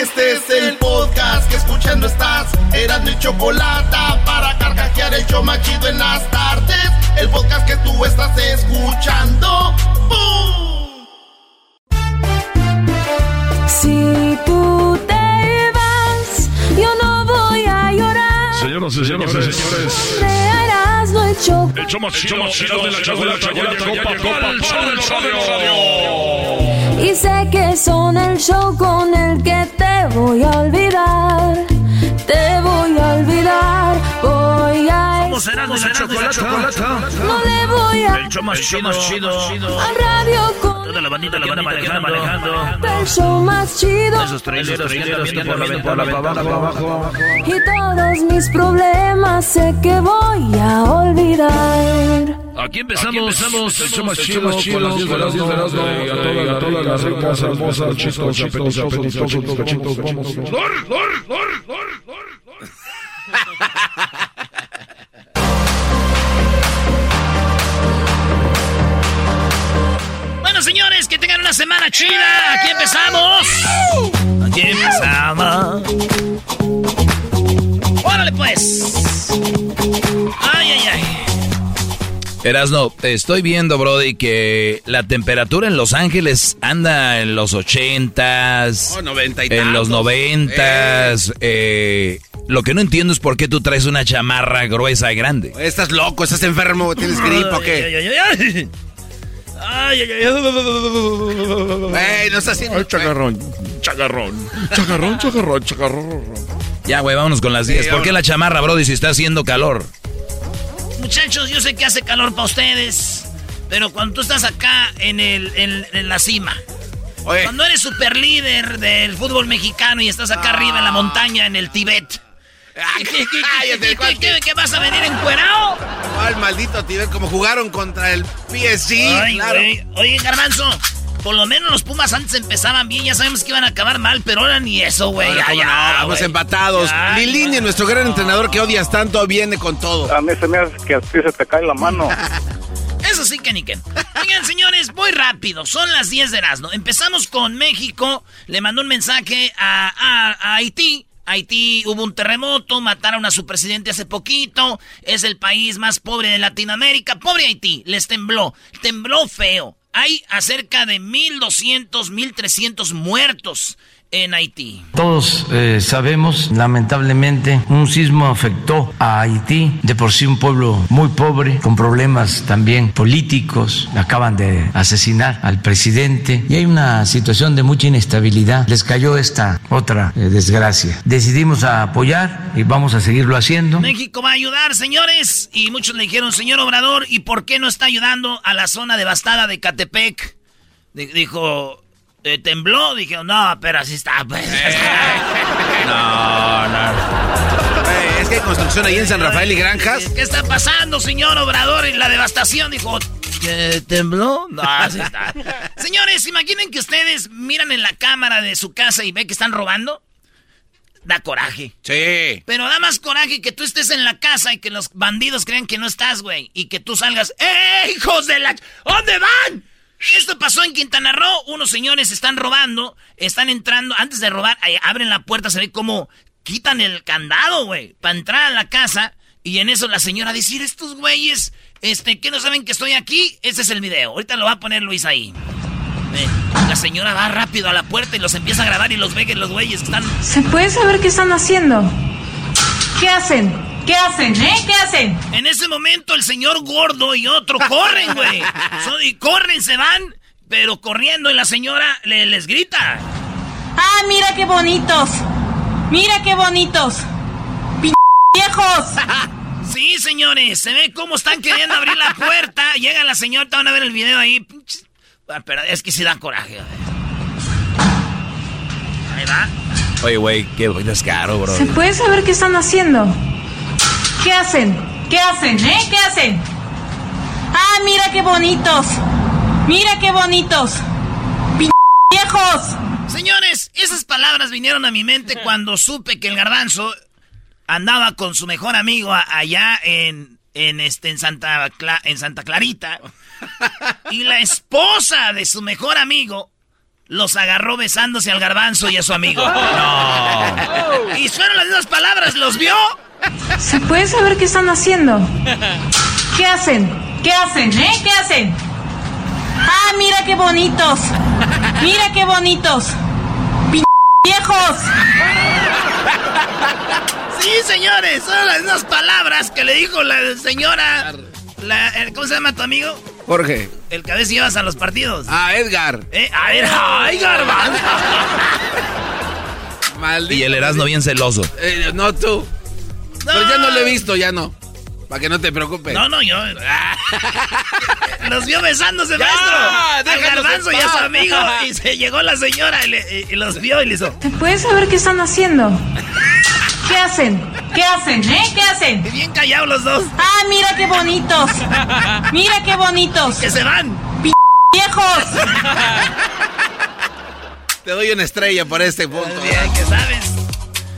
Este es el podcast que escuchando estás. Eran mi chocolate para carcajear el show machido en las tardes. El podcast que tú estás escuchando. ¡Bum! Si tú te vas, yo no voy a llorar. Señoras y señores, señores. Me harás lo hecho. El show más chido, chido de la chocolata ya llegó el show del radio. Y sé que son el show con el que te voy a olvidar. Te voy a olvidar. Voy a. ¿Cómo será de la? No le voy a. El show más chido, Al radio con Toda la bandita que viene manejando. el show más chido. Esos traileros que andan viendo por la ventana para abajo. Y todos mis problemas sé que voy a olvidar. Aquí empezamos, empezamos el show más chido, con las 10 de las 10 de las 9 y a todas, las ricas, hermosas, chicos, apetitosos, apetitosos, cachitos, vamos. ¡Lor, lor, lor, lor, lor! Bueno, señores, que tengan una semana chida. Aquí empezamos. Aquí empezamos. Órale, pues. Ay, ay, ay. Erasno, estoy viendo, Brody, que la temperatura en Los Ángeles anda en los ochentas, Oh, noventa y en los tantos. noventas. eh, lo que no entiendo es por qué tú traes una chamarra gruesa y grande. Estás loco, estás enfermo, tienes gripa o Ay, qué. ay, ay, ay. Ay, ay, ay. Ey, no estás haciendo. Chagarrón, chagarrón, chagarrón, chagarrón, chagarrón. Ya, güey, vámonos con las 10. ¿Por qué la chamarra, Brody, si está haciendo calor? Muchachos, yo sé que hace calor para ustedes, pero cuando tú estás acá en, el, en, en la cima, Oye, cuando eres super líder del fútbol mexicano y estás acá arriba en la montaña, en el Tibet, ay, ¿qué, qué, qué, cállate, qué, ¿cuál- qué, qué, qué vas a venir encuerado? cuál maldito Tibet, como jugaron contra el PSG, Ay, claro. Oye, Garbanzo, por lo menos los Pumas antes empezaban bien, ya sabemos que iban a acabar mal, pero ahora ni eso, güey. Ya, ¿cómo ya, no? vamos güey. empatados. Lilini, nuestro gran entrenador que odias tanto, viene con todo. A mí se me hace que a ti se te cae la mano. Eso sí que ni que. Oigan, señores, voy rápido. Son las 10 de Erasmo. Empezamos con México. Le mandó un mensaje a, a- a Haití. Haití hubo un terremoto, mataron a su presidente hace poquito. Es el país más pobre de Latinoamérica. Pobre Haití, les tembló. Tembló feo. Hay acerca de 1.200, 1.300 muertos en Haití. Todos eh, sabemos, lamentablemente, un sismo afectó a Haití, de por sí un pueblo muy pobre, con problemas también políticos. Acaban de asesinar al presidente y hay una situación de mucha inestabilidad. Les cayó esta otra eh, desgracia. Decidimos apoyar y vamos a seguirlo haciendo. México va a ayudar, señores. Y muchos le dijeron, señor Obrador, ¿y por qué no está ayudando a la zona devastada de Catepec? Di- dijo, "Eh, tembló. Dije, no, pero así está. pues". No, no. Eh, es que hay construcción ahí en San Rafael y Granjas. ¿Qué está pasando, señor Obrador? En la devastación, dijo, ¿que tembló? No, así está. Señores, imaginen que ustedes miran en la cámara de su casa y ven que están robando. Da coraje. Sí. Pero da más coraje que tú estés en la casa y que los bandidos crean que no estás, güey. Y que tú salgas, ¡eh, hijos de la... ¿Dónde van? Esto pasó en Quintana Roo. Unos señores están robando, están entrando. Antes de robar, abren la puerta, se ve cómo quitan el candado, güey, para entrar a la casa. Y en eso la señora dice, estos güeyes, este, que no saben que estoy aquí. Ese es el video. Ahorita lo va a poner Luis ahí. La señora va rápido a la puerta y los empieza a grabar y los ve que los güeyes están ¿Se puede saber qué están haciendo? ¿Qué hacen? ¿Qué hacen, eh? ¿Qué hacen? En ese momento el señor gordo y otro corren, güey. So- y corren, se van, pero corriendo y la señora le- les grita. ¡Ah, mira qué bonitos! ¡Mira qué bonitos! ¡P viejos! Sí, señores, se ve cómo están queriendo abrir la puerta. Llega la señora, te van a ver el video ahí. Ah, Pero es que sí da coraje. güey. Ahí va. Oye, güey, qué descaro, bro. ¿Se puede saber qué están haciendo? ¿Qué hacen? ¿Qué hacen, eh? ¿Qué hacen? ¡Ah, mira qué bonitos! ¡Mira qué bonitos! ¡P viejos! Señores, esas palabras vinieron a mi mente cuando supe que el garbanzo andaba con su mejor amigo allá en, en, este, en, Santa, Cla- en Santa Clarita. Y la esposa de su mejor amigo los agarró besándose al garbanzo y a su amigo. No. Y fueron las mismas palabras, ¿los vio? ¿Se puede saber qué están haciendo? ¿Qué hacen? ¿Qué hacen, eh? ¿Qué hacen? ¡Ah, mira qué bonitos! ¡Mira qué bonitos! ¡P viejos! Sí, señores, son las mismas palabras que le dijo la señora. La, el- ¿Cómo se llama tu amigo? Jorge. El que a veces llevas a los partidos. Ah, Edgar. Eh, a ver, ay, garbanzo. Maldito. Y el Erasmo bien celoso. Eh, no, tú. Pero ya no lo he visto, ya no. Para que no te preocupes. No, no, yo. Los vio besándose, Ya, maestro. Garbanzo y a su amigo. Y se llegó la señora y, le- y los vio y le hizo. ¿Se puede saber qué están haciendo? ¿Qué hacen? ¿Qué hacen, eh? ¿Qué hacen? Bien callados los dos. ¡Ah, mira qué bonitos! ¡Mira qué bonitos! Que se van. ¡P viejos! Te doy una estrella por este punto. Bien, que sabes.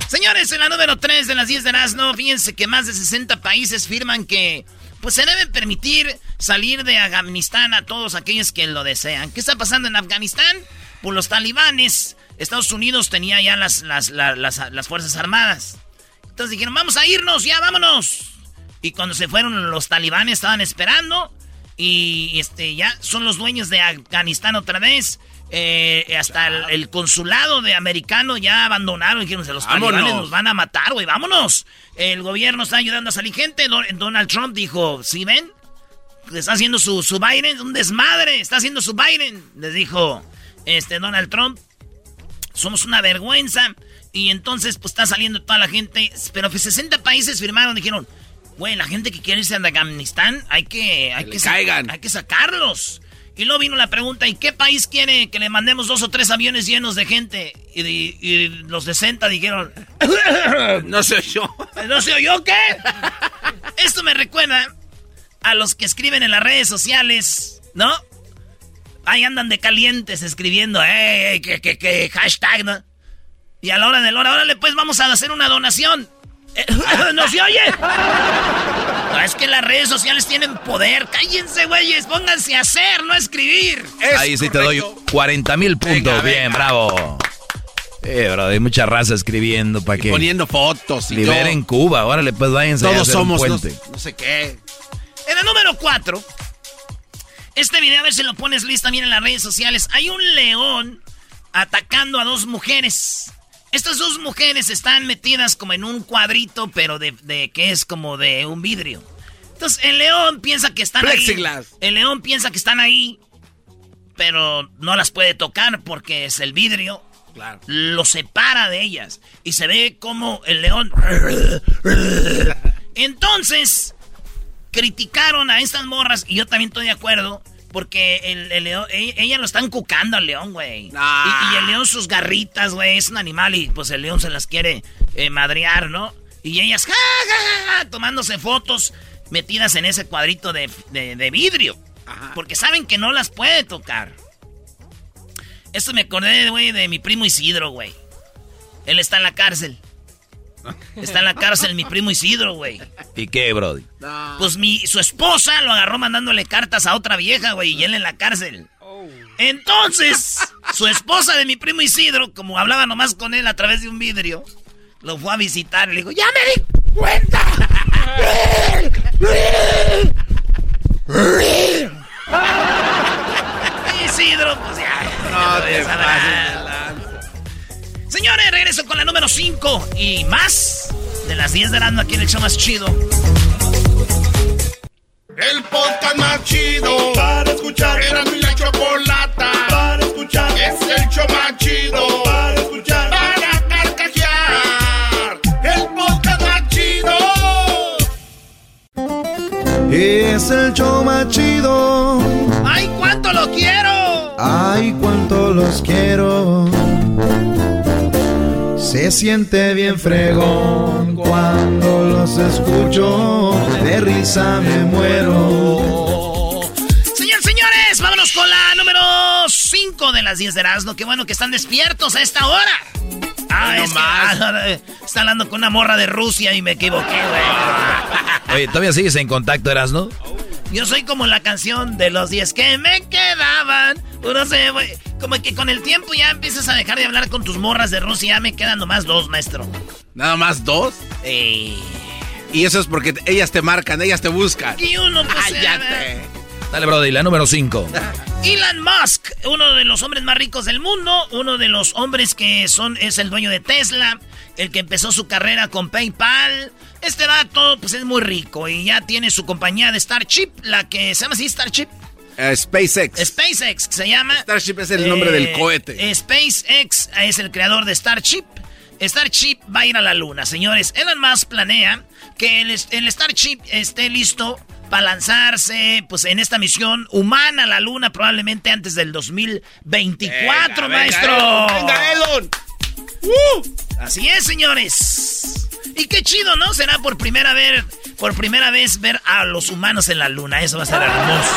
Señores, en la número 3 de las 10 de Erasmo, fíjense que más de 60 países firman que pues se debe permitir salir de Afganistán a todos aquellos que lo desean. ¿Qué está pasando en Afganistán? Pues los talibanes, Estados Unidos tenía ya las, las, la- las, las Fuerzas Armadas. Entonces dijeron, vamos a irnos, ya vámonos. Y cuando se fueron los talibanes estaban esperando y este ya son los dueños de Afganistán otra vez. Eh, hasta el, el consulado de americano ya abandonaron. Dijeron, "Se los Vámonos. talibanes nos van a matar, güey, vámonos. El gobierno está ayudando a salir gente. Don- Donald Trump dijo, ¿sí ven? Está haciendo su, su Biden, un desmadre. Está haciendo su Biden. Les dijo este Donald Trump. Somos una vergüenza. Y entonces, pues está saliendo toda la gente. Pero pues 60 países firmaron, dijeron, güey, la gente que quiere irse a Afganistán, hay que, hay Que caigan. hay que sacarlos. Y luego vino la pregunta, ¿y qué país quiere que le mandemos dos o tres aviones llenos de gente? Y, y- y los de 60 dijeron, No soy yo. ¿no se oyó qué? Esto me recuerda a los que escriben en las redes sociales, ¿no? Ahí andan de calientes escribiendo, ¡eh, que, que, que, hashtag, ¿no? Y a la hora de la hora, órale, pues vamos a hacer una donación. Eh, ¿No se oye? No, es que las redes sociales tienen poder. Cállense, güeyes. Pónganse a hacer, no a escribir. Es Ahí sí te doy correcto. 40 mil puntos. Venga, Bien, venga. bravo. Eh, bro, hay mucha raza escribiendo para que poniendo fotos y liberen todo. Cuba. Órale, pues váyanse a Todos hacer un somos no, puente. no sé qué. En el número 4, este video, a ver si lo pones listo también en las redes sociales. Hay un león atacando a dos mujeres. Estas dos mujeres están metidas como en un cuadrito, pero de, de que es como de un vidrio. Entonces, el león piensa que están ahí. El león piensa que están ahí, pero no las puede tocar porque es el vidrio. Claro. Lo separa de ellas. Y se ve como el león. Entonces, criticaron a estas morras, y yo también estoy de acuerdo, porque el, el león, e- ella, lo están cucando al león, güey. Ah. Y, y el león sus garritas, güey, es un animal y pues el león se las quiere eh, madrear, ¿no? Y ellas, ja, ja, ja, ja, tomándose fotos metidas en ese cuadrito de, de- de vidrio. Porque saben que no las puede tocar. Esto me acordé, güey, de mi primo Isidro, güey. Él está en la cárcel. Está en la cárcel mi primo Isidro, güey. ¿Y qué, Brody? Pues mi, su esposa lo agarró mandándole cartas a otra vieja, güey, y él en la cárcel. Entonces, su esposa de mi primo Isidro, como hablaba nomás con él a través de un vidrio, lo fue a visitar y le dijo, ¡ya me di cuenta! la número 5 y más De las 10 de la aquí en el show más chido. El podcast más chido para escuchar. Era mi la chocolata para escuchar. Es el show más chido para escuchar. Para carcajear. El podcast más chido. Es el show más chido. ¡Ay, cuánto lo quiero! Ay, cuánto los quiero. Se siente bien fregón cuando los escucho. De risa me muero. Señores, señores, vámonos con la número 5 de las 10 de Erasmo. Qué bueno que están despiertos a esta hora. Ah, es que, ah, está hablando con una morra de Rusia y me equivoqué, güey. Oye, ¿todavía sigues en contacto, Erasno? Yo soy como la canción de los 10 que me Uno se, güey. Como que con el tiempo ya empiezas a dejar de hablar con tus morras de Rusia. Ya me quedan nomás dos, maestro. ¿Nada más dos? Eh. Y eso es porque ellas te marcan, ellas te buscan. Y uno, pues. Cállate. Dale, Brody, la número 5. Elon Musk, uno de los hombres más ricos del mundo, uno de los hombres que son, es el dueño de Tesla, el que empezó su carrera con PayPal. Este vato, pues es muy rico y ya tiene su compañía de Starship, la que se llama así Starship. Eh, SpaceX. SpaceX se llama. Starship es el nombre del Eh, cohete. SpaceX es el creador de Starship. Starship va a ir a la luna, señores. Elon Musk planea que el, el Starship esté listo para lanzarse pues en esta misión humana a la luna probablemente antes del 2024, Venga, venga, maestro. Elon, venga, Elon. Así es, señores. Y qué chido, ¿no? Será por primera vez, por primera vez ver a los humanos en la luna. Eso va a ser hermoso.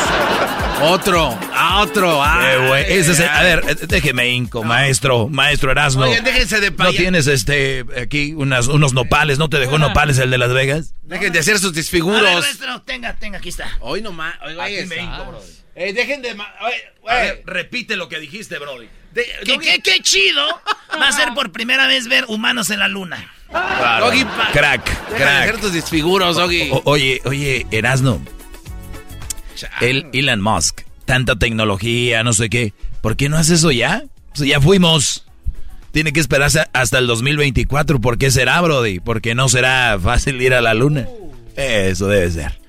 Otro, a otro. ah. Eh, es el- a ver, déjeme inco, maestro, maestro Erasmo. Oye, déjense de ¿No paya- tienes este aquí unas, unos nopales? ¿No te dejó nopales el de Las Vegas? Dejen de hacer sus A ver, maestro, tenga, tenga, aquí está. Hoy nomás. Aquí oye, me esa. hinco, bro. Eh, dejen de. oye, oye, ver, repite lo que dijiste, Brody. De- ¿Qué, Doggy, qué, qué chido va a ser por primera vez ver humanos en la luna. Doggy, pa- Crack, Deja de crack. tus disfiguros, Doggy. O- oye, oye, Erasno, el Elon Musk, tanta tecnología, no sé qué. ¿Por qué no hace eso ya? O sea, ya fuimos. Tiene que esperarse hasta el 2024. ¿Por qué será, Brody? Porque no será fácil ir a la luna. Eso debe ser.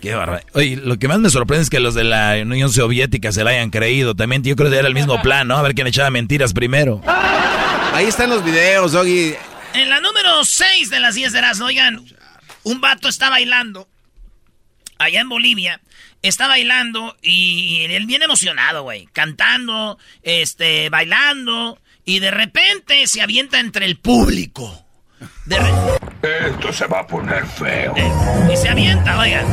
Qué barbaridad. Oye, lo que más me sorprende es que los de la Unión Soviética se la hayan creído. También yo creo que era el mismo plan, ¿no? A ver quién echaba mentiras primero. Ahí están los videos, Doggy. En la número 6 de las 10 de Erasmo, oigan, un vato está bailando allá en Bolivia. Está bailando y él viene emocionado, güey. Cantando, este, bailando. Y de repente se avienta entre el público. De re- Esto se va a poner feo. y se avienta, oigan.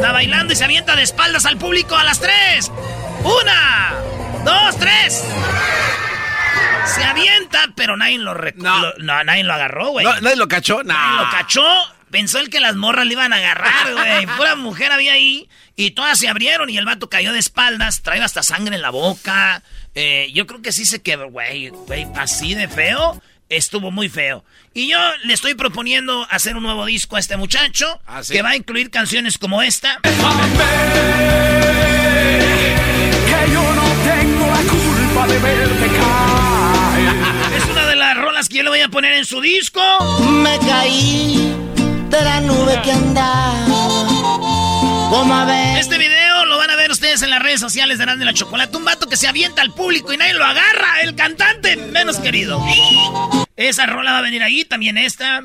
Está bailando y se avienta de espaldas al público a las tres. Una, dos, tres. Se avienta, pero nadie lo, No. lo- no, nadie lo agarró, güey. ¿No, ¿Nadie lo cachó? No. Nadie lo cachó. Pensó el que las morras le iban a agarrar, güey. Pura mujer había ahí. Y todas se abrieron y el vato cayó de espaldas. Traía hasta sangre en la boca. Eh, yo creo que sí se quedó, güey. Güey, así de feo. Estuvo muy feo. Y yo le estoy proponiendo hacer un nuevo disco a este muchacho. Ah, ¿sí? Que va a incluir canciones como esta. Que yo no tengo la culpa de verte caer. Es una de las rolas que yo le voy a poner en su disco. Me caí de la nube que andaba. Como a ver. Este video lo van a ver ustedes en las redes sociales de Grande la Chocolate. Un vato que se avienta al público y nadie lo agarra. El cantante menos querido. Esa rola va a venir ahí, también esta.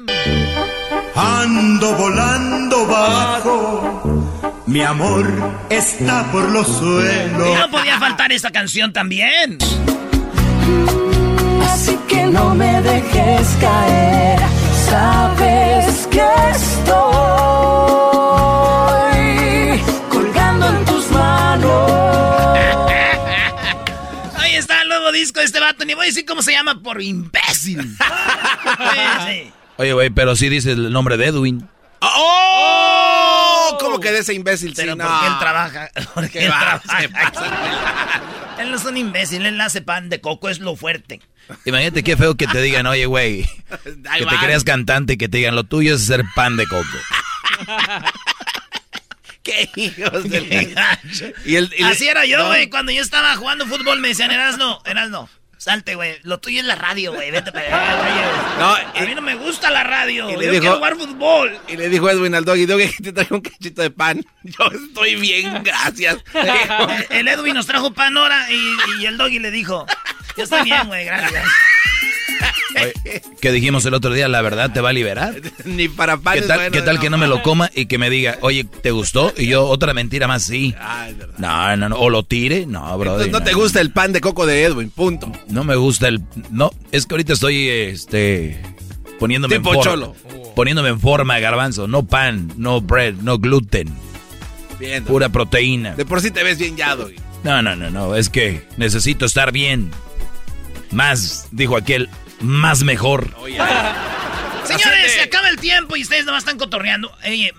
Ando volando bajo, mi amor está por los Y suelos. no podía faltar esta canción también. Así que no me dejes caer, sabes que este vato. Ni voy a decir cómo se llama por imbécil. Sí. Oye, güey, pero sí dice el nombre de Edwin. ¡Oh! ¿Cómo que de ese imbécil? Pero sí, porque no. él trabaja. Porque ¿Qué él va? trabaja. Se pasa. Él no es un imbécil, él hace pan de coco, es lo fuerte. Imagínate qué feo que te digan, oye, güey, que te creas cantante y que te digan, lo tuyo es hacer pan de coco. ¡Qué hijos de Y el- y Así era yo, no. güey. Cuando yo estaba jugando fútbol me decían, Erasno, Erasno, Salte, güey. Lo tuyo es la radio, güey. Vete para allá, güey. No, a mí no me gusta la radio. Yo quiero jugar fútbol. Y le dijo Edwin al doggy, doggy, te traigo un cachito de pan. Yo estoy bien, gracias. el Edwin nos trajo pan ahora y, y el doggy le dijo, yo estoy bien, güey, gracias. que dijimos el otro día, la verdad te va a liberar. Ni para pan. ¿Qué tal, ¿qué tal que no me lo coma y que me diga, oye, ¿te gustó? Y yo, otra mentira más, sí. Ah, no, no, no. O lo tire, no, bro. no, te gusta el pan de coco de Edwin, punto. No me gusta el. No, es que ahorita estoy, este. Poniéndome tipo en cholo. Poniéndome en forma, garbanzo. No pan, no bread, no gluten. Bien. Pura proteína. De por sí te ves bien ya, No, no, no, no. Es que necesito estar bien. Más, dijo aquel, más mejor. Señores, se acaba el tiempo y ustedes nomás están cotorreando. Oye,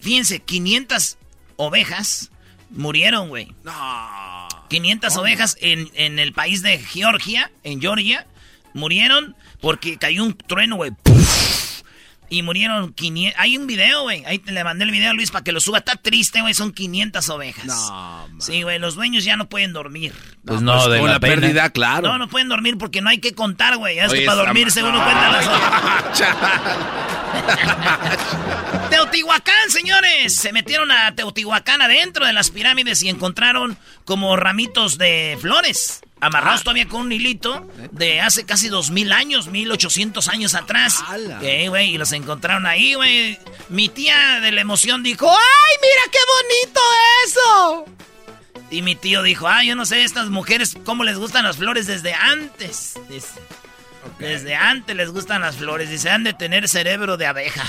fíjense, 500 ovejas murieron, güey. No. 500 ovejas en, en el país de Georgia, en Georgia, murieron porque cayó un trueno, güey. Y murieron 500. Hay un video, güey. Ahí le mandé el video a Luis para que lo suba. Está triste, güey. Son 500 ovejas. No, Sí, güey. Los dueños ya no pueden dormir. Pues no, pues de la, pérdida, claro. No, no pueden dormir porque no hay que contar, güey. Ya es que para dormirse uno cuenta las ovejas. Teotihuacán, señores. Se metieron a Teotihuacán adentro de las pirámides y encontraron como ramitos de flores amarrados ah. todavía con un hilito de hace casi dos mil años, mil ochocientos años atrás. Eh, güey, y los encontraron ahí, güey. Mi tía de la emoción dijo, ¡ay, mira qué bonito eso! Y mi tío dijo, ay, yo no sé, estas mujeres, cómo les gustan las flores desde antes. Desde antes les gustan las flores. Dice, han de tener cerebro de abeja.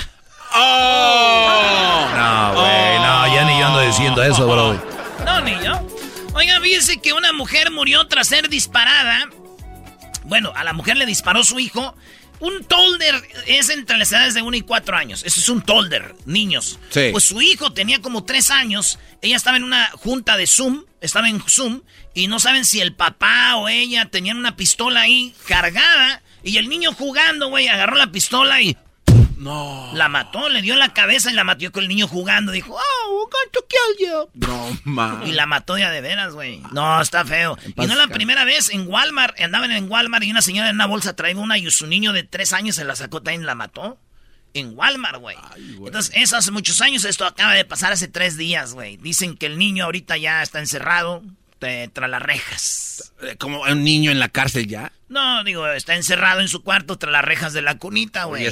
¡Oh! No, güey, no, ya ni yo ando diciendo eso, bro. No, ni yo. Oiga, fíjense que una mujer murió tras ser disparada. Bueno, a la mujer le disparó su hijo. Un tolder es entre las edades de 1 y 4 años. Eso es un tolder, niños. Pues su hijo tenía como 3 años. Ella estaba en una junta de Zoom. Estaba en Zoom. Y no saben si el papá o ella tenían una pistola ahí cargada. Y el niño jugando, güey, agarró la pistola y no. La mató, le dio la cabeza y la mató con el niño jugando. Dijo, oh, going to kill you. No, man. Y la mató ya de veras, güey. No, está feo. Y no la primera vez en Walmart, andaban en Walmart y una señora en una bolsa traía una y su niño de tres años se la sacó también y la mató. En Walmart, güey. Entonces, eso hace muchos años, esto acaba de pasar hace tres días, güey. Dicen que el niño ahorita ya está encerrado tras las rejas. Eh, ¿Como un niño en la cárcel ya? No, digo, está encerrado en su cuarto tras las rejas de la cunita, güey.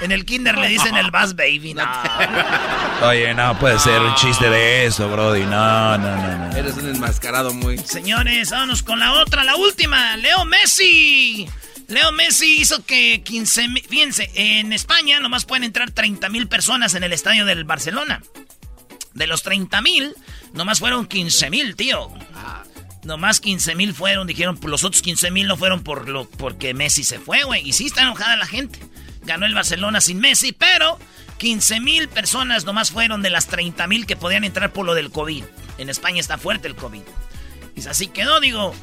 En el kinder le dicen el bus baby. No. Oye, no puede ser un chiste de eso, Brody. No, no, no, no. Eres un enmascarado muy. Señores, vámonos con la otra, la última. Leo Messi. Leo Messi hizo que 15 mil. Fíjense, en España nomás pueden entrar 30 mil personas en el estadio del Barcelona. De los 30 mil, nomás fueron 15 mil, tío. Nomás 15 mil fueron, dijeron, los otros 15 mil no fueron por lo, porque Messi se fue, güey. Y sí está enojada la gente ganó el Barcelona sin Messi, pero 15 mil personas nomás fueron de las 30 mil que podían entrar por lo del COVID. En España está fuerte el COVID. Y así quedó, digo,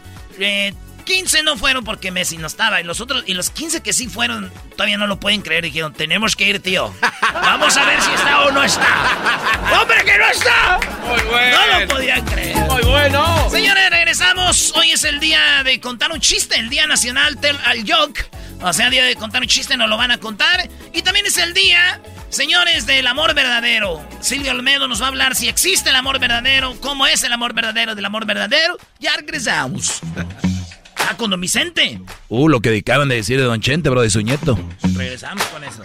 15 eh, no fueron porque Messi no estaba. Y los otros, y los 15 que sí fueron, todavía no lo pueden creer. Dijeron, tenemos que ir, tío. Vamos a ver si está o no está. ¡Hombre, que no está! Muy bueno. No lo podían creer. Muy bueno. Señores, regresamos. Hoy es el día de contar un chiste, el Día Nacional Tel al Joke. O sea, día de contar un chiste, nos lo van a contar. Y también es el día, señores, del amor verdadero. Silvio Olmedo nos va a hablar si existe el amor verdadero, cómo es el amor verdadero del amor verdadero. Ya regresamos. Ah, con Don Vicente. Uh, lo que dedicaban de decir de Don Chente, bro, de su nieto. Regresamos con eso.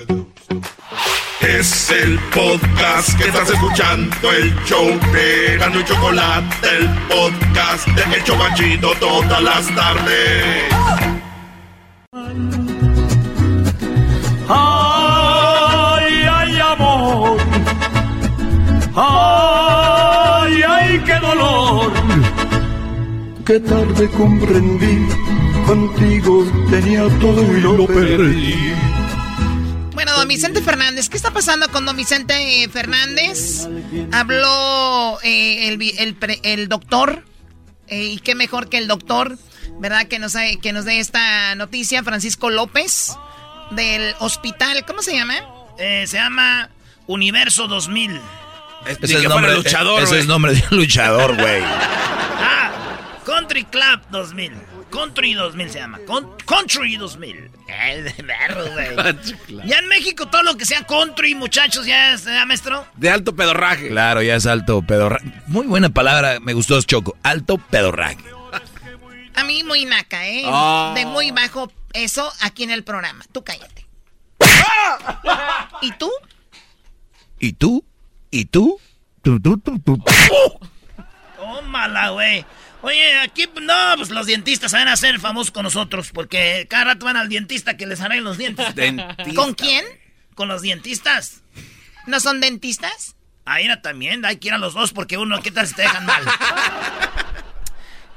Es el podcast que estás escuchando, el show de Gano y Chocolate, el podcast de El Chobachito todas las tardes. Ay, ay, qué dolor. Qué tarde comprendí, contigo tenía todo y lo perdí. Bueno, don Vicente Fernández, ¿qué está pasando con don Vicente Fernández? Habló eh, el, el, doctor, eh, y qué mejor que el doctor ¿verdad? Que nos, que nos dé esta noticia, Francisco López, del hospital, ¿cómo se llama? Eh, se llama Universo 2000. Ese es, el nombre, luchador, ese es nombre de un luchador, güey. ah, Country Club 2000. Country 2000 se llama. country 2000. Eh, de perro, güey. Ya en México todo lo que sea country, muchachos, ya es, ¿eh, maestro? De alto pedorraje. Claro, ya es alto pedorraje. Muy buena palabra, me gustó Choco. Alto pedorraje. A mí muy naca, ¿eh? Ah. De muy bajo eso aquí en el programa. Tú cállate. ¿Y tú? ¿Y tú? ¿Y tú? Tú, tú, tú, tú. Tómala, güey. Oye, aquí, no, pues los dentistas van a ser famosos con nosotros porque cada rato van al dentista que les arreglen los dientes. Dentista. ¿Con quién? Con los dentistas. ¿No son dentistas? Ahí era también, hay que ir a los dos porque uno, ¿qué tal si te dejan mal?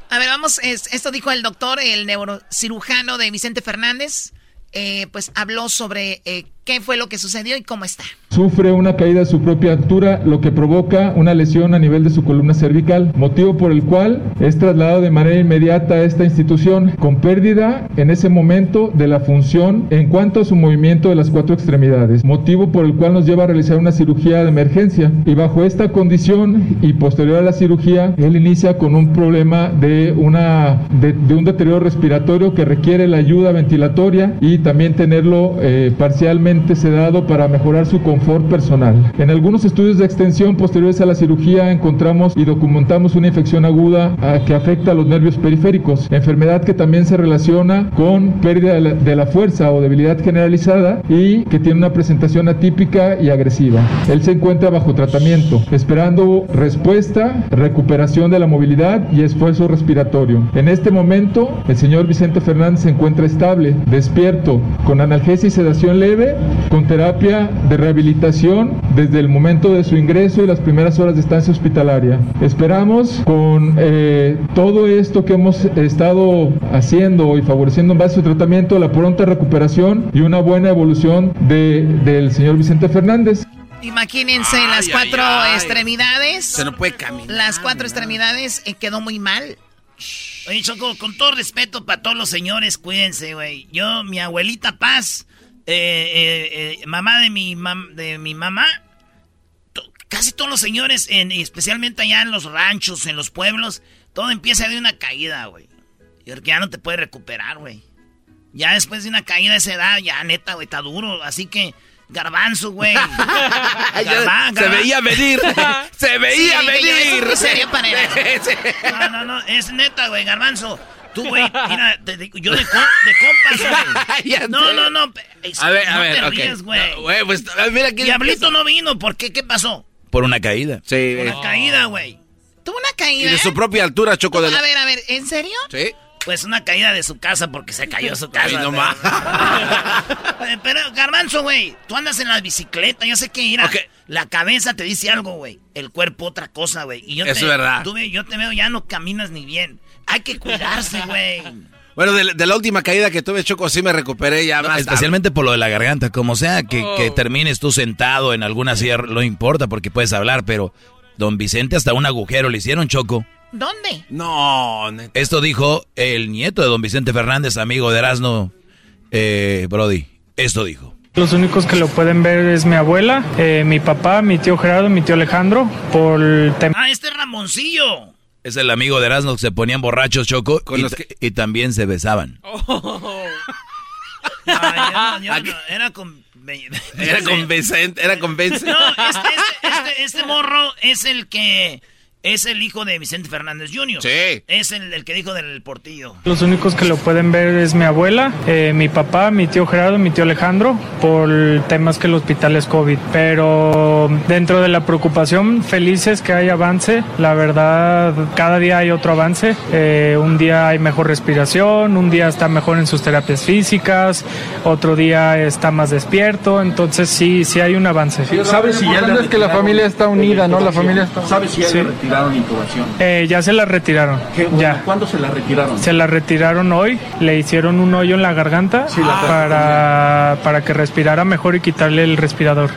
A ver, vamos, es- esto dijo el doctor, el neurocirujano de Vicente Fernández. Eh, pues habló sobre eh, qué fue lo que sucedió y cómo está. Sufre una caída de su propia altura, lo que provoca una lesión a nivel de su columna cervical, motivo por el cual es trasladado de manera inmediata a esta institución, con pérdida en ese momento de la función en cuanto a su movimiento de las cuatro extremidades, motivo por el cual nos lleva a realizar una cirugía de emergencia. Y bajo esta condición y posterior a la cirugía, él inicia con un problema de, una, de un deterioro respiratorio que requiere la ayuda ventilatoria y también tenerlo eh, parcialmente sedado para mejorar su confort personal. En algunos estudios de extensión posteriores a la cirugía encontramos y documentamos una infección aguda que afecta a los nervios periféricos, enfermedad que también se relaciona con pérdida de la fuerza o debilidad generalizada y que tiene una presentación atípica y agresiva. Él se encuentra bajo tratamiento, esperando respuesta, recuperación de la movilidad y esfuerzo respiratorio. En este momento, el señor Vicente Fernández se encuentra estable, despierto, con analgesia y sedación leve, con terapia de rehabilitación desde el momento de su ingreso y las primeras horas de estancia hospitalaria. Esperamos con eh, todo esto que hemos estado haciendo y favoreciendo en base a su tratamiento la pronta recuperación y una buena evolución de- del señor Vicente Fernández. Imagínense las Ay, cuatro ay, ay. extremidades. Se no puede caminar. Las cuatro extremidades eh, quedó muy mal. Oye, Choco, con todo respeto para todos los señores, cuídense, güey. Yo, mi abuelita Paz, eh, eh, eh, mamá de mi, mam- de mi mamá, casi todos los señores, en, especialmente allá en los ranchos, en los pueblos, todo empieza de una caída, güey. Y porque ya no te puedes recuperar, güey. Ya después de una caída de esa edad, ya neta, güey, está duro. Así que, garbanzo, güey. Garba- se veía venir. se veía Sí, dije yo, eso es venir. muy serio para él. No, no, no, es neta, güey, garbanzo. Tú, güey, mira, te digo, yo de, co- de compas, güey. No, no, no. A ver, a no ver, te ok. rías, güey. No, pues, mira Diablito no vino, ¿por qué? ¿Qué pasó? Por una caída. Sí. Una caída, güey. Tuvo una Y caída. de su propia altura, Choco de la... A ver, a ver, ¿en serio? Sí. Pues una caída de su casa porque se cayó su casa. Ay, no más. Pero, Garbanzo, güey, tú andas en la bicicleta, yo sé que ir Ok. La cabeza te dice algo, güey. El cuerpo otra cosa, güey. Y yo Eso te, es verdad. tú yo te veo, ya no caminas ni bien. Hay que cuidarse, güey. Bueno, de, de la última caída que tuve, Choco, sí me recuperé ya No, más especialmente por lo de la garganta, como sea que, Oh. que termines tú sentado en alguna silla, no importa porque puedes hablar, pero don Vicente hasta un agujero le hicieron choco. ¿Dónde? No, neta. Esto dijo el nieto de don Vicente Fernández, amigo de Erasmo, eh, Brody. Esto dijo. Los únicos que lo pueden ver es mi abuela, eh, mi papá, mi tío Gerardo, mi tío Alejandro, por el tema. Ah, este es Ramoncillo. Es el amigo de Erasmo que se ponían borrachos choco Con y, los t- y también se besaban. Ah, yo no, yo no, era con... Era convincente, era convincente. No, este, este, este, este morro es el que... Es el hijo de Vicente Fernández Jr. Sí. Es el, el que dijo del portillo. Los únicos que lo pueden ver es mi abuela, eh, mi papá, mi tío Gerardo, mi tío Alejandro, por temas que el hospital es COVID. Pero dentro de la preocupación, felices que hay avance. La verdad, cada día hay otro avance. Eh, un día hay mejor respiración, un día está mejor en sus terapias físicas, otro día está más despierto. Entonces sí, sí hay un avance. ¿Sabes si ya es que la familia está unida, ¿no? La familia está... ¿Sabes si ya Sí. Le retiraron intubación? Eh, ya se la retiraron. ¿Qué, bueno, ya. ¿Cuándo se la retiraron? Se la retiraron hoy, le hicieron un hoyo en la garganta la para, para que respirara mejor y quitarle el respirador.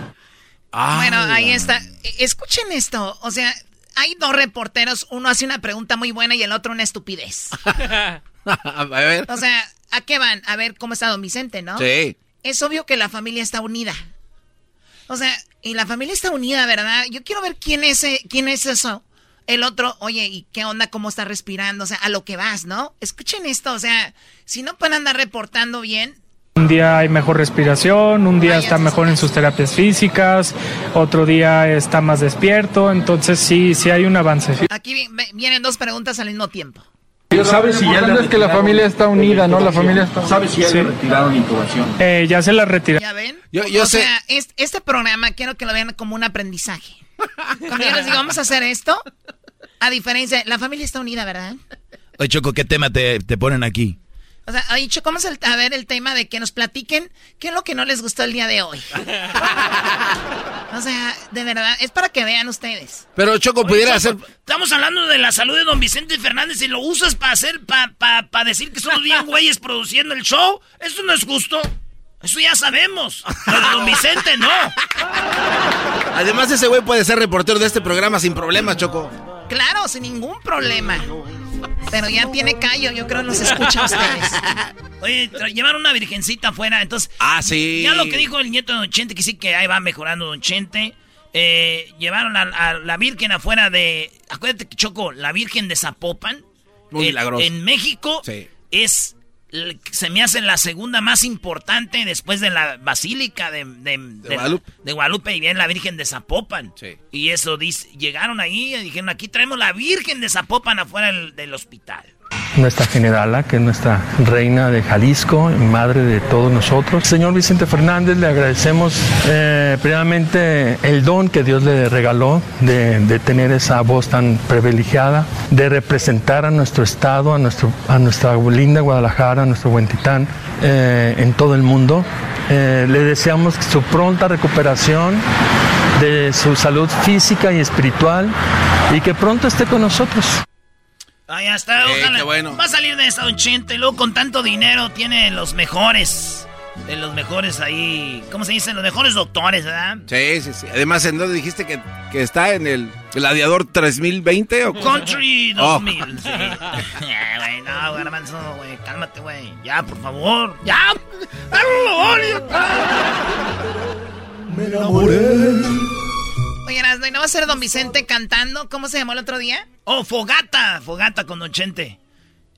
Bueno, ahí está. E- Escuchen esto. O sea, hay dos reporteros. Uno hace una pregunta muy buena y el otro una estupidez. A ver. O sea, ¿a qué van? A ver cómo está don Vicente, ¿no? Sí. Es obvio que la familia está unida. O sea, y la familia está unida, ¿verdad? Yo quiero ver quién es, eh, quién es eso. El otro, oye, ¿y qué onda? ¿Cómo está respirando? O sea, a lo que vas, ¿no? Escuchen esto, o sea, si no pueden andar reportando bien, un día hay mejor respiración, un día está mejor en sus terapias físicas, otro día está más despierto, entonces sí, sí hay un avance. Aquí vienen dos preguntas al mismo tiempo. ¿Sabes si ya es que la familia está unida, no? La familia está ¿Sabes si ya le retiraron intubación? Eh, ya se la retiraron. ¿Ya ven? Yo, yo o sé. sea, este programa quiero que lo vean como un aprendizaje. Cuando yo les digo, vamos a hacer esto, a diferencia, la familia está unida, ¿verdad? Oye, Choco, ¿qué tema te, te ponen aquí? O sea, ha dicho, ¿cómo es el, a ver el tema de que nos platiquen qué es lo que no les gustó el día de hoy? o sea, de verdad, es para que vean ustedes. Pero Choco pudiera hacer... Estamos hablando de la salud de don Vicente Fernández y lo usas para hacer, para pa, decir que somos bien güeyes produciendo el show. Eso no es justo. Eso ya sabemos. Pero de don Vicente no. Además, ese güey puede ser reportero de este programa sin problemas, Choco. Claro, sin ningún problema. Pero ya tiene callo, yo creo que los escucha a ustedes. Oye, llevaron una virgencita afuera, entonces. Ah, sí. Ya lo que dijo el nieto de Don Chente, que sí que ahí va mejorando Don Chente. Eh, llevaron a, la Virgen afuera de. Acuérdate que Choco, la Virgen de Zapopan. Muy milagroso. En México es se me hace la segunda más importante después de la Basílica de, de, Guadalupe. de Guadalupe y bien la Virgen de Zapopan. Y eso dice, llegaron ahí y dijeron, aquí traemos la Virgen de Zapopan afuera del hospital nuestra generala, que es nuestra reina de Jalisco, madre de todos nosotros. Señor Vicente Fernández, le agradecemos eh, primeramente el don que Dios le regaló de, tener esa voz tan privilegiada, de representar a nuestro estado, a, nuestro, a nuestra linda Guadalajara, a nuestro buen titán, eh, en todo el mundo. Eh, le deseamos su pronta recuperación de su salud física y espiritual y que pronto esté con nosotros. Ahí está, ojalá. Va a salir de esta Don Chente. Luego con tanto dinero tiene los mejores. De los mejores ahí. ¿Cómo se dice? Los mejores doctores, ¿verdad? Sí, sí, sí. Además, ¿en dónde dijiste que, que está? ¿En el Gladiador 3020 o Country 2000. Sí. güey, no, garbanzo, güey. Cálmate, güey. Ya, por favor. Ya. Me enamoré. Oye, ¿no va a ser Don Vicente cantando? ¿Cómo se llamó el otro día? Oh, Fogata. Fogata con Don Chente.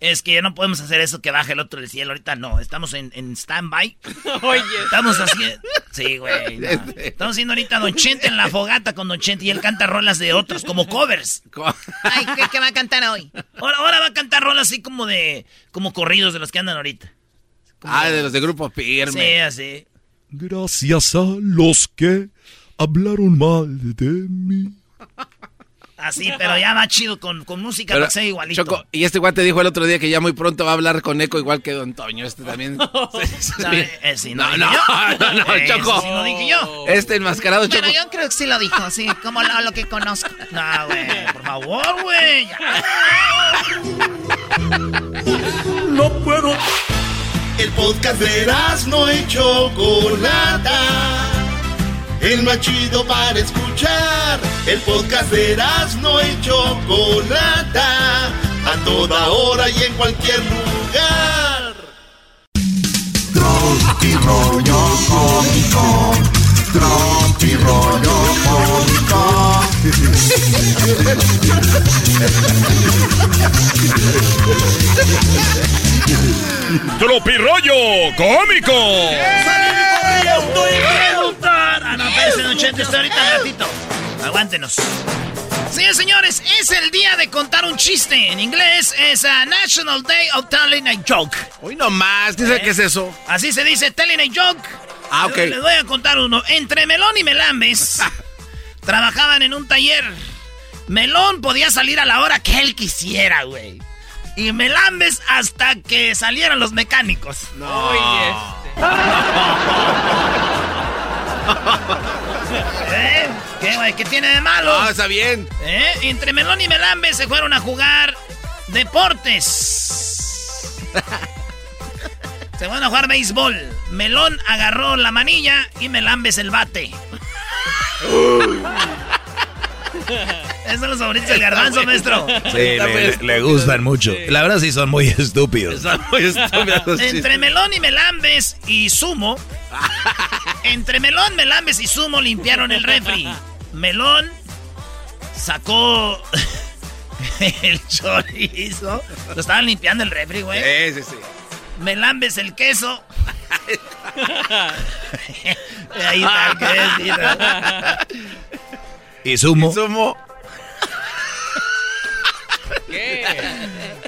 Es que ya no podemos hacer eso que baje el otro del cielo. Ahorita no. Estamos en, en stand-by. Oye. Estamos haciendo... Sí, güey. Estamos haciendo ahorita Don Chente en la fogata con Don Chente y él canta rolas de otros, como covers. Ay, ¿qué, va a cantar hoy? Ahora, ahora va a cantar rolas así como de... Como corridos de los que andan ahorita. ah, de los de Grupo Firme. Sí, así. Gracias a los que hablaron mal de mí. Así, pero ya va chido con, con música, no sé, igualito. Choco, y este guante dijo el otro día que ya muy pronto va a hablar con eco igual que Don Toño. Este también. no, eh, no, no, no, no, eh, Choco. Sí lo dije yo. Este enmascarado, Choco. Bueno, yo creo que sí lo dijo, sí, como lo, lo que conozco. No, güey, por favor, güey. no puedo. El podcast de no y Chocolata el más chido para escuchar. El podcast de no y Chocolata, a toda hora y en cualquier lugar. Tropi rollo cómico, tropi rollo cómico. Tropi rollo cómico. Chente, estoy ahorita un ratito. Aguántenos. Sí, señores, es el día de contar un chiste. En inglés es a National Day of Telling a Joke. Hoy nomás, ¿qué ¿qué es eso? Así se dice, telling a joke. Ah, ok. Les voy a contar uno. Entre Melón y Melambes trabajaban en un taller. Melón podía salir a la hora que él quisiera, güey. Y Melambes hasta que salieran los mecánicos. No. Este. ¿Eh? ¿Qué, güey? ¿Qué tiene de malo? Ah, está bien. ¿Eh? Entre Melón y Melambe se fueron a jugar deportes. se fueron a jugar béisbol. Melón agarró la manilla y Melambes el bate. Esos son los favoritos del garbanzo, maestro. Sí, le, gustan mucho. La verdad sí son muy estúpidos. Son muy estúpidos. Entre Melón y Melambes y Sumo. entre Melón, Melambes y Sumo limpiaron el refri. Melón sacó. el chorizo. Lo estaban limpiando el refri, güey. Sí, sí, sí. Me lambes el queso. Ahí está el queso. ¿Y sumo? ¿Y sumo? ¿Qué?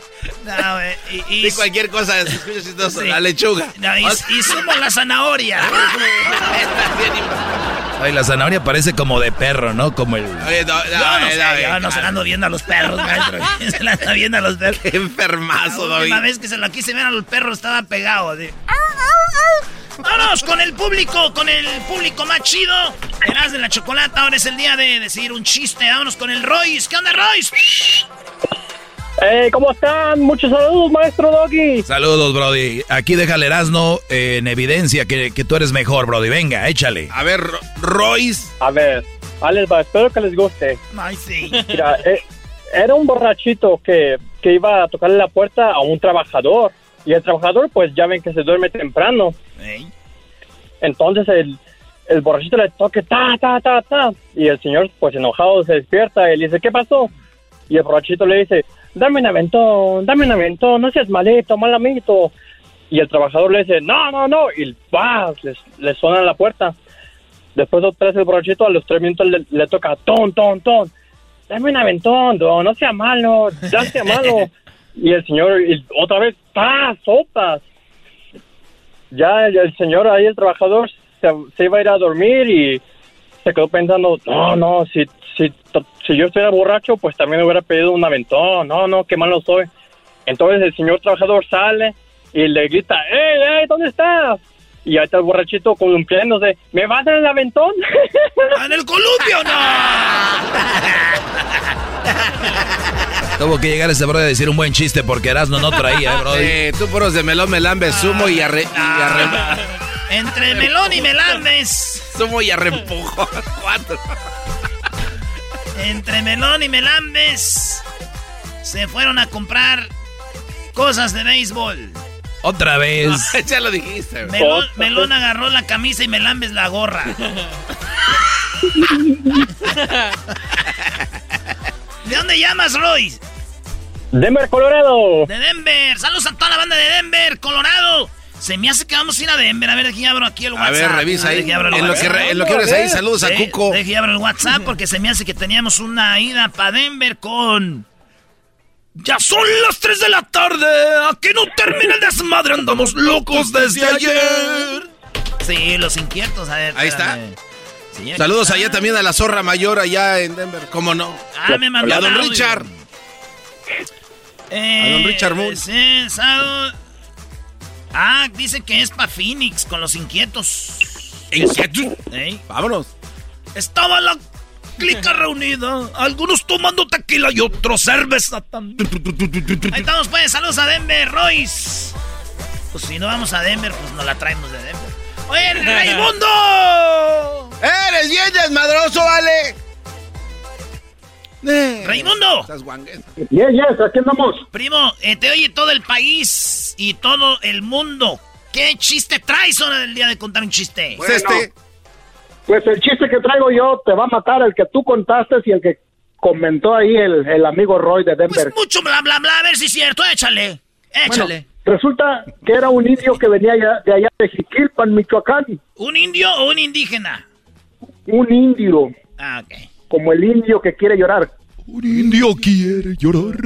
No, güey. Y, cualquier cosa, se escucha chistoso. Sí. La lechuga. no, y, y sumo la zanahoria. Ay, la zanahoria parece como de perro, ¿no? Como el... Oye, no, no, Yo no eh, sé, David, yo no se la ando viendo a los perros, maestro. Se la anda viendo a los perros. Qué enfermazo, La David. última vez que se lo quise ver a los perros estaba pegado. Así. Vámonos con el público, con el público más chido. Eras de la chocolata, ahora es el día de decir un chiste. Vámonos con el Royce. ¿Qué onda, Royce? Eh, ¿Cómo están? Muchos saludos, maestro Doggy. Saludos, Brody. Aquí déjale Erasno eh, en evidencia que, que tú eres mejor, Brody. Venga, échale. A ver, Ro- Royce. A ver, va, espero que les guste. Ay, sí. Mira, eh, era un borrachito que, que iba a tocarle la puerta a un trabajador. Y el trabajador, pues ya ven que se duerme temprano. Entonces el, el borrachito le toque ta, ta, ta, ta. Y el señor, pues enojado, se despierta y le dice, ¿qué pasó? Y el borrachito le dice, dame un aventón, dame un aventón, no seas malito, mal amiguito. Y el trabajador le dice, no, no, no. Y ¡pah! Le, suena en la puerta. Después otra vez el borrachito a los tres minutos le, toca, ton, ton, ton. Dame un aventón, don, no sea malo, ya sea malo. y el señor, y otra vez, ¡pah! Sopas ya el, señor ahí, el trabajador, se, se iba a ir a dormir y se quedó pensando, no, no, si, si, si yo estuviera borracho, pues también me hubiera pedido un aventón, no, no, qué malo soy. Entonces el señor trabajador sale y le grita, ¡Ey, ey, ¿dónde estás? Y ahí está el borrachito columpiándose, ¿me vas a dar el aventón? ¿En el columpio no? Tuvo que llegar ese Brody a decir un buen chiste porque Erasno no traía, eh, Brody. Eh, tú puros de melón, melambe, sumo y arre... Y arre Entre melón y melambes. sumo y arrempujo. Cuatro. Entre melón y melambes. Se fueron a comprar cosas de béisbol. Otra vez. ya lo dijiste. Melón, Melón agarró la camisa y Melambes la gorra. ¿De dónde llamas, Roy? Denver, Colorado. De Denver. Saludos a toda la banda de Denver, Colorado. Se me hace que vamos a ir a Denver. A ver, aquí abro aquí el A WhatsApp. ver, revisa ahí. En lo que, en lo que abres ahí, saludos a Cuco. Deje abro el WhatsApp porque se me hace que teníamos una ida para Denver con... Ya son las 3 de la tarde. ¿A que no termina el desmadre? Andamos locos desde ayer. Sí, los inquietos. A ver, Ahí está. Sí, aquí Saludos está. allá también a la zorra mayor allá en Denver. ¿Cómo no? Ah, me mandó a don. Richard. Eh, A don Richard Moon. sí, sábado- Ah, dice que es para Phoenix con los inquietos. ¿Inquietos? ¿Eh? Vámonos. Estaba la clica reunida. Algunos tomando tequila y otros cerveza también. Ahí estamos, pues. Saludos a Denver, Royce. Pues si no vamos a Denver, pues nos la traemos de Denver. ¡Oye, Raimundo! ¡Eres bien desmadroso, vale! ¡Raimundo! Estás guangues. Yes, yes, aquí andamos. Primo, eh, te oye todo el país y todo el mundo. ¿Qué chiste traes hora del día de contar un chiste? Pues este. Pues el chiste que traigo yo te va a matar el que tú contaste y el que comentó ahí el, el amigo Roy de Denver. Mucho bla, bla, bla. A ver si es cierto. Échale. Échale. Bueno, resulta que era un indio que venía de allá de Jiquilpan, Michoacán. ¿Un indio o un indígena? Un indio, Ah, ok. como el indio que quiere llorar. Un indio quiere llorar.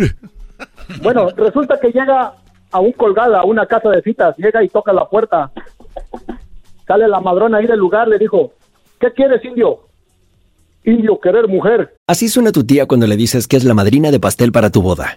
Bueno, resulta que llega a un colgada, a una casa de citas, llega y toca la puerta. Sale la madrona ahí del lugar, le dijo, ¿qué quieres, indio? Indio, querer mujer. Así suena tu tía cuando le dices que es la madrina de pastel para tu boda.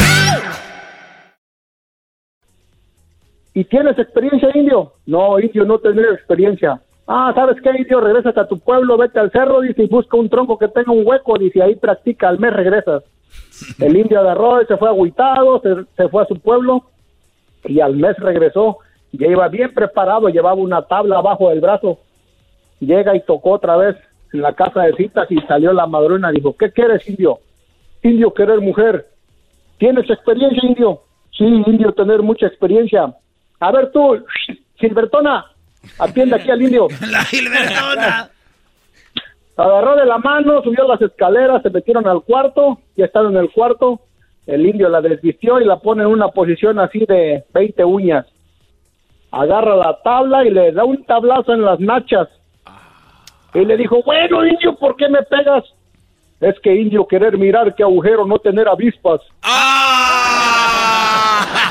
¿Y tienes experiencia, indio? No, indio, no tener experiencia. Ah, ¿sabes qué, indio? Regresas a tu pueblo, vete al cerro, dice, y busca un tronco que tenga un hueco, dice, ahí practica, al mes regresas. El indio agarró y se fue agüitado, se, se fue a su pueblo, y al mes regresó, ya iba bien preparado, llevaba una tabla abajo del brazo. Llega y tocó otra vez en la casa de citas y salió la madrona, dijo, ¿qué quieres, indio? Indio, querer mujer. ¿Tienes experiencia, indio? Sí, indio, tener mucha experiencia. A ver tú, Gilbertona, atiende aquí al indio. La Gilbertona. Agarró de la mano, subió las escaleras, se metieron al cuarto, ya están en el cuarto. El indio la desvistió y la pone en una posición así de 20 uñas. Agarra la tabla y le da un tablazo en las nachas. Y le dijo, bueno, indio, ¿por qué me pegas? Es que indio querer mirar qué agujero, no tener avispas. Ese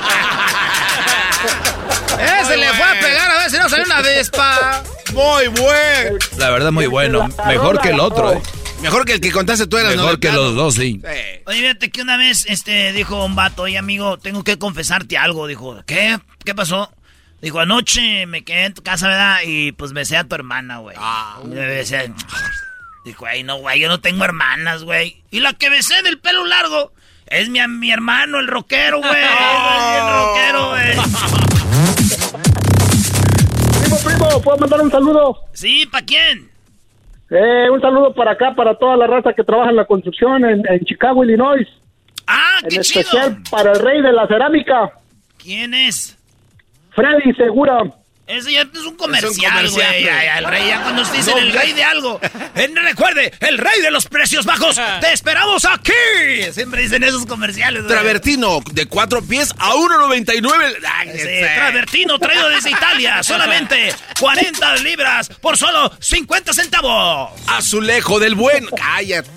salió una avispa. Muy bueno. La verdad, muy bueno. Mejor que el otro, ¿eh? Mejor que el que contaste tú eras, Mejor que los dos, sí. Oye, fíjate que una vez este, dijo un vato, oye amigo, tengo que confesarte algo. Dijo, ¿qué? ¿Qué pasó? Dijo, anoche me quedé en tu casa, ¿verdad? Y pues besé a tu hermana, güey. Me besé. Dijo, ay, no, güey, yo no tengo hermanas, güey. Y la que besé del pelo largo es mi, mi hermano, el rockero, güey. el rockero, güey. ¿puedo mandar un saludo? Sí, ¿para quién? Eh, un saludo para acá, para toda la raza que trabaja en la construcción en, en Chicago, Illinois. Ah, En qué chido. especial para el rey de la cerámica, ¿Quién es? Freddy Segura. Ese ya es un comercial, güey. El rey, ya cuando te dicen No, el rey de algo. Recuerde, el rey de los precios bajos. Te esperamos aquí. Siempre dicen esos comerciales, güey. Travertino de cuatro pies a 1.99. Ay, Sí. Travertino traído desde Italia. Solamente 40 libras por solo 50 centavos. Azulejo del buen. Cállate.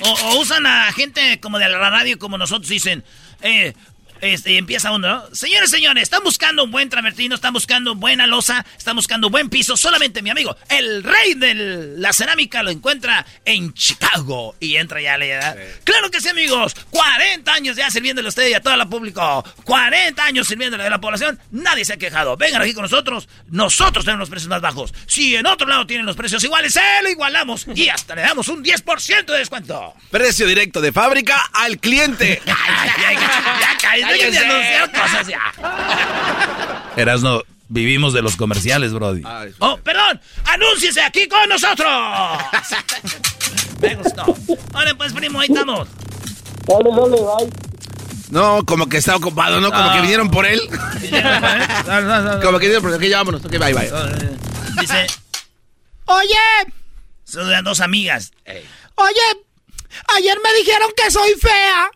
O, o usan a gente como de la radio como nosotros dicen. Eh, este, y empieza uno, ¿no? Señores, señores, están buscando un buen travertino, están buscando buena losa, están buscando buen piso. Solamente mi amigo, el rey de la cerámica, lo encuentra en Chicago. Y entra ya le da. Claro que sí, amigos. 40 años ya sirviéndole a usted y a todo el público. 40 años sirviéndole a la población. Nadie se ha quejado. Vengan aquí con nosotros. Nosotros tenemos los precios más bajos. Si en otro lado tienen los precios iguales, se lo igualamos. Y hasta le damos un 10% de descuento. Precio directo de fábrica al cliente. Ya, ya, dejen de anunciar cosas ya. Erasno, vivimos de los comerciales, Brody. Oh, perdón, anúnciese aquí con nosotros. Me gustó. Vale, pues, primo, ahí estamos. Dale, dale, bye. No, como que está ocupado, ¿no? Como Ah. que vinieron por él. como que vinieron por él. Ok, ya vámonos. Ok, bye, bye. Dice, oye, son las dos amigas. Oye, ayer me dijeron que soy fea.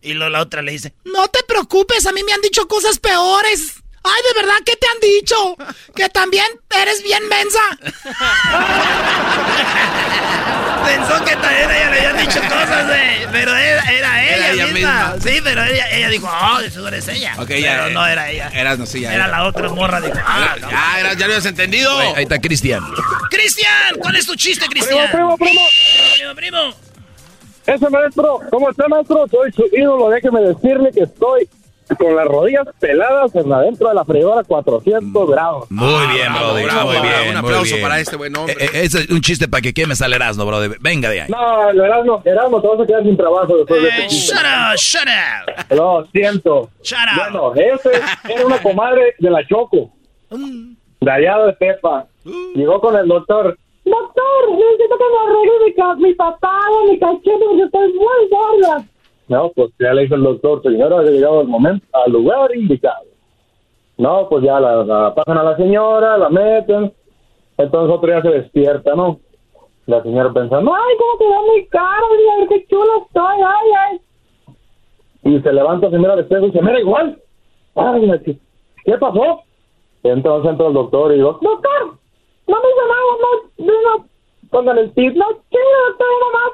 Y luego la otra le dice, no te preocupes, a mí me han dicho cosas peores. Ay, ¿de verdad qué te han dicho? Que también eres bien mensa. Pensó que también ella le habían dicho cosas, de, pero era, era ella, Era ella misma. misma. Sí, pero ella, ella dijo, oh, eso eres ella. Ok, pero ya. no era ella. Eras, no, sí, ya. Era la otra morra, dijo, ah, no. Ya, era- ya lo habías entendido. Ahí está Cristian. Cristian, ¿cuál es tu chiste, Cristian? Primo, primo, primo, primo. Ese maestro, ¿cómo está, maestro? Soy su ídolo, déjeme decirle que estoy con las rodillas peladas en adentro de la freidora 400 grados. Muy bien, bravo, Brody. bravo, muy bravo. bien. Un aplauso bien. para este buen hombre. Eh, eh, ese es un chiste para que quemes al Erasmo, Brody. Venga de ahí. No, el Erasmo, Erasmo, te vas a quedar sin trabajo después de Eh, este chiste. shut up, shut up. Lo siento. Shut up. Bueno, ese era una comadre de la Choco, de allá de Pepa. Llegó con el doctor. Doctor, necesito que me arregle mi, ca- mi papada, mi cachete, porque estoy muy gorda. No, pues ya le dijo el doctor, señora, ha llegado el momento, al lugar indicado. No, pues ya la, pasan a la señora, la meten, entonces otro día se despierta, ¿no? La señora pensando, ay, cómo te da mi cara, mira qué chula estoy, ay, ay. Y se levanta, se mira al espejo y se mira igual. Ay, ¿qué, qué pasó? Entonces entra el doctor y digo, doctor, no me hizo nada, no, no, el tip, no, ¿qué doctor, más?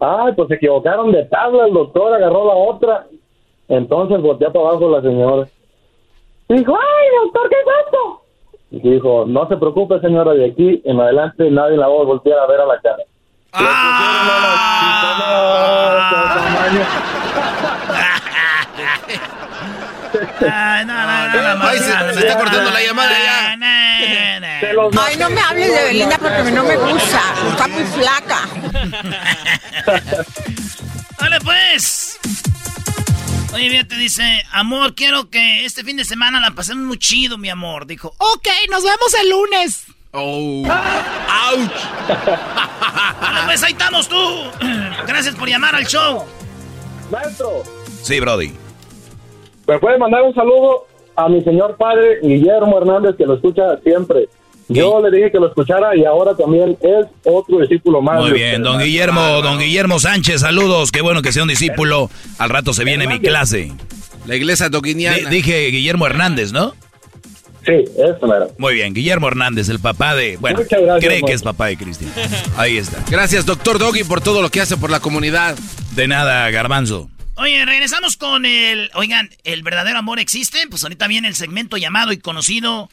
Ay, pues se equivocaron de tabla, el doctor agarró la otra. Entonces volteó para abajo la señora. Dijo, ay, doctor, ¿qué es esto? Y dijo, no se preocupe, señora, de aquí en adelante nadie la va a voltear a ver a la cara. Ay, no, no, no, no, Ay, se, no, se no, está no, cortando no, la llamada ya. Ay, no me hables de Belinda porque no me gusta. Está muy flaca. Dale, pues. Oye, bien, te dice, amor, quiero que este fin de semana la pasemos muy chido, mi amor. Dijo, Ok, nos vemos el lunes. Oh. ¡Auch! Dale, pues ahí estamos tú. Gracias por llamar al show. Maestro, Sí, Brody. ¿me puede mandar un saludo a mi señor padre Guillermo Hernández que lo escucha siempre? Yo le dije que lo escuchara y ahora también es otro discípulo más. Muy bien, usted. don Guillermo, don Guillermo Sánchez, saludos. Qué bueno que sea un discípulo. Al rato se viene mi clase. La iglesia doquiniana. Di- dije Guillermo Hernández, ¿no? Sí, eso mero. Muy bien, Guillermo Hernández, el papá de. Bueno, Muchas gracias, cree que es papá de Cristian. Ahí está. Gracias, doctor Doggy, por todo lo que hace por la comunidad. De nada, Garbanzo. Oye, regresamos con el... Oigan, ¿el verdadero amor existe? Pues ahorita viene el segmento llamado y conocido...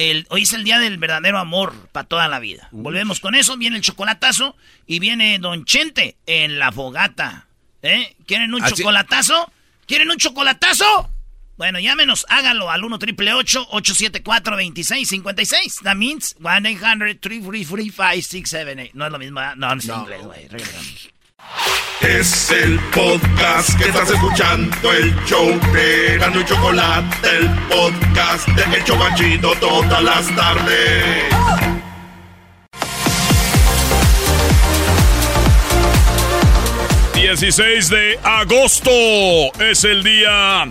El, hoy es el día del verdadero amor para toda la vida. Volvemos con eso, viene el chocolatazo y viene Don Chente en la fogata. ¿Eh? ¿Quieren un Así- chocolatazo? ¿Quieren un chocolatazo? Bueno, llámenos, háganlo al 1 triple 874 2656 That means 1-800-333-5678. No es lo mismo, no, no es inglés, güey. Es el podcast que estás escuchando, el show de Gano y Chocolate, el podcast de El Chobachito todas las tardes. 16 de agosto es el día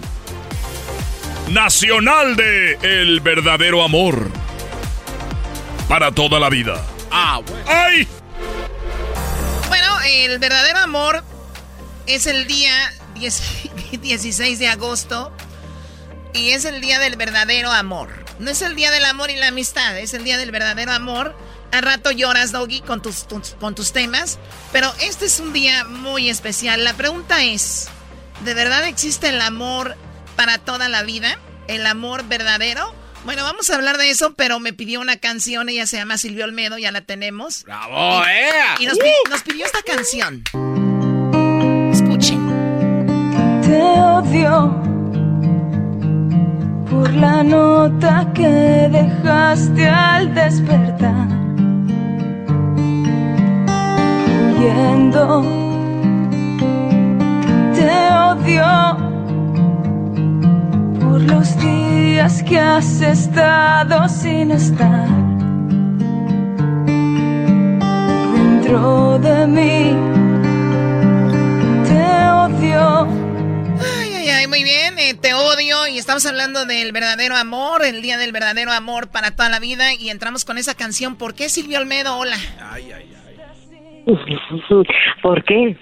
nacional de el verdadero amor para toda la vida. Ah, bueno. ¡Ay! El verdadero amor es el día 10 16 de agosto y es el día del verdadero amor. No es el día del amor y la amistad, es el día del verdadero amor. Al rato lloras, Doggy, con tus, tus- con tus temas, pero este es un día muy especial. La pregunta es, ¿de verdad existe el amor para toda la vida? ¿El amor verdadero? Bueno, vamos a hablar de eso, pero me pidió una canción, ella se llama Silvio Olmedo, ya la tenemos. ¡Bravo, Y- eh! Y nos, nos pidió esta canción. Escuchen. Te odio por la nota que dejaste al despertar. Huyendo, te odio por los días que has estado sin estar dentro de mí. Te odio. Ay, ay, ay, muy bien. eh, te odio y estamos hablando del verdadero amor, el día del verdadero amor para toda la vida y entramos con esa canción. ¿Por qué Silvio Olmedo? Hola. ¿Por qué?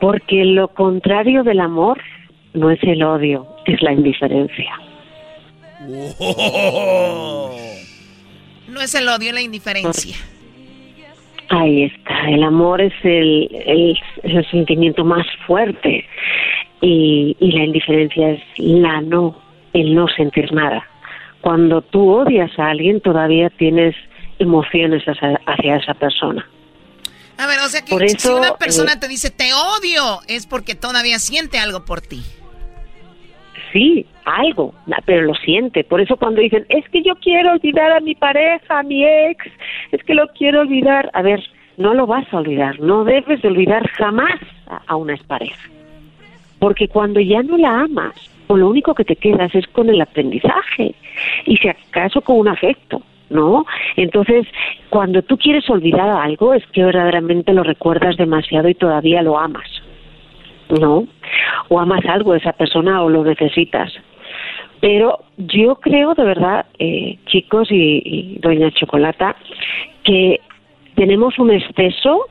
Porque lo contrario del amor no es el odio, es la indiferencia. No es el odio, es la indiferencia. Ahí está, el amor es el, el, sentimiento más fuerte y, y la indiferencia es la no, el no sentir nada. Cuando tú odias a alguien todavía tienes emociones hacia, hacia esa persona. A ver, o sea que Por si eso, una persona eh, te dice te odio, es porque todavía siente algo por ti. Sí, algo, pero lo siente. Por eso cuando dicen, es que yo quiero olvidar a mi pareja, a mi ex, es que lo quiero olvidar. A ver, no lo vas a olvidar, no debes de olvidar jamás a, a una expareja. Porque cuando ya no la amas, pues lo único que te quedas es con el aprendizaje y si acaso con un afecto, ¿no? Entonces, cuando tú quieres olvidar algo es que verdaderamente lo recuerdas demasiado y todavía lo amas. ¿No? O amas algo de esa persona o lo necesitas. Pero yo creo de verdad, eh, chicos y, y doña Chocolata, que tenemos un exceso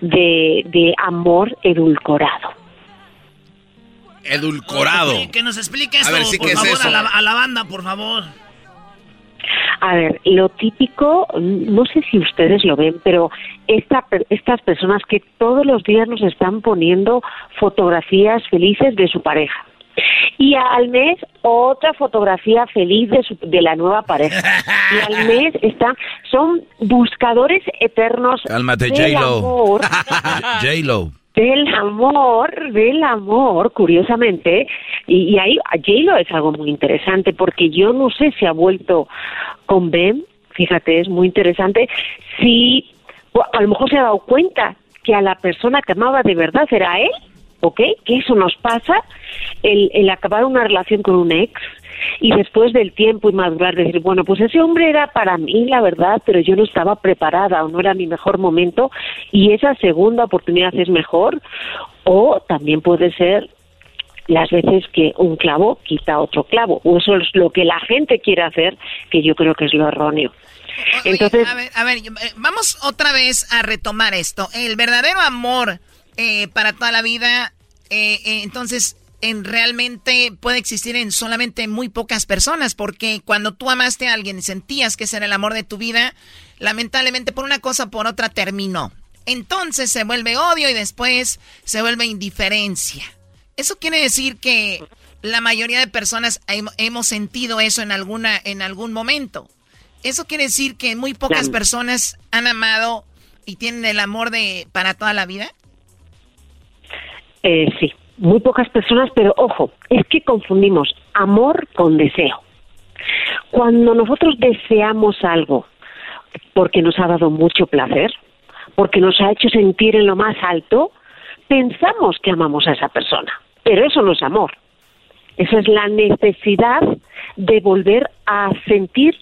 de, de amor edulcorado. Edulcorado. Que nos explique A esto, ver, sí, por ¿qué es favor, eso? A, la, a la banda, por favor. A ver, lo típico, no sé si ustedes lo ven, pero esta, estas personas que todos los días nos están poniendo fotografías felices de su pareja. Y al mes otra fotografía feliz de, de la nueva pareja. Y al mes están, son buscadores eternos Cálmate, J-Lo. J-Lo. Del amor, del amor, curiosamente, y, y ahí J-Lo es algo muy interesante porque yo no sé si ha vuelto con Ben, fíjate, es muy interesante, si a lo mejor se ha dado cuenta que a la persona que amaba de verdad era él, ¿ok? Que eso nos pasa, el, el acabar una relación con un ex y después del tiempo y madurar decir, bueno, pues ese hombre era para mí, la verdad, pero yo no estaba preparada o no era mi mejor momento y esa segunda oportunidad es mejor o también puede ser las veces que un clavo quita otro clavo o eso es lo que la gente quiere hacer que yo creo que es lo erróneo. Entonces, a ver, a ver, eh, vamos otra vez a retomar esto. El verdadero amor eh, para toda la vida, eh, eh, entonces, en realmente puede existir en solamente muy pocas personas, porque cuando tú amaste a alguien y sentías que ese era el amor de tu vida, lamentablemente por una cosa o por otra terminó. Entonces se vuelve odio y después se vuelve indiferencia. Eso quiere decir que la mayoría de personas hem- hemos sentido eso en alguna en algún momento. Eso quiere decir que muy pocas personas han amado y tienen el amor de para toda la vida. Eh, sí, muy pocas personas, pero ojo, es que confundimos amor con deseo. Cuando nosotros deseamos algo porque nos ha dado mucho placer, porque nos ha hecho sentir en lo más alto, pensamos que amamos a esa persona, pero eso no es amor. Eso es la necesidad de volver a sentir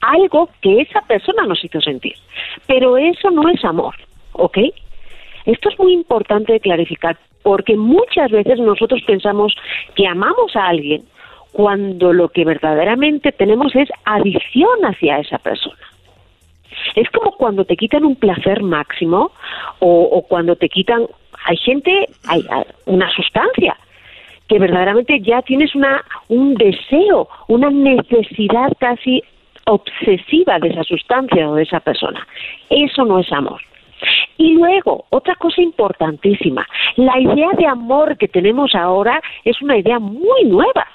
algo que esa persona nos hizo sentir. Pero eso no es amor, ¿ok? Esto es muy importante de clarificar porque muchas veces nosotros pensamos que amamos a alguien cuando lo que verdaderamente tenemos es adicción hacia esa persona. Es como cuando te quitan un placer máximo o, cuando te quitan, hay gente, hay, hay una sustancia que verdaderamente ya tienes una un deseo, una necesidad casi obsesiva de esa sustancia o de esa persona. Eso no es amor. Y luego, otra cosa importantísima, la idea de amor que tenemos ahora es una idea muy nueva.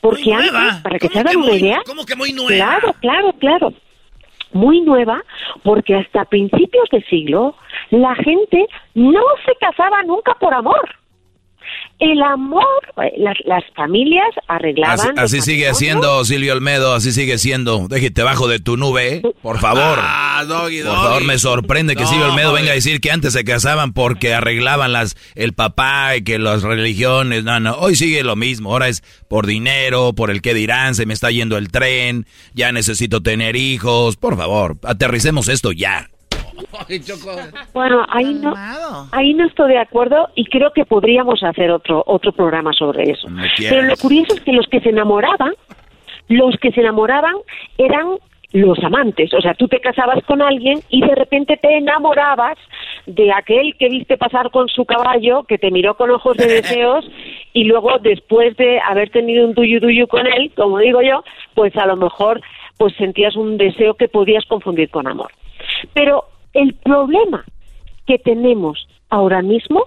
Porque antes, para que se hagan una idea... ¿Cómo que muy nueva? Claro, claro, claro. Muy nueva, porque hasta principios de siglo la gente no se casaba nunca por amor. El amor, eh, las, las familias arreglaban... así sigue siendo, Silvio Olmedo, así sigue siendo. Déjate bajo de tu nube, ¿eh? por favor. Ah, doggy, Por favor, me sorprende que No, Silvio Olmedo joder. venga a decir que antes se casaban porque arreglaban las el papá y que las religiones. No, no, hoy sigue lo mismo. Ahora es por dinero, por el que dirán, se me está yendo el tren, ya necesito tener hijos. Por favor, aterricemos esto ya. Bueno, ahí no, ahí no estoy de acuerdo y creo que podríamos hacer otro otro programa sobre eso. Pero lo curioso es que los que se enamoraban, los que se enamoraban eran los amantes. O sea, tú te casabas con alguien y de repente te enamorabas de aquel que viste pasar con su caballo, que te miró con ojos de deseos y luego después de haber tenido un tuyu tuyu con él, como digo yo, pues a lo mejor pues sentías un deseo que podías confundir con amor. Pero el problema que tenemos ahora mismo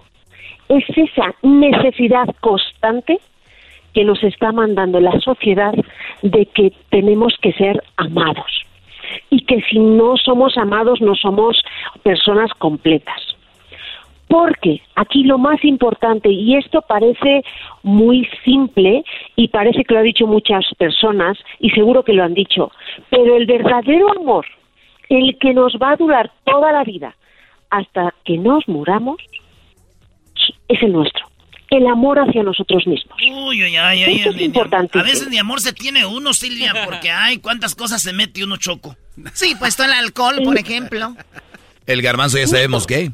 es esa necesidad constante que nos está mandando la sociedad de que tenemos que ser amados y que si no somos amados no somos personas completas. Porque aquí lo más importante, y esto parece muy simple y parece que lo han dicho muchas personas y seguro que lo han dicho, pero el verdadero amor, el que nos va a durar toda la vida hasta que nos muramos, es el nuestro. El amor hacia nosotros mismos. Uy, uy, ay, ay, Esto es importantísimo. A veces ni amor se tiene uno, Silvia, porque ay, cuántas cosas se mete uno choco. Sí, pues todo el alcohol, por ejemplo. El garbanzo ya sabemos qué.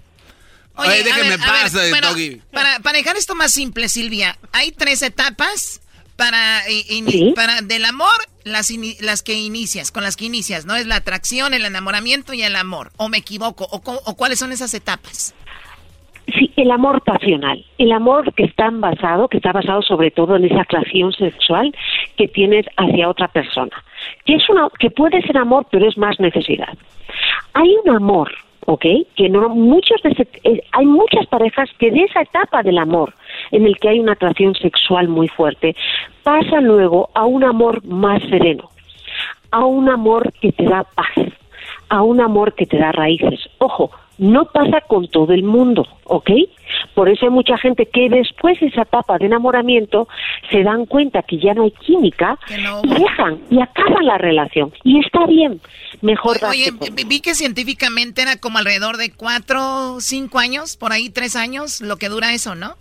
Oye, déjeme ver, a ver, pasar, bueno, para, para dejar esto más simple, Silvia, hay tres etapas para, Sí. para del amor, las, las que inicias, con las que inicias, ¿no? Es la atracción, el enamoramiento y el amor. ¿O me equivoco? ¿O, o cuáles son esas etapas? Sí, el amor pasional, el amor que está basado, que está basado sobre todo en esa atracción sexual que tienes hacia otra persona. que es una, que puede ser amor, pero es más necesidad. Hay un amor, ¿ok? Que no muchos eh, hay muchas parejas que de esa etapa del amor en el que hay una atracción sexual muy fuerte pasan luego a un amor más sereno, a un amor que te da paz, a un amor que te da raíces. Ojo, no pasa con todo el mundo, ¿ok? Por eso hay mucha gente que después de esa etapa de enamoramiento se dan cuenta que ya no hay química y dejan y acaban la relación. Y está bien, mejor Oye, vi que científicamente era como alrededor de cuatro, cinco años, por ahí tres años, lo que dura eso, ¿no?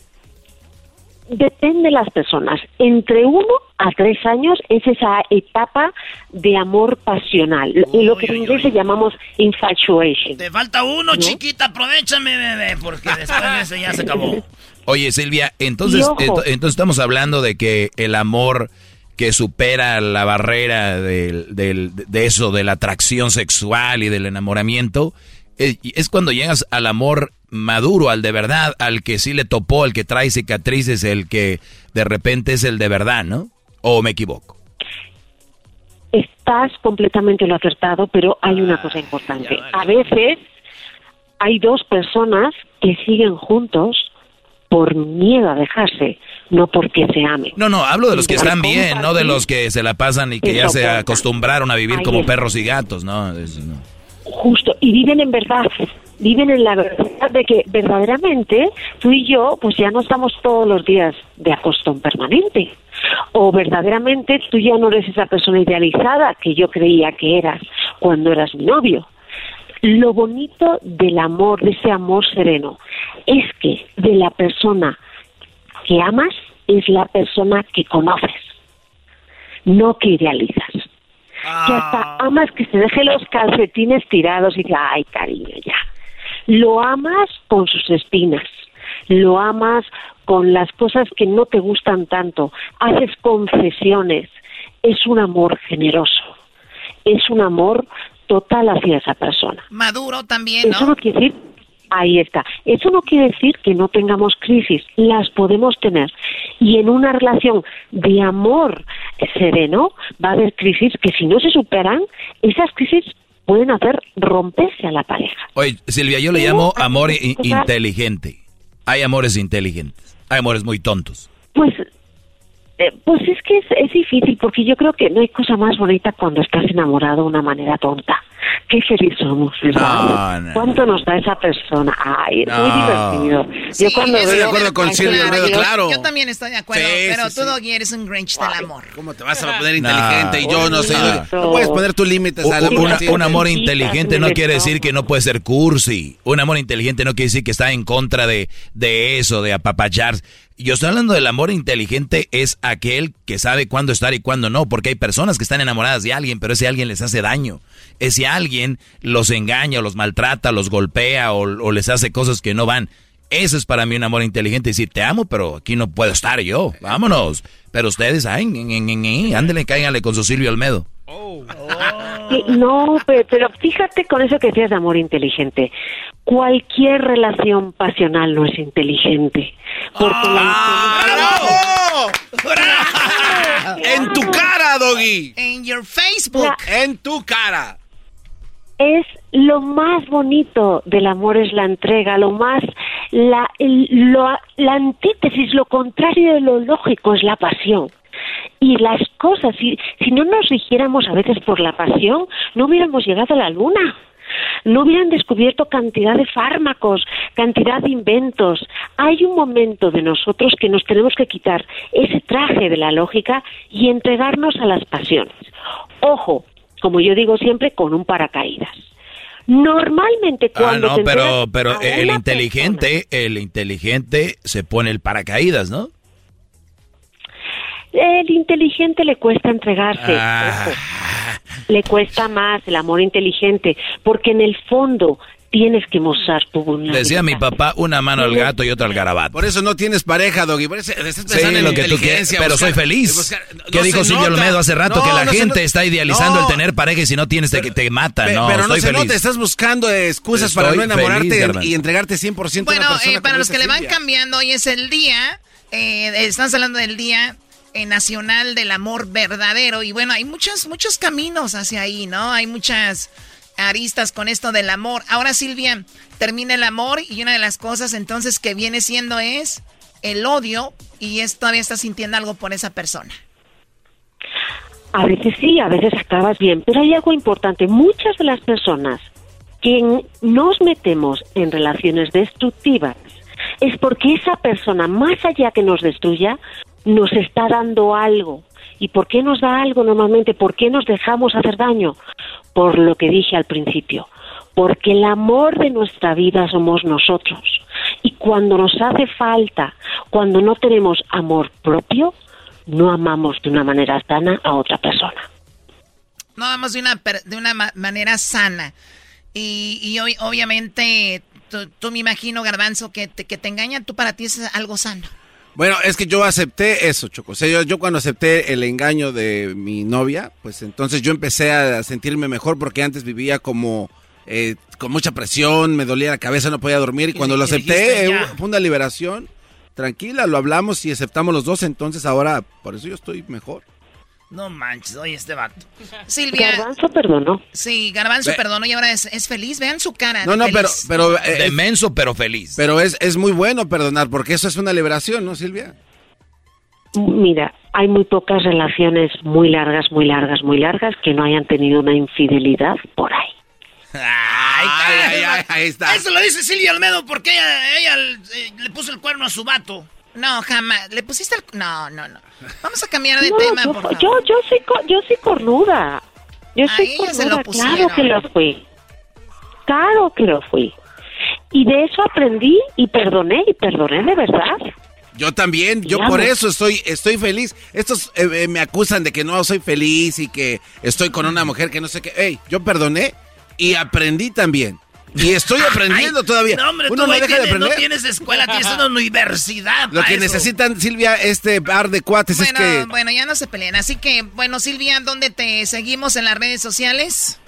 Depende de las personas. Entre uno a tres años es esa etapa de amor pasional, y lo que en inglés llamamos infatuation. Te falta uno, chiquita, aprovechame, bebé, porque después de eso ya se acabó. Oye, Silvia, entonces, entonces estamos hablando de que el amor que supera la barrera del, de eso, de la atracción sexual y del enamoramiento, es, eh, es cuando llegas al amor maduro, al de verdad, al que sí le topó, al que trae cicatrices, el que de repente es el de verdad, ¿no? ¿O me equivoco? Estás completamente lo acertado, pero hay una cosa importante. A veces hay dos personas que siguen juntos por miedo a dejarse, no porque se amen. No, no, hablo de los que están bien, no de los que se la pasan y que ya se acostumbraron a vivir como perros y gatos, ¿no? Justo, y viven en verdad, viven en la verdad de que verdaderamente tú y yo pues ya no estamos todos los días de acostón permanente o verdaderamente tú ya no eres esa persona idealizada que yo creía que eras cuando eras mi novio. Lo bonito del amor, de ese amor sereno, es que de la persona que amas es la persona que conoces, no que idealizas. Que hasta ah. amas que se deje los calcetines tirados y diga, ay cariño, ya lo amas con sus espinas, lo amas con las cosas que no te gustan tanto, haces concesiones, es un amor generoso, es un amor total hacia esa persona. Maduro también, ¿no? Eso no quiere decir, ahí está, eso no quiere decir que no tengamos crisis, las podemos tener. Y en una relación de amor sereno va a haber crisis que si no se superan, esas crisis pueden hacer romperse a la pareja. Oye, Silvia, yo le llamo amor inteligente. Hay amores inteligentes, hay amores muy tontos. Pues, eh, pues es que es, es, difícil porque yo creo que no hay cosa más bonita cuando estás enamorado de una manera tonta qué feliz somos, ¿Cuánto nos da esa persona? Ay, es muy divertido. yo cuando estoy de acuerdo con Silvia, claro. Yo también estoy de acuerdo, pero tú, Doggy, eres un Grinch del amor. ¿Cómo te vas a poner inteligente y yo no sé? No puedes poner tus límites al amor. Un amor inteligente no quiere decir que no puede ser cursi. Un amor inteligente no quiere decir que está en contra de, de eso, de apapachar. Yo estoy hablando del amor inteligente, es aquel que sabe cuándo estar y cuándo no, porque hay personas que están enamoradas de alguien, pero ese alguien les hace daño. Ese alguien los engaña, los maltrata, los golpea o, les hace cosas que no van. Eso es para mí un amor inteligente, decir, te amo, pero aquí no puedo estar yo, vámonos. Pero ustedes, ay, ándele, cáiganle con su Silvio Almedo. No, pero, fíjate con eso que decías de amor inteligente. Cualquier relación pasional no es inteligente. Porque ¡Ah! En tu cara, Doggy. En your Facebook. en tu cara. Es lo más bonito del amor es la entrega, lo más la, la antítesis, lo contrario de lo lógico es la pasión y las cosas, si, si no nos rigiéramos a veces por la pasión, no hubiéramos llegado a la luna. No hubieran descubierto cantidad de fármacos, cantidad de inventos. Hay un momento de nosotros que nos tenemos que quitar ese traje de la lógica y entregarnos a las pasiones. Ojo, como yo digo siempre, con un paracaídas. Normalmente ah, cuando ah, no, pero pero el inteligente, el inteligente se pone el paracaídas, ¿no? El inteligente le cuesta entregarse. Ah. Le cuesta más el amor inteligente, porque en el fondo tienes que mostrar tu vulnerabilidad. Decía mi papá, una mano al gato y otra al garabato. Por eso no tienes pareja, Doggy. Por eso estás pensando en lo que tú quieres, pero soy feliz. ¿Qué dijo Silvio Olmedo hace rato? que la gente está idealizando el tener pareja y si no tienes te, te matan. no, pero no se nota, estás buscando excusas para no enamorarte y entregarte 100% bueno, a una persona. eh, para los que le van cambiando, hoy es el día, eh, estamos hablando del día eh, nacional del amor verdadero. Y bueno, hay muchos, muchos caminos hacia ahí, ¿no? Hay muchas aristas con esto del amor. Ahora, Silvia, termina el amor y una de las cosas entonces que viene siendo es el odio y es, todavía estás sintiendo algo por esa persona. A veces sí, a veces acabas bien, pero hay algo importante. Muchas de las personas que nos metemos en relaciones destructivas es porque esa persona, más allá que nos destruya, nos está dando algo. ¿Y por qué nos da algo normalmente? ¿Por qué nos dejamos hacer daño? Por lo que dije al principio, porque el amor de nuestra vida somos nosotros. Y cuando nos hace falta, cuando no tenemos amor propio, no amamos de una manera sana a otra persona. No amamos de una, de una manera sana. Y, y obviamente, tú, me imagino, Garbanzo, que te, que te engañan, tú para ti es algo sano. Bueno, es que yo acepté eso, Choco. O sea, yo, yo, cuando acepté el engaño de mi novia, pues entonces yo empecé a sentirme mejor porque antes vivía como eh, con mucha presión, me dolía la cabeza, no podía dormir. Y cuando lo acepté, eh, fue una liberación. Tranquila, lo hablamos y aceptamos los dos, entonces ahora, por eso yo estoy mejor. No manches, oye este vato. Silvia. Garbanzo perdonó. Sí, Garbanzo perdonó y ahora es, feliz. Vean su cara. No, no, pero. pero eh, Demenso, pero feliz. Pero es, es muy bueno perdonar, porque eso es una liberación, ¿no, Silvia? Mira, hay muy pocas relaciones muy largas, muy largas, muy largas que no hayan tenido una infidelidad por ahí. Ay, ay, ay, ahí está. Eso lo dice Silvia Almedo porque ella, ella eh, le puso el cuerno a su vato. No, jamás. ¿Le pusiste el...? No, no, no. Vamos a cambiar de tema, yo, por favor. Yo, yo, soy, yo soy cornuda. Yo soy cornuda, claro que lo fui. Claro que lo fui. Y de eso aprendí y perdoné, y perdoné de verdad. Yo también, yo por eso estoy, estoy feliz. Estos eh, eh, me acusan de que no soy feliz y que estoy con una mujer que no sé qué. Ey, yo perdoné y aprendí también. Y estoy aprendiendo todavía. No, hombre, Uno no deja de aprender. No tienes escuela, tienes una universidad. Lo que necesitan, Silvia, este par de cuates es que. Bueno, ya no se peleen. Así que, bueno, Silvia, ¿dónde te seguimos en las redes sociales?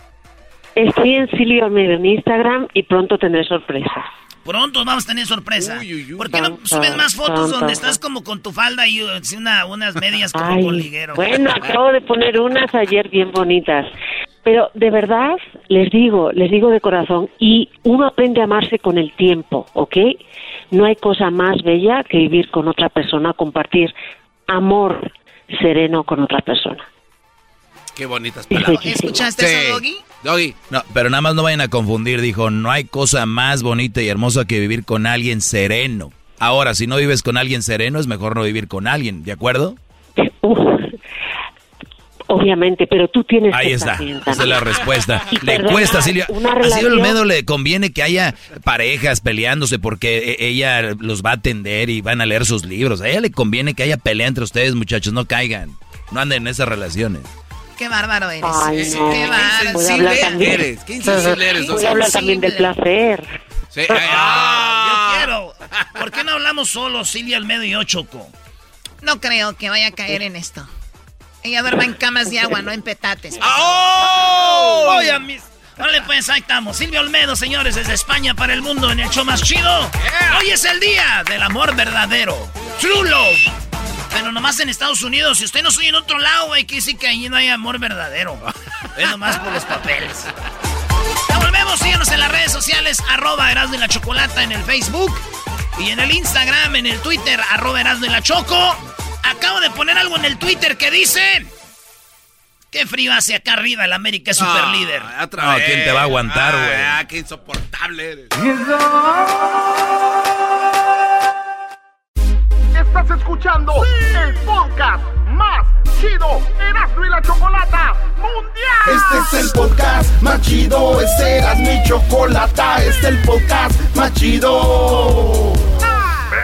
Estoy en Silvia Almeida en Instagram y pronto tendré sorpresas. Pronto vamos a tener sorpresa. ¿Por qué no subes más fotos donde estás como con tu falda y una, unas medias como con liguero? Bueno, acabo de poner unas ayer bien bonitas. Pero de verdad, les digo, les digo de corazón, y uno aprende a amarse con el tiempo, ¿ok? No hay cosa más bella que vivir con otra persona, compartir amor sereno con otra persona. Qué bonitas palabras. ¿Escuchaste eso, Doggy? Doggy. No, pero nada más no vayan a confundir, dijo, no hay cosa más bonita y hermosa que vivir con alguien sereno. Ahora, si no vives con alguien sereno, es mejor no vivir con alguien, ¿de acuerdo? Obviamente, pero tú tienes Ahí está, esa es la respuesta. le cuesta, Silvia. A Silvia Olmedo le conviene que haya parejas peleándose porque e, ella los va a atender y van a leer sus libros. A ella le conviene que haya pelea entre ustedes, muchachos, no caigan. No anden en esas relaciones. Qué bárbaro eres. Ay, no. Qué bárbaro. Silvia eres. Qué eres. Voy a hablar también del placer. Sí. Ah, yo quiero. ¿Por qué no hablamos solo Silvia Almedo y yo, Choco? No creo que vaya a caer en esto. Ella duerme en camas de agua, no en petates. ¡Oh! Oye, mis... Vale, pues ahí estamos. Silvio Olmedo, señores, desde España para el mundo en el show más chido. Hoy es el día del amor verdadero. True love. Pero nomás en Estados Unidos. Si usted no soy en otro lado, hay que decir que ahí no hay amor verdadero. Es nomás por los papeles. Ya volvemos, síganos en las redes sociales, arroba Erasmo y la Chocolata en el Facebook. Y en el Instagram, en el Twitter, arroba Erasmo y la Choco. Acabo de poner algo en el Twitter que dice... Qué frío hace acá arriba, el América es super líder. No, ¿quién te va a aguantar, güey? Ah, qué insoportable eres. Estás escuchando el podcast más chido Erasmo y la Chocolata Mundial. Este es el podcast más chido, este Erasmo y Chocolata, este es el podcast más chido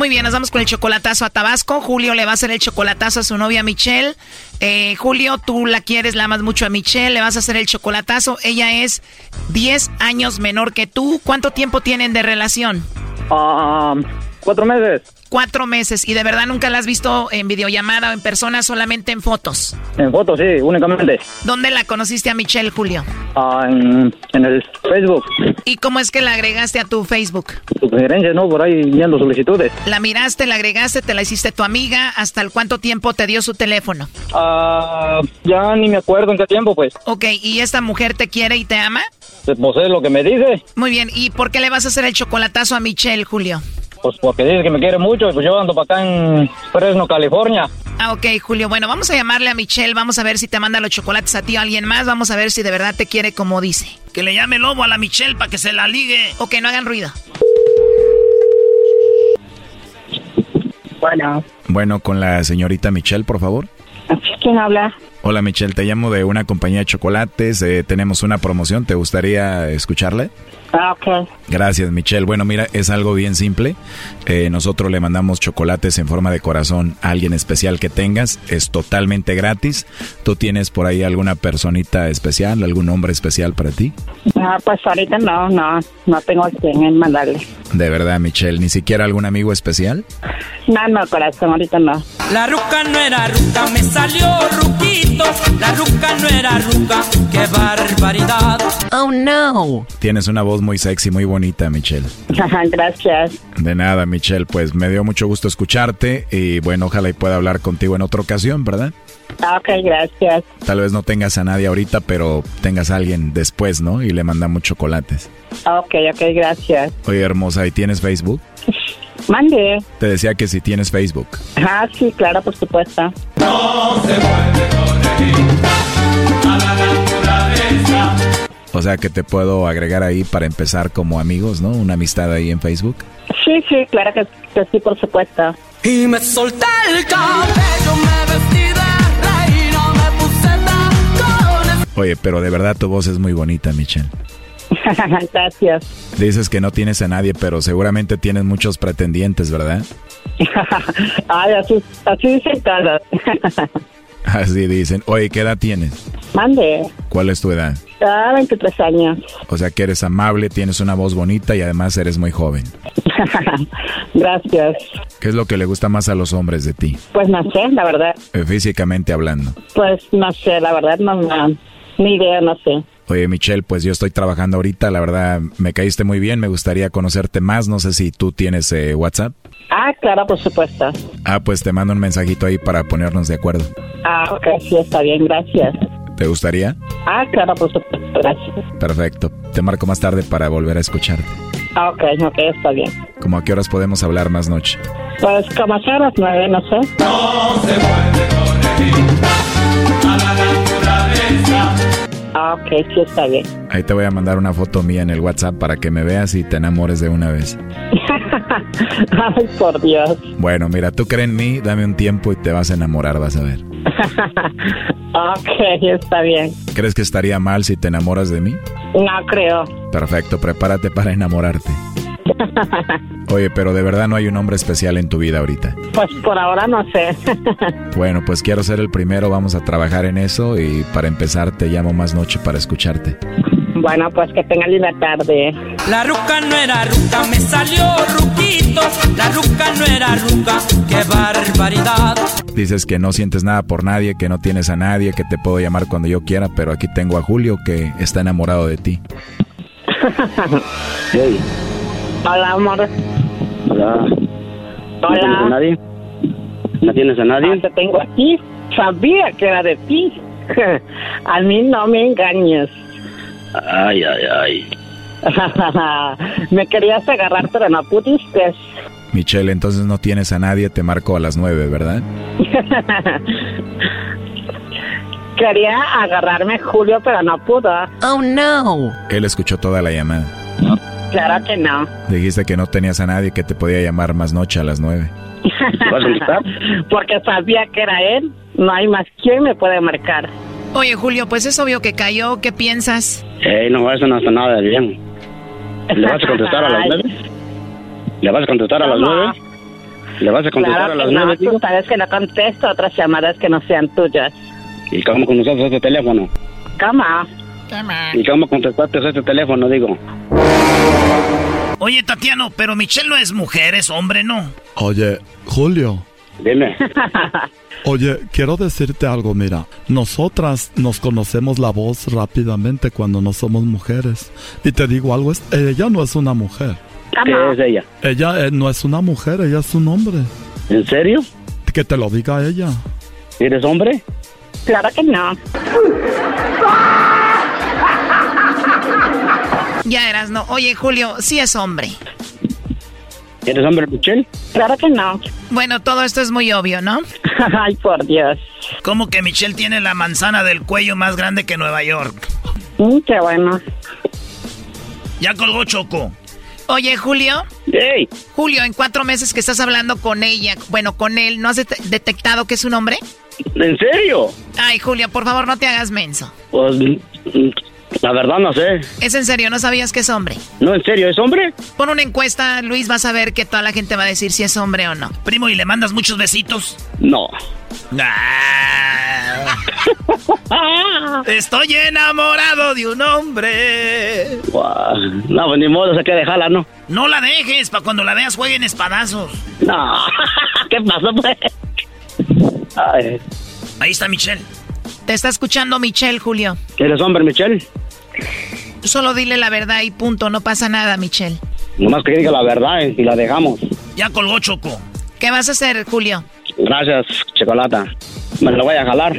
Muy bien, nos vamos con el chocolatazo a Tabasco. Julio le va a hacer el chocolatazo a su novia Michelle. Eh, Julio, tú la quieres, la amas mucho a Michelle, le vas a hacer el chocolatazo. Ella es 10 años menor que tú. ¿Cuánto tiempo tienen de relación? Ah, cuatro meses. Cuatro meses. ¿Y de verdad nunca la has visto en videollamada o en persona, solamente en fotos? En fotos, sí, únicamente. ¿Dónde la conociste a Michelle, Julio? Ah, en, en el Facebook. ¿Y cómo es que la agregaste a tu Facebook? Sugerencias, ¿no? Por ahí viendo solicitudes. La miraste, la agregaste, te la hiciste tu amiga. ¿Hasta el cuánto tiempo te dio su teléfono? Ah, ya ni me acuerdo en qué tiempo, pues. Ok, ¿y esta mujer te quiere y te ama? Pues es lo que me dice. Muy bien, ¿y por qué le vas a hacer el chocolatazo a Michelle, Julio? Pues porque dice que me quiere mucho y pues yo ando para acá en Fresno, California. Ah, ok, Julio. Bueno, vamos a llamarle a Michelle. Vamos a ver si te manda los chocolates a ti o a alguien más. Vamos a ver si de verdad te quiere como dice. Que le llame lobo a la Michelle para que se la ligue. O que no hagan ruido. Bueno. Bueno, con la señorita Michelle, por favor. ¿Quién habla? Hola Michelle, te llamo de una compañía de chocolates. eh, tenemos una promoción, ¿te gustaría escucharle? Ah, ok. Gracias Michelle. Bueno, mira, es algo bien simple. Eh, nosotros le mandamos chocolates en forma de corazón a alguien especial que tengas. Es totalmente gratis. ¿Tú tienes por ahí alguna personita especial, algún hombre especial para ti? Ah, pues ahorita no, no, no tengo a quién mandarle. De verdad Michelle, ¿ni siquiera algún amigo especial? No, no, corazón, ahorita no. La ruca no era ruca, me salió ruquito. La ruca no era ruca, qué barbaridad. Oh no. Tienes una voz muy sexy, muy bonita Michelle. Gracias. De nada, Michelle, pues me dio mucho gusto escucharte y bueno, ojalá y pueda hablar contigo en otra ocasión, ¿verdad? Ah, Ok, gracias. Tal vez no tengas a nadie ahorita, pero tengas a alguien después, ¿no? Y le mandamos chocolates. Ok, ok, gracias. Oye, hermosa, ¿y tienes Facebook? Mande. Te decía que si tienes Facebook. Ah, sí, claro, por supuesto. O sea que te puedo agregar ahí para empezar como amigos, ¿no? Una amistad ahí en Facebook. Sí, sí, claro que, que sí, por supuesto. Y me solté el cabello, me vestí de reina, me puse tacones. Oye, pero de verdad tu voz es muy bonita, Michelle. gracias. Dices que no tienes a nadie, pero seguramente tienes muchos pretendientes, ¿verdad? Ay, así, así dicen todas. Así dicen. Oye, ¿qué edad tienes? Mande. ¿Cuál es tu edad? Ah, 23 años. O sea que eres amable, tienes una voz bonita y además eres muy joven. Gracias. ¿Qué es lo que le gusta más a los hombres de ti? Pues no sé, la verdad. Eh, Físicamente hablando. Pues no sé, la verdad, no, no, ni idea, no sé. Oye, Michelle, pues yo estoy trabajando ahorita, la verdad me caíste muy bien, me gustaría conocerte más, no sé si tú tienes eh, WhatsApp. Ah, claro, por supuesto. Ah, pues te mando un mensajito ahí para ponernos de acuerdo. Ah, ok, sí, está bien, gracias. ¿Te gustaría? Ah, claro, por supuesto, gracias. Perfecto. Te marco más tarde para volver a escucharte. Ah, ok, ok, está bien. ¿Cómo a qué horas podemos hablar más noche? Pues como a las nueve, no sé. Ah, ok, sí, está bien. Ahí te voy a mandar una foto mía en el WhatsApp para que me veas y te enamores de una vez. Ay, por Dios. Bueno, mira, tú crees en mí, dame un tiempo y te vas a enamorar, vas a ver. ok, está bien. ¿Crees que estaría mal si te enamoras de mí? No creo. Perfecto, prepárate para enamorarte. Oye, pero de verdad no hay un hombre especial en tu vida ahorita. Pues por ahora no sé. Bueno, pues quiero ser el primero, vamos a trabajar en eso y para empezar te llamo más noche para escucharte. Bueno, pues que tenga linda tarde. La ruca no era ruca, me salió ruquito. La ruca no era ruca, qué barbaridad. Dices que no sientes nada por nadie, que no tienes a nadie, que te puedo llamar cuando yo quiera, pero aquí tengo a Julio que está enamorado de ti. Hola, amor. Hola. ¿No tienes a Hola. nadie? ¿No tienes a nadie? Ah, te tengo aquí. Sabía que era de ti. a mí no me engañes. Ay, ay, ay. me querías agarrar, pero no pudiste. Michelle, entonces no tienes a nadie, te marco a las nueve, ¿verdad? Quería agarrarme Julio, pero no pudo. Oh, no. Él escuchó toda la llamada. Claro que no. Dijiste que no tenías a nadie que te podía llamar más noche a las nueve. Porque sabía que era él. No hay más quien me puede marcar. Oye, Julio, pues es obvio que cayó. ¿Qué piensas? Eh, no, eso no está nada de bien. ¿Le vas a contestar a las nueve? ¿Le vas a contestar a las nueve? ¿Le vas a contestar Claro a las que no, nueve? tú sabes que no contesto otras llamadas que no sean tuyas. ¿Y cómo contestaste este teléfono? ¿Cómo? ¿Y cómo contestaste este teléfono, digo? Oye, Tatiano, pero Michelle no es mujer, es hombre, ¿no? Oye, Julio. Dime. Oye, quiero decirte algo, mira, nosotras nos conocemos la voz rápidamente cuando no somos mujeres. Y te digo algo, es- ella no es una mujer. ¿Qué es ella? Ella eh, no es una mujer, ella es un hombre. ¿En serio? Que te lo diga ella. ¿Eres hombre? Claro que no. Ya eras, no. Oye, Julio, sí es hombre. ¿Eres hombre, Michelle? Claro que no. Bueno, todo esto es muy obvio, ¿no? Ay, por Dios. ¿Cómo que Michelle tiene la manzana del cuello más grande que Nueva York? Mm, qué bueno. Ya colgó Choco. Oye, Julio. ¡Ey! Julio, en cuatro meses que estás hablando con ella, bueno, con él, ¿no has det- detectado que es un hombre? ¿En serio? Ay, Julio, por favor, no te hagas menso. Pues, la verdad no sé. Es en serio, ¿no sabías que es hombre? No, en serio, ¿es hombre? Pon una encuesta, Luis, vas a ver que toda la gente va a decir si es hombre o no. Primo, ¿y le mandas muchos besitos? No. Ah. Estoy enamorado de un hombre. No, pues ni modo, se que dejarla, ¿no? No la dejes, para cuando la veas jueguen espadazos. No. ¿Qué pasó, pues? Ay. Ahí está Michelle. Te está escuchando Michelle, Julio. ¿Eres hombre, Michelle? Solo dile la verdad y punto, no pasa nada, Michelle. Nomás que diga la verdad eh, y la dejamos. Ya colgó Choco. ¿Qué vas a hacer, Julio? Gracias, Chocolata. Me lo voy a jalar.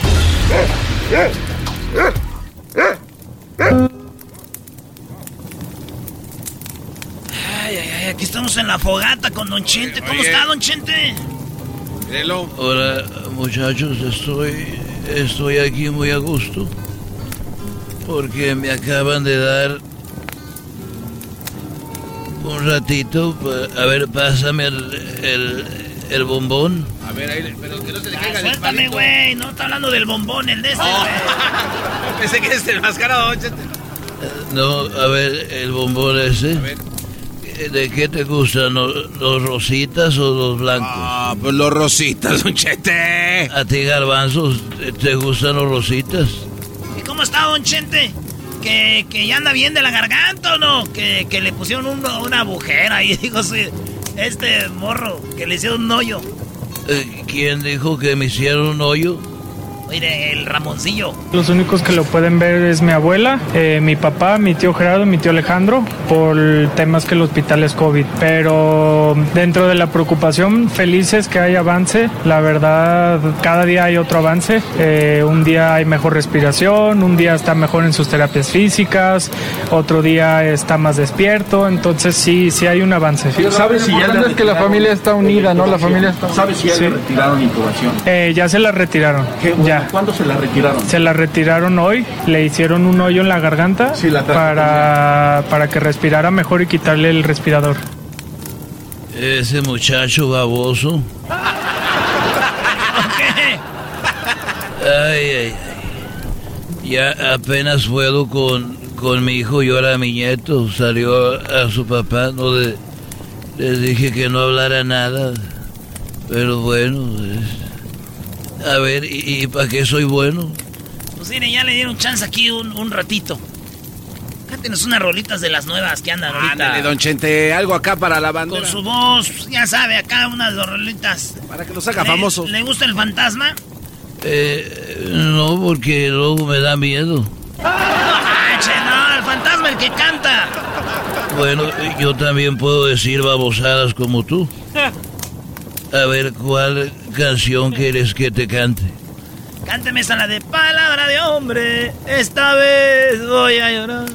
Ay, ay, ay, aquí estamos en la fogata con Don Chente. ¿Cómo está, Don Chente? Hola, muchachos, estoy, estoy aquí muy a gusto. Porque me acaban de dar un ratito. A ver, pásame el, el, el bombón. A ver, ahí, pero que no se le Ah, caiga suéltame, palito. güey. No está hablando del bombón, el de este, Oh. güey. Pensé que es el mascarado. No, a ver, el bombón ese. ¿De qué te gustan? ¿Los, los rositas o los blancos? Ah, pues los rositas, Don Chete. ¿A ti, garbanzos, te- te gustan los rositas? ¿Y cómo está, Don Chente? ¿Que, que ya anda bien de la garganta o no? Que, que le pusieron un- una agujera y digo, sí, este morro, que le hicieron un hoyo. Eh, ¿Quién dijo que me hicieron un hoyo? Mire, el Ramoncillo. Los únicos que lo pueden ver es mi abuela, eh, mi papá, mi tío Gerardo, mi tío Alejandro, por temas que el hospital es COVID. Pero dentro de la preocupación, felices que hay avance. La verdad, cada día hay otro avance. Eh, un día hay mejor respiración, un día está mejor en sus terapias físicas, otro día está más despierto. Entonces sí, sí hay un avance. ¿Sabes si ya le es que la familia está unida, no? La familia está ¿Sabes si ya le retiraron intubación? Eh, ya se la retiraron. Ya. ¿Cuándo se la retiraron? Se la retiraron hoy, le hicieron un hoyo en la garganta para, para que respirara mejor y quitarle el respirador. Ese muchacho baboso. Ay, ay, ay. Ya apenas puedo con, con mi hijo, llora mi nieto. Salió a su papá, no le, les dije que no hablara nada. Pero bueno, es- a ver, ¿y, y para qué soy bueno? Pues mire, ya le dieron chance aquí un, un ratito. Cántenos unas rolitas de las nuevas que andan ahorita. Ándale, don Chente, algo acá para la bandera. Con su voz, ya sabe, acá unas dos rolitas. Para que lo haga ¿Le- famoso. ¿Le gusta el fantasma? Eh, no, porque luego me da miedo. ¡Ah, che, no! ¡El fantasma, el que canta! Bueno, yo también puedo decir babosadas como tú. A ver, ¿cuál canción quieres que te cante? Cánteme esa la de palabra de hombre. Esta vez voy a llorar.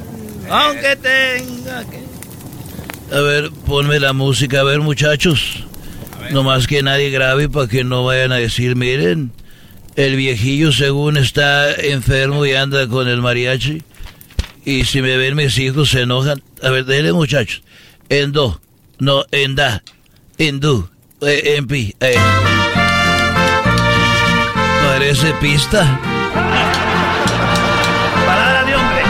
Aunque tenga que. A ver, ponme la música, a ver muchachos. No más que nadie grabe para que no vayan a decir, miren, el viejillo según está enfermo y anda con el mariachi. Y si me ven mis hijos se enojan. A ver, dele muchachos. En do, no, en da, en du, eh, en pi. eh. Parece pista. Palabra de hombre.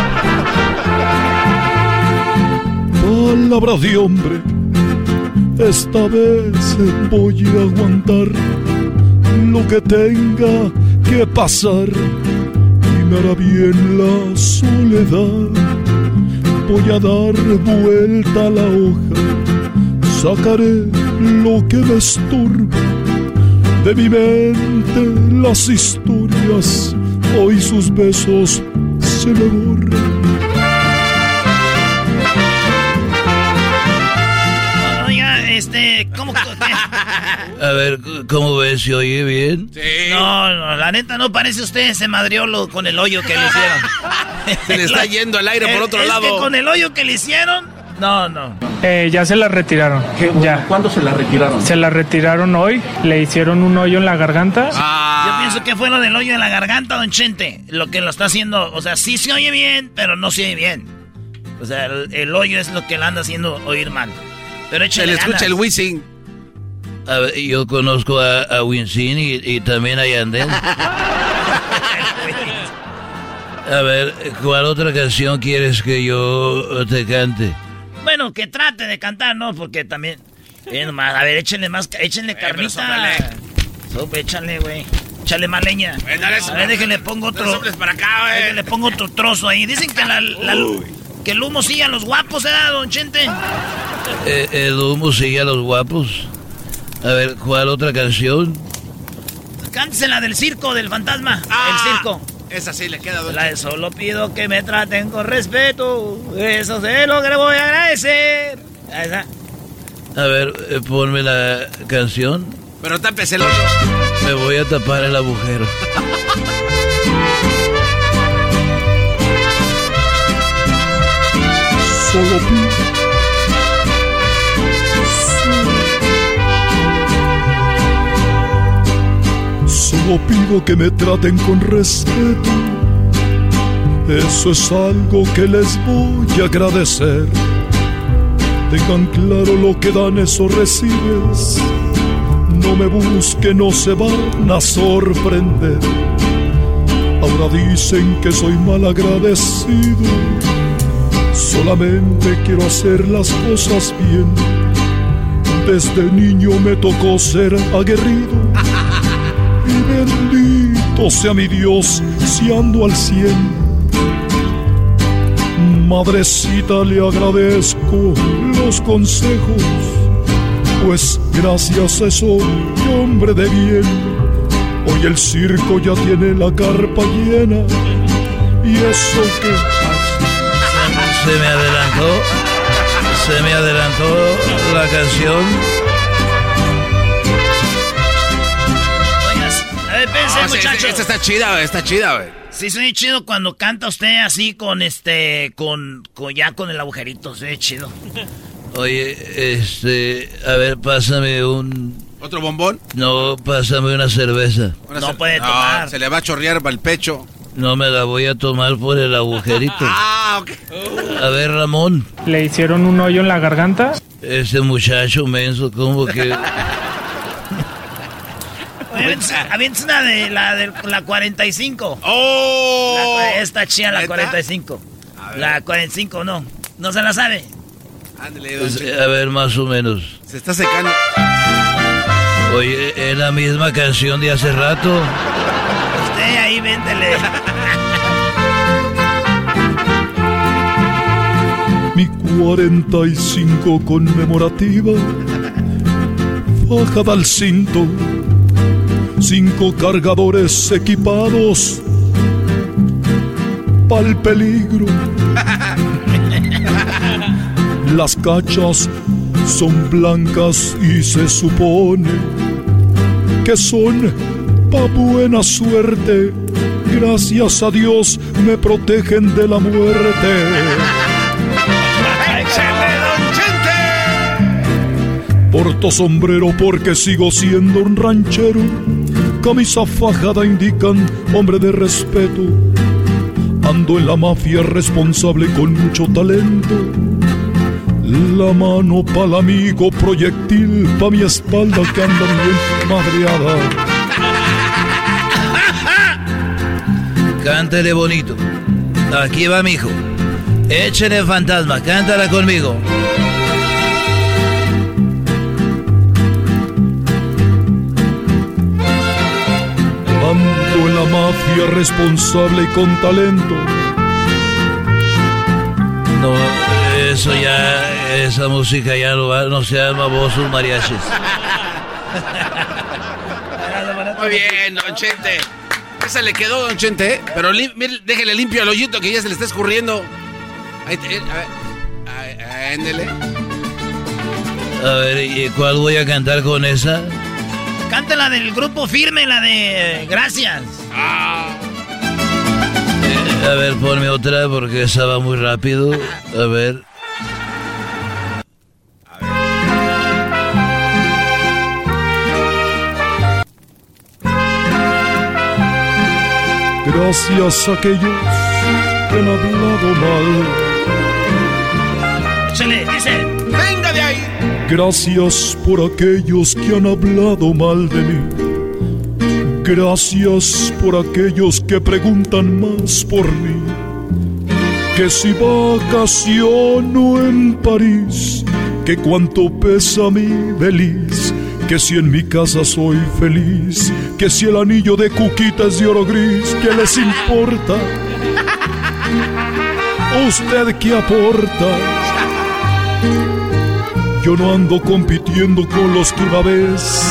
Palabra de hombre, esta vez voy a aguantar lo que tenga que pasar y me hará bien la soledad. Voy a dar vuelta a la hoja, sacaré lo que me estorba de mi mente las historias. Hoy sus besos se me borran. Oiga, este, ¿cómo? A ver, ¿cómo ves? ¿Se oye bien? No, no, la neta no parece usted ese madriolo con el hoyo que le hicieron. Se le está yendo el aire por otro Es lado. que con el hoyo que le hicieron, no, no. Eh, ya se la retiraron. ya. ¿Cuándo se la retiraron? Se la retiraron hoy, le hicieron un hoyo en la garganta. Yo pienso que fue lo del hoyo en la garganta, don Chente. Lo que lo está haciendo, o sea, sí se oye bien, pero no se oye bien. O sea, el, el hoyo es lo que le anda haciendo oír mal. Pero Se échale le escucha ganas. el whizzing. A ver, yo conozco a, a y, y también a Yandel. A ver, ¿cuál otra canción quieres que yo te cante? Bueno, que trate de cantar, ¿no? Porque también... eh, nomás, a ver, échenle más, échenle carnita. sóplale. Sope, échale, güey. Échale más leña. dale, a ver, déjenle pongo otro... Para acá, güey. Déjenle pongo otro trozo ahí. Dicen que la... la- que el humo sigue a los guapos, ¿eh, don Chente? Eh, el humo sigue a los guapos. A ver, ¿cuál otra canción? Cántese la del circo, del fantasma. Ah. el circo. Esa sí le queda, don La de solo pido que me traten con respeto. Eso es lo que le voy a agradecer. Esa. A ver, eh, ponme la canción. Pero tápese el hoyo. Me voy a tapar el agujero. Solo pido. Solo pido que me traten con respeto. Eso es algo que les voy a agradecer. Tengan claro lo que dan, eso recibes. No me busquen, no se van a sorprender. Ahora dicen que soy mal agradecido. Solamente quiero hacer las cosas bien. Desde niño me tocó ser aguerrido. Bendito sea mi Dios si ando al cien. Madrecita, le agradezco los consejos, pues gracias a eso hombre de bien. Hoy el circo ya tiene la carpa llena. Y eso que Se me adelantó. Se me adelantó la canción. Muchachos. sí, Esta está chida, güey. Está chida, güey. Sí, suena chido cuando canta usted así con este, con, con ya con el agujerito, suena chido. Oye, este, a ver, pásame un... ¿Otro bombón? No, pásame una cerveza. Una No cer- puede tomar. Se le va a chorrear para el pecho. No me la voy a tomar por el agujerito. Ah, ok. A ver, Ramón, Le hicieron un hoyo en la garganta. ese muchacho menso, como que... Avientes una de la, de la 45. ¡Oh! La, esta chía, la 45. La 45, no. No se la sabe. Ándale, Pues, a ver, más o menos. Se está secando. Oye, es la misma canción de hace rato. Usted ahí, véntele. Mi 45 conmemorativa, bajada al cinto, cinco cargadores equipados, pa'l peligro. Las cachas son blancas y se supone que son pa' buena suerte. Gracias a Dios me protegen de la muerte. Porto sombrero porque sigo siendo un ranchero. Camisa fajada indican hombre de respeto. Ando en la mafia responsable con mucho talento. La mano pa'l amigo, proyectil pa' mi espalda que anda bien madreada. Cántele bonito. Aquí va mi hijo. Échele fantasma, cántala conmigo. En la mafia responsable y con talento. No, eso ya, esa música ya no, va, no se llama voz sus mariachis. Muy bien, Don Chente. Esa le quedó, Don Chente, ¿eh? Pero lim- mire, déjele limpio al hoyito que ya se le está escurriendo. Ahí, te- eh, a ver. Ándele. A ver, ¿y cuál voy a cantar con esa? Canta la del grupo firme, la de eh, Gracias. A ver, ponme otra porque esa va muy rápido. A ver. Gracias a aquellos que han hablado mal. Gracias por aquellos que han hablado mal de mí. Gracias por aquellos que preguntan más por mí. Que si vacaciono en París, que cuánto pesa mi beliz. Que si en mi casa soy feliz, que si el anillo de cuquita es de oro gris, ¿qué les importa? ¿Usted qué aporta? Yo no ando compitiendo con los que una vez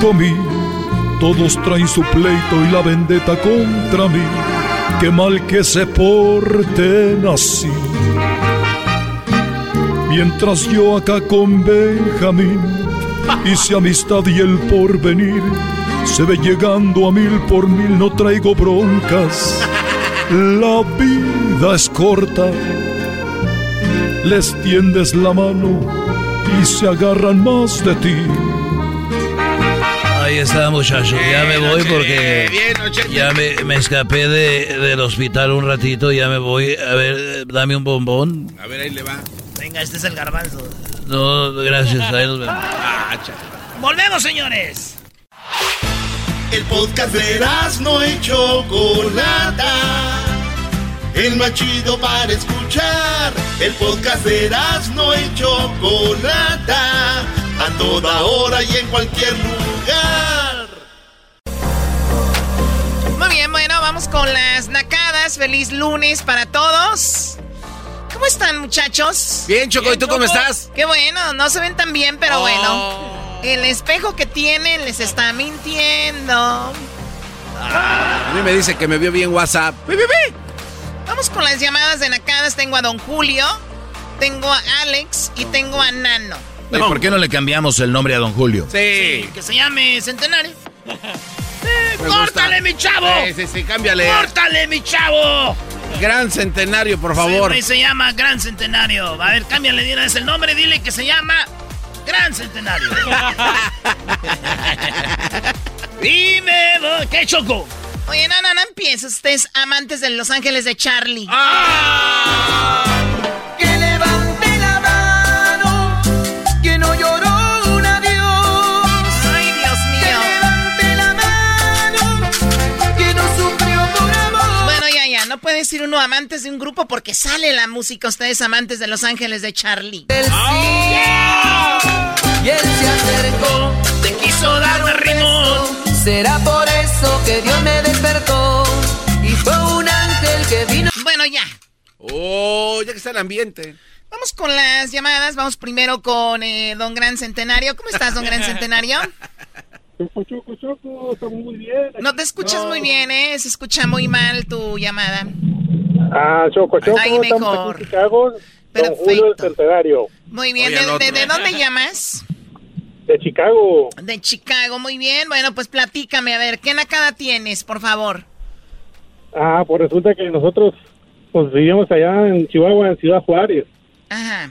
comí. Todos traen su pleito y la vendetta contra mí. Qué mal que se porten así. Mientras yo acá con Benjamín hice amistad y el porvenir se ve llegando a mil por mil, no traigo broncas. La vida es corta les tiendes la mano y se agarran más de ti. Ahí está, muchacho. Ya me voy porque ya me, me escapé de, del hospital un ratito. Ya me voy. A ver, dame un bombón. A ver, ahí le va. Venga, este es el garbanzo. No, gracias. Ahí nos vemos. Ah. Volvemos, señores. El podcast de no y Chocolata. El más chido para escuchar. El podcast de no y Chocolata. A toda hora y en cualquier lugar. Muy bien, bueno, vamos con las nacadas. Feliz lunes para todos. ¿Cómo están, muchachos? Bien, Choco, ¿y tú cómo estás? Qué bueno, no se ven tan bien, pero Oh. bueno. El espejo que tienen les está mintiendo. A mí me dice que me vio bien WhatsApp. ¡Pi, pi, pi! Vamos con las llamadas de nacadas. Tengo a Don Julio, tengo a Alex y tengo a Nano. Oye, ¿Por qué no le cambiamos el nombre a don Julio? Sí. Que se llame Centenario. Eh, ¡Córtale, gusta. mi chavo! Sí, sí, sí, cámbiale. ¡Córtale, mi chavo! Gran centenario, por Sí, favor. güey, se llama Gran Centenario. A ver, cámbiale de una vez el nombre. Dile que se llama Gran Centenario. Dime, ¿qué choco? Oye, no, no, no empieces. Ustedes amantes de Los Ángeles de Charlie. ¡Ah! Que levante la mano, que no lloró un adiós. Ay, Dios mío. Que levante la mano, que no sufrió por amor. Bueno, ya, ya. No puede decir uno amantes de un grupo porque sale la música. Ustedes amantes de Los Ángeles de Charlie. El oh. Ah. Y él se acercó, te quiso dar un ritmo. Será por que Dios me despertó y fue un ángel que vino. Bueno, ya. Oh, ya que está el ambiente. Vamos con las llamadas. Vamos primero con eh, Don Gran Centenario. ¿Cómo estás, Don Gran Centenario? Choco, choco, estamos muy bien. No te escuchas muy bien, ¿eh? Se escucha muy mal tu llamada. Ah, Choco, Choco, Ahí estamos mejor. aquí en Chicago, Don Perfecto. Julio del Centenario, Muy bien. Oye, ¿De, el otro. de- de dónde llamas? De Chicago. De Chicago. Muy bien. Bueno, pues platícame. A ver, ¿qué nacada tienes, por favor? Ah, pues resulta que nosotros pues, vivíamos allá en Chihuahua, en Ciudad Juárez. Ajá.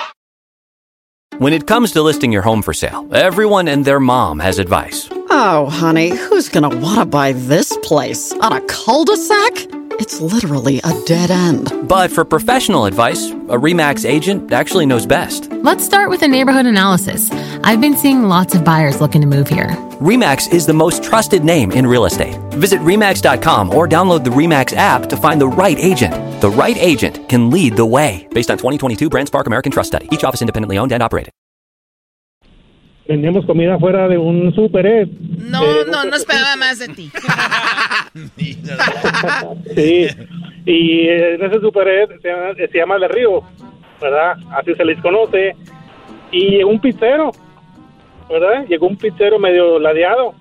When it comes to listing your home for sale, everyone and their mom has advice. Oh, honey, who's gonna want to buy this place? On a cul de sac? It's literally a dead end. But for professional advice, a REMAX agent actually knows best. Let's start with a neighborhood analysis. I've been seeing lots of buyers looking to move here. REMAX is the most trusted name in real estate. Visit REMAX.com or download the REMAX app to find the right agent. The right agent can lead the way. Based on 2022 BrandSpark American Trust Study. Each office independently owned and operated. Vendíamos comida fuera de un super eh. No, no, no esperaba más de ti. Sí, y en ese super eh, se llama, se llama de Río, ¿verdad? Así se les conoce. Y llegó un pizzero, ¿verdad? Llegó un pizzero medio ladeado.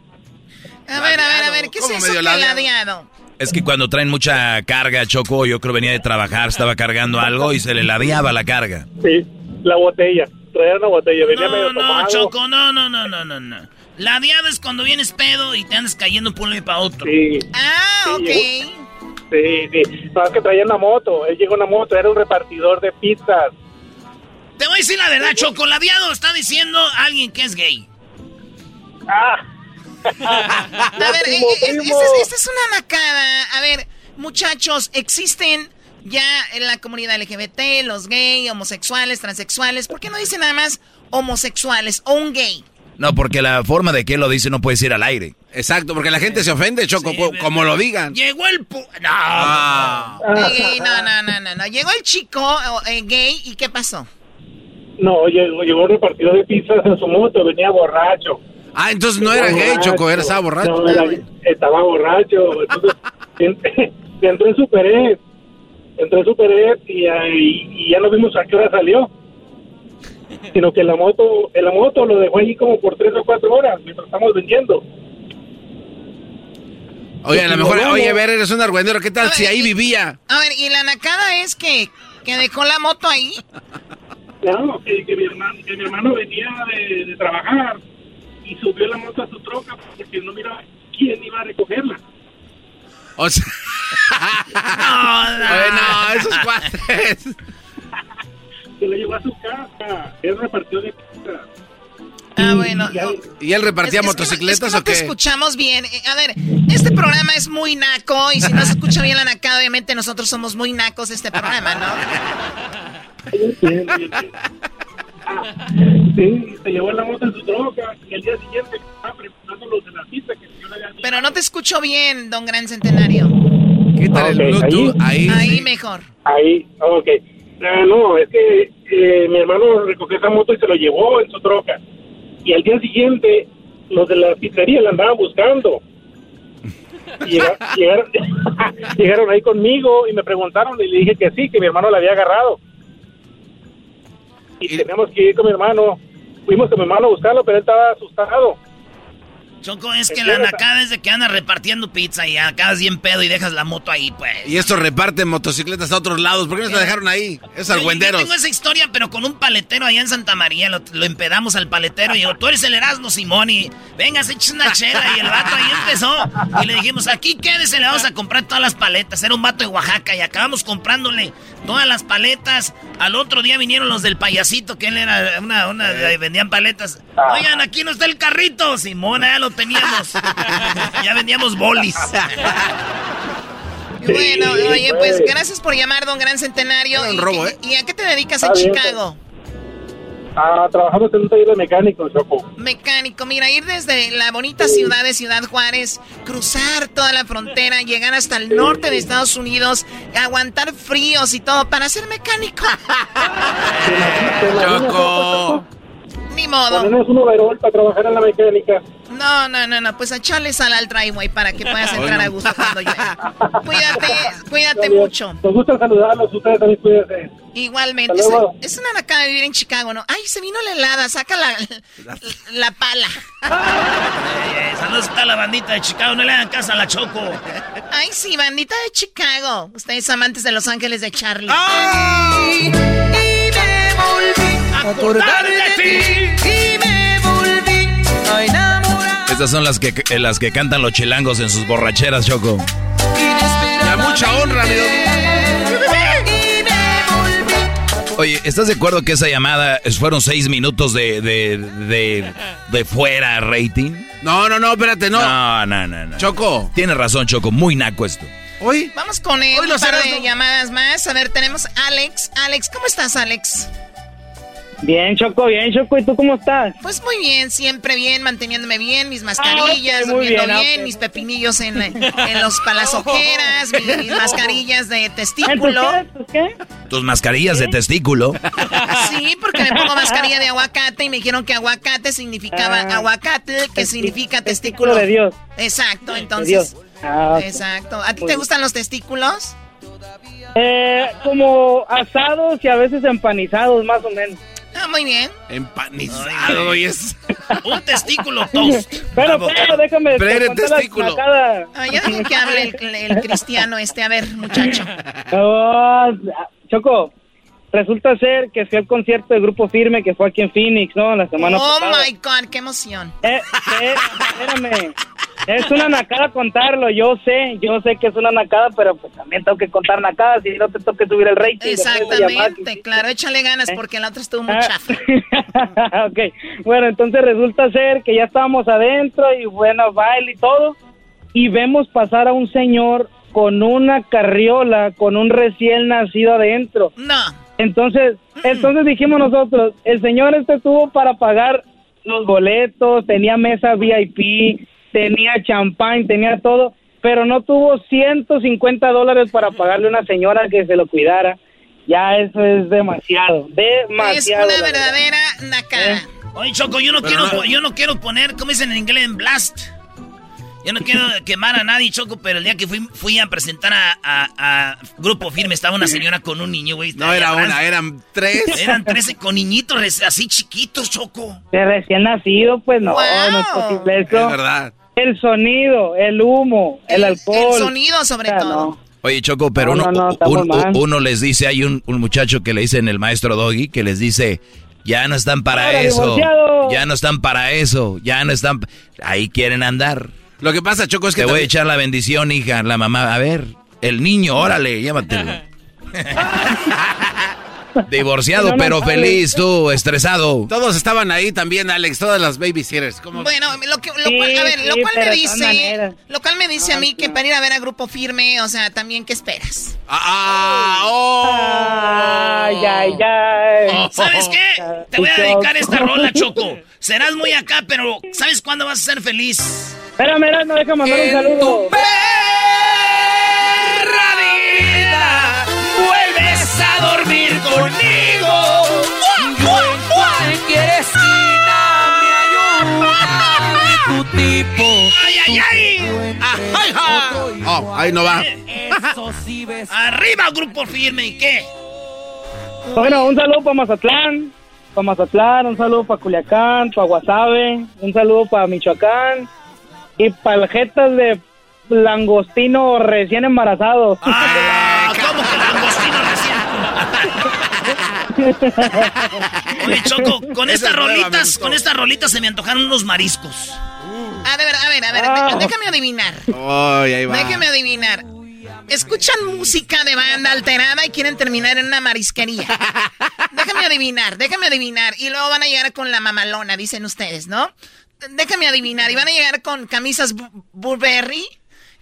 A ver, a ver, a ver, ¿qué es ¿Cómo eso medio que ladeado? ladeado? Es que cuando traen mucha carga, Choco, yo creo venía de trabajar, estaba cargando algo y se le ladeaba la carga. Sí, la botella. Traía una botella, venía medio No, tomado. no, Choco, no, no, no, no, no, no. La diada es cuando vienes pedo y te andas cayendo por un para otro. Sí. Ah, ok. Sí, sí. No, es que traía una moto. Él llegó una moto, era un repartidor de pizzas. Te voy a decir la verdad, Choco. Ladeado está diciendo alguien que es gay. Ah. A ver, eh, Primo, eh, primo. esta es- esta es una nacada. A ver, muchachos, existen ya en la comunidad LGBT, los gay, homosexuales, transexuales. ¿Por qué no dicen nada más homosexuales o un gay? No, porque la forma de que él lo dice no puede ir al aire. Exacto, porque la gente se ofende, Choco, co- como lo digan. Llegó el... pu- No. Ah. Eh, no, no, no, no, no. Llegó el chico eh, gay y ¿qué pasó? No, llegó, llegó un repartidor de pizzas en su moto, venía borracho. Ah, entonces no era gay, Choco, era, estaba borracho. No, era- estaba borracho. Entonces, en- entró en Super E. Entró en Super E y, ahí- y ya no vimos a qué hora salió. Sino que la moto, en la moto lo dejó allí como por tres o cuatro horas mientras estamos vendiendo. Oye, a lo mejor, oye, ver, eres un argüendero, ¿qué tal si ahí vivía? A ver, y la nacada es que, que dejó la moto ahí. No, que, que mi, hermano, que mi hermano venía de, de trabajar y subió la moto a su troca porque no miraba quién iba a recogerla. O sea... Oye, no, esos cuates. Se la llevó a su casa. Él repartió de pizza. Ah, bueno. ¿Y él repartía Es- es que no- motocicletas es que no o qué? te escuchamos bien. Eh, A ver, este programa es muy naco y si no se escucha bien la nacada, obviamente nosotros somos muy nacos este programa, ¿no? Ah, sí, se llevó la moto en su troca y el día siguiente estaba preparando los de la pizza que yo le había dicho. Pero no te escucho bien, don Gran Centenario. Quítale el Ok, Bluetooth, ahí. Ahí mejor. Ahí, ok. Ah, no, es que eh, mi hermano recogió esa moto y se lo llevó en su troca. Y al día siguiente, los de la pizzería la andaban buscando. Llega- llegaron, llegaron ahí conmigo y me preguntaron y le dije que sí, que mi hermano la había agarrado. Y teníamos que ir con mi hermano. Fuimos con mi hermano a buscarlo, pero él estaba asustado. Choco, es que la nacada es de que andas repartiendo pizza y acabas bien pedo y dejas la moto ahí, pues. Y esto reparten motocicletas a otros lados. ¿Por qué no se la dejaron ahí? Es argüenderos. Yo tengo esa historia, pero con un paletero allá en Santa María. Lo, empedamos al paletero y yo, tú eres el Erasmo Simón y venga, se echa una chela. Y el vato ahí empezó. Y le dijimos, aquí quédese, le vamos a comprar todas las paletas. Era un vato de Oaxaca y acabamos comprándole todas las paletas. Al otro día vinieron los del payasito, que él era una, una, vendían paletas. Oigan, aquí no está el carrito. Simón, ya lo teníamos. ya vendíamos bolis. bueno, oye, pues gracias por llamar, don Gran Centenario. Un robo, ¿eh? ¿Y a qué te dedicas en Chicago? Ah, trabajamos en un taller de mecánico, Choco. Mecánico, mira, ir desde la bonita ciudad de Ciudad Juárez, cruzar toda la frontera, llegar hasta el norte de Estados Unidos, aguantar fríos y todo para ser mecánico. Choco. Ni modo. Tenemos un overall para trabajar en la mecánica. No, no, no, no, pues echarle sal al driveway para que puedas entrar a gusto cuando llegue. Cuídate, cuídate mucho. Nos gusta saludarlos, ustedes también cuídense. Igualmente. Es, una nacada vivir en Chicago, ¿no? Ay, se vino la helada, saca la, la pala. saludos a la bandita de Chicago, no le hagan casa a la Choco. Ay, sí, bandita de Chicago. Ustedes amantes de Los Ángeles de Charlie. ¡Ay! Acordar de ti. Y me volví a enamorar. Estas son las que, las que cantan los chilangos en sus borracheras, Choco. La mucha honra, amigo. Oye, ¿estás de acuerdo que esa llamada fueron seis minutos de, de, de, fuera rating? No, no, no, espérate, no. No, no, no, no. Choco. Tienes razón, Choco, muy naco esto. Hoy. Vamos con él, un par de llamadas más. A ver, tenemos Alex. Alex, ¿cómo estás, Alex? Bien, Choco, bien, Choco. ¿Y tú cómo estás? Pues muy bien, siempre bien, manteniéndome bien, mis mascarillas, ah, durmiendo bien, mis pepinillos en, en los palazojeras, mis, mascarillas de testículo. qué? ¿Tus mascarillas de testículo? Sí, porque me pongo mascarilla de aguacate y me dijeron que aguacate significaba ah. aguacate, que significa testículo. de Dios. Exacto, entonces. Ah, exacto. ¿A ti te gustan los testículos? Eh, como asados y a veces empanizados, más o menos. Ah, muy bien. Empanizado y es un testículo toast. Pero, pero, déjame. Pero testículo. Ah, ya dejo que hable el, cristiano este. A ver, muchacho. Choco, resulta ser que fui al concierto de Grupo Firme que fue aquí en Phoenix, ¿no? La semana oh pasada. Oh my God, qué emoción. Eh, eh, espérame. Es una nacada contarlo, yo sé, yo sé que es una nacada, pero pues también tengo que contar nacadas y no te toque subir el rating. Exactamente, claro, échale ganas ¿Eh? porque la otra estuvo muy ah. chafa. ok, bueno, entonces resulta ser que ya estábamos adentro y bueno, baile y todo, y vemos pasar a un señor con una carriola, con un recién nacido adentro. No. Entonces, mm. entonces dijimos nosotros, el señor este tuvo para pagar los boletos, tenía mesa VIP, tenía champán, tenía todo, pero no tuvo 150 dólares para pagarle a una señora que se lo cuidara. Ya eso es demasiado, demasiado. Es una verdadera nacada. ¿Eh? Oye, Choco, yo no, quiero, yo no quiero poner, ¿cómo dicen en inglés? En blast. Yo no quiero quemar a nadie, Choco, pero el día que fui, fui a presentar a, Grupo Firme estaba una señora con un niño, güey. No era una, eran tres. Eran tres con niñitos así chiquitos, Choco. De recién nacido, pues no, no es posible eso. Es verdad. El sonido, el humo, el, alcohol. El sonido sobre todo. Oye, Choco, pero uno, uno, les dice, hay un, muchacho que le dice en el maestro Doggy, que les dice, ya no están para eso, ya no están para eso, ya no están, ahí quieren andar. Lo que pasa, Choco, es que... Te voy a echar la bendición, hija, la mamá, a ver, el niño, órale, llévatelo. Divorciado, pero feliz, tú, estresado. Todos estaban ahí también, Alex, todas las babysitters. Bueno, lo que, lo a ver, lo cual me dice, lo cual me dice a mí que para ir a ver a Grupo Firme, o sea, también, ¿qué esperas? Ah, oh. Ay, ay, ay. Oh, ¿Sabes qué? Te voy a dedicar esta rola, Choco. Serás muy acá, pero ¿sabes cuándo vas a ser feliz? Espérame, no deja mandar un saludo. Dormir conmigo. en cualquier esquina me tu tipo. ¡Ay, ay, ay! ¡Ay, Oh, ahí no va. Arriba, grupo firme, ¿y qué? Bueno, un saludo para Mazatlán, para Mazatlán, un saludo para Culiacán, para Guasave, un saludo para Michoacán, y paljetas de langostino recién embarazado. Ah, ¿Cómo que? Oye, Choco, con estas rolitas, con estas rolitas se me antojaron unos mariscos. A ver, a ver, a ver, Ah. déjame adivinar. Ay, ahí va. Déjame adivinar. Escuchan música de banda alterada y quieren terminar en una marisquería. Déjame adivinar, déjame adivinar. Y luego van a llegar con la mamalona, dicen ustedes, ¿no? Déjame adivinar. Y van a llegar con camisas Bu- Burberry.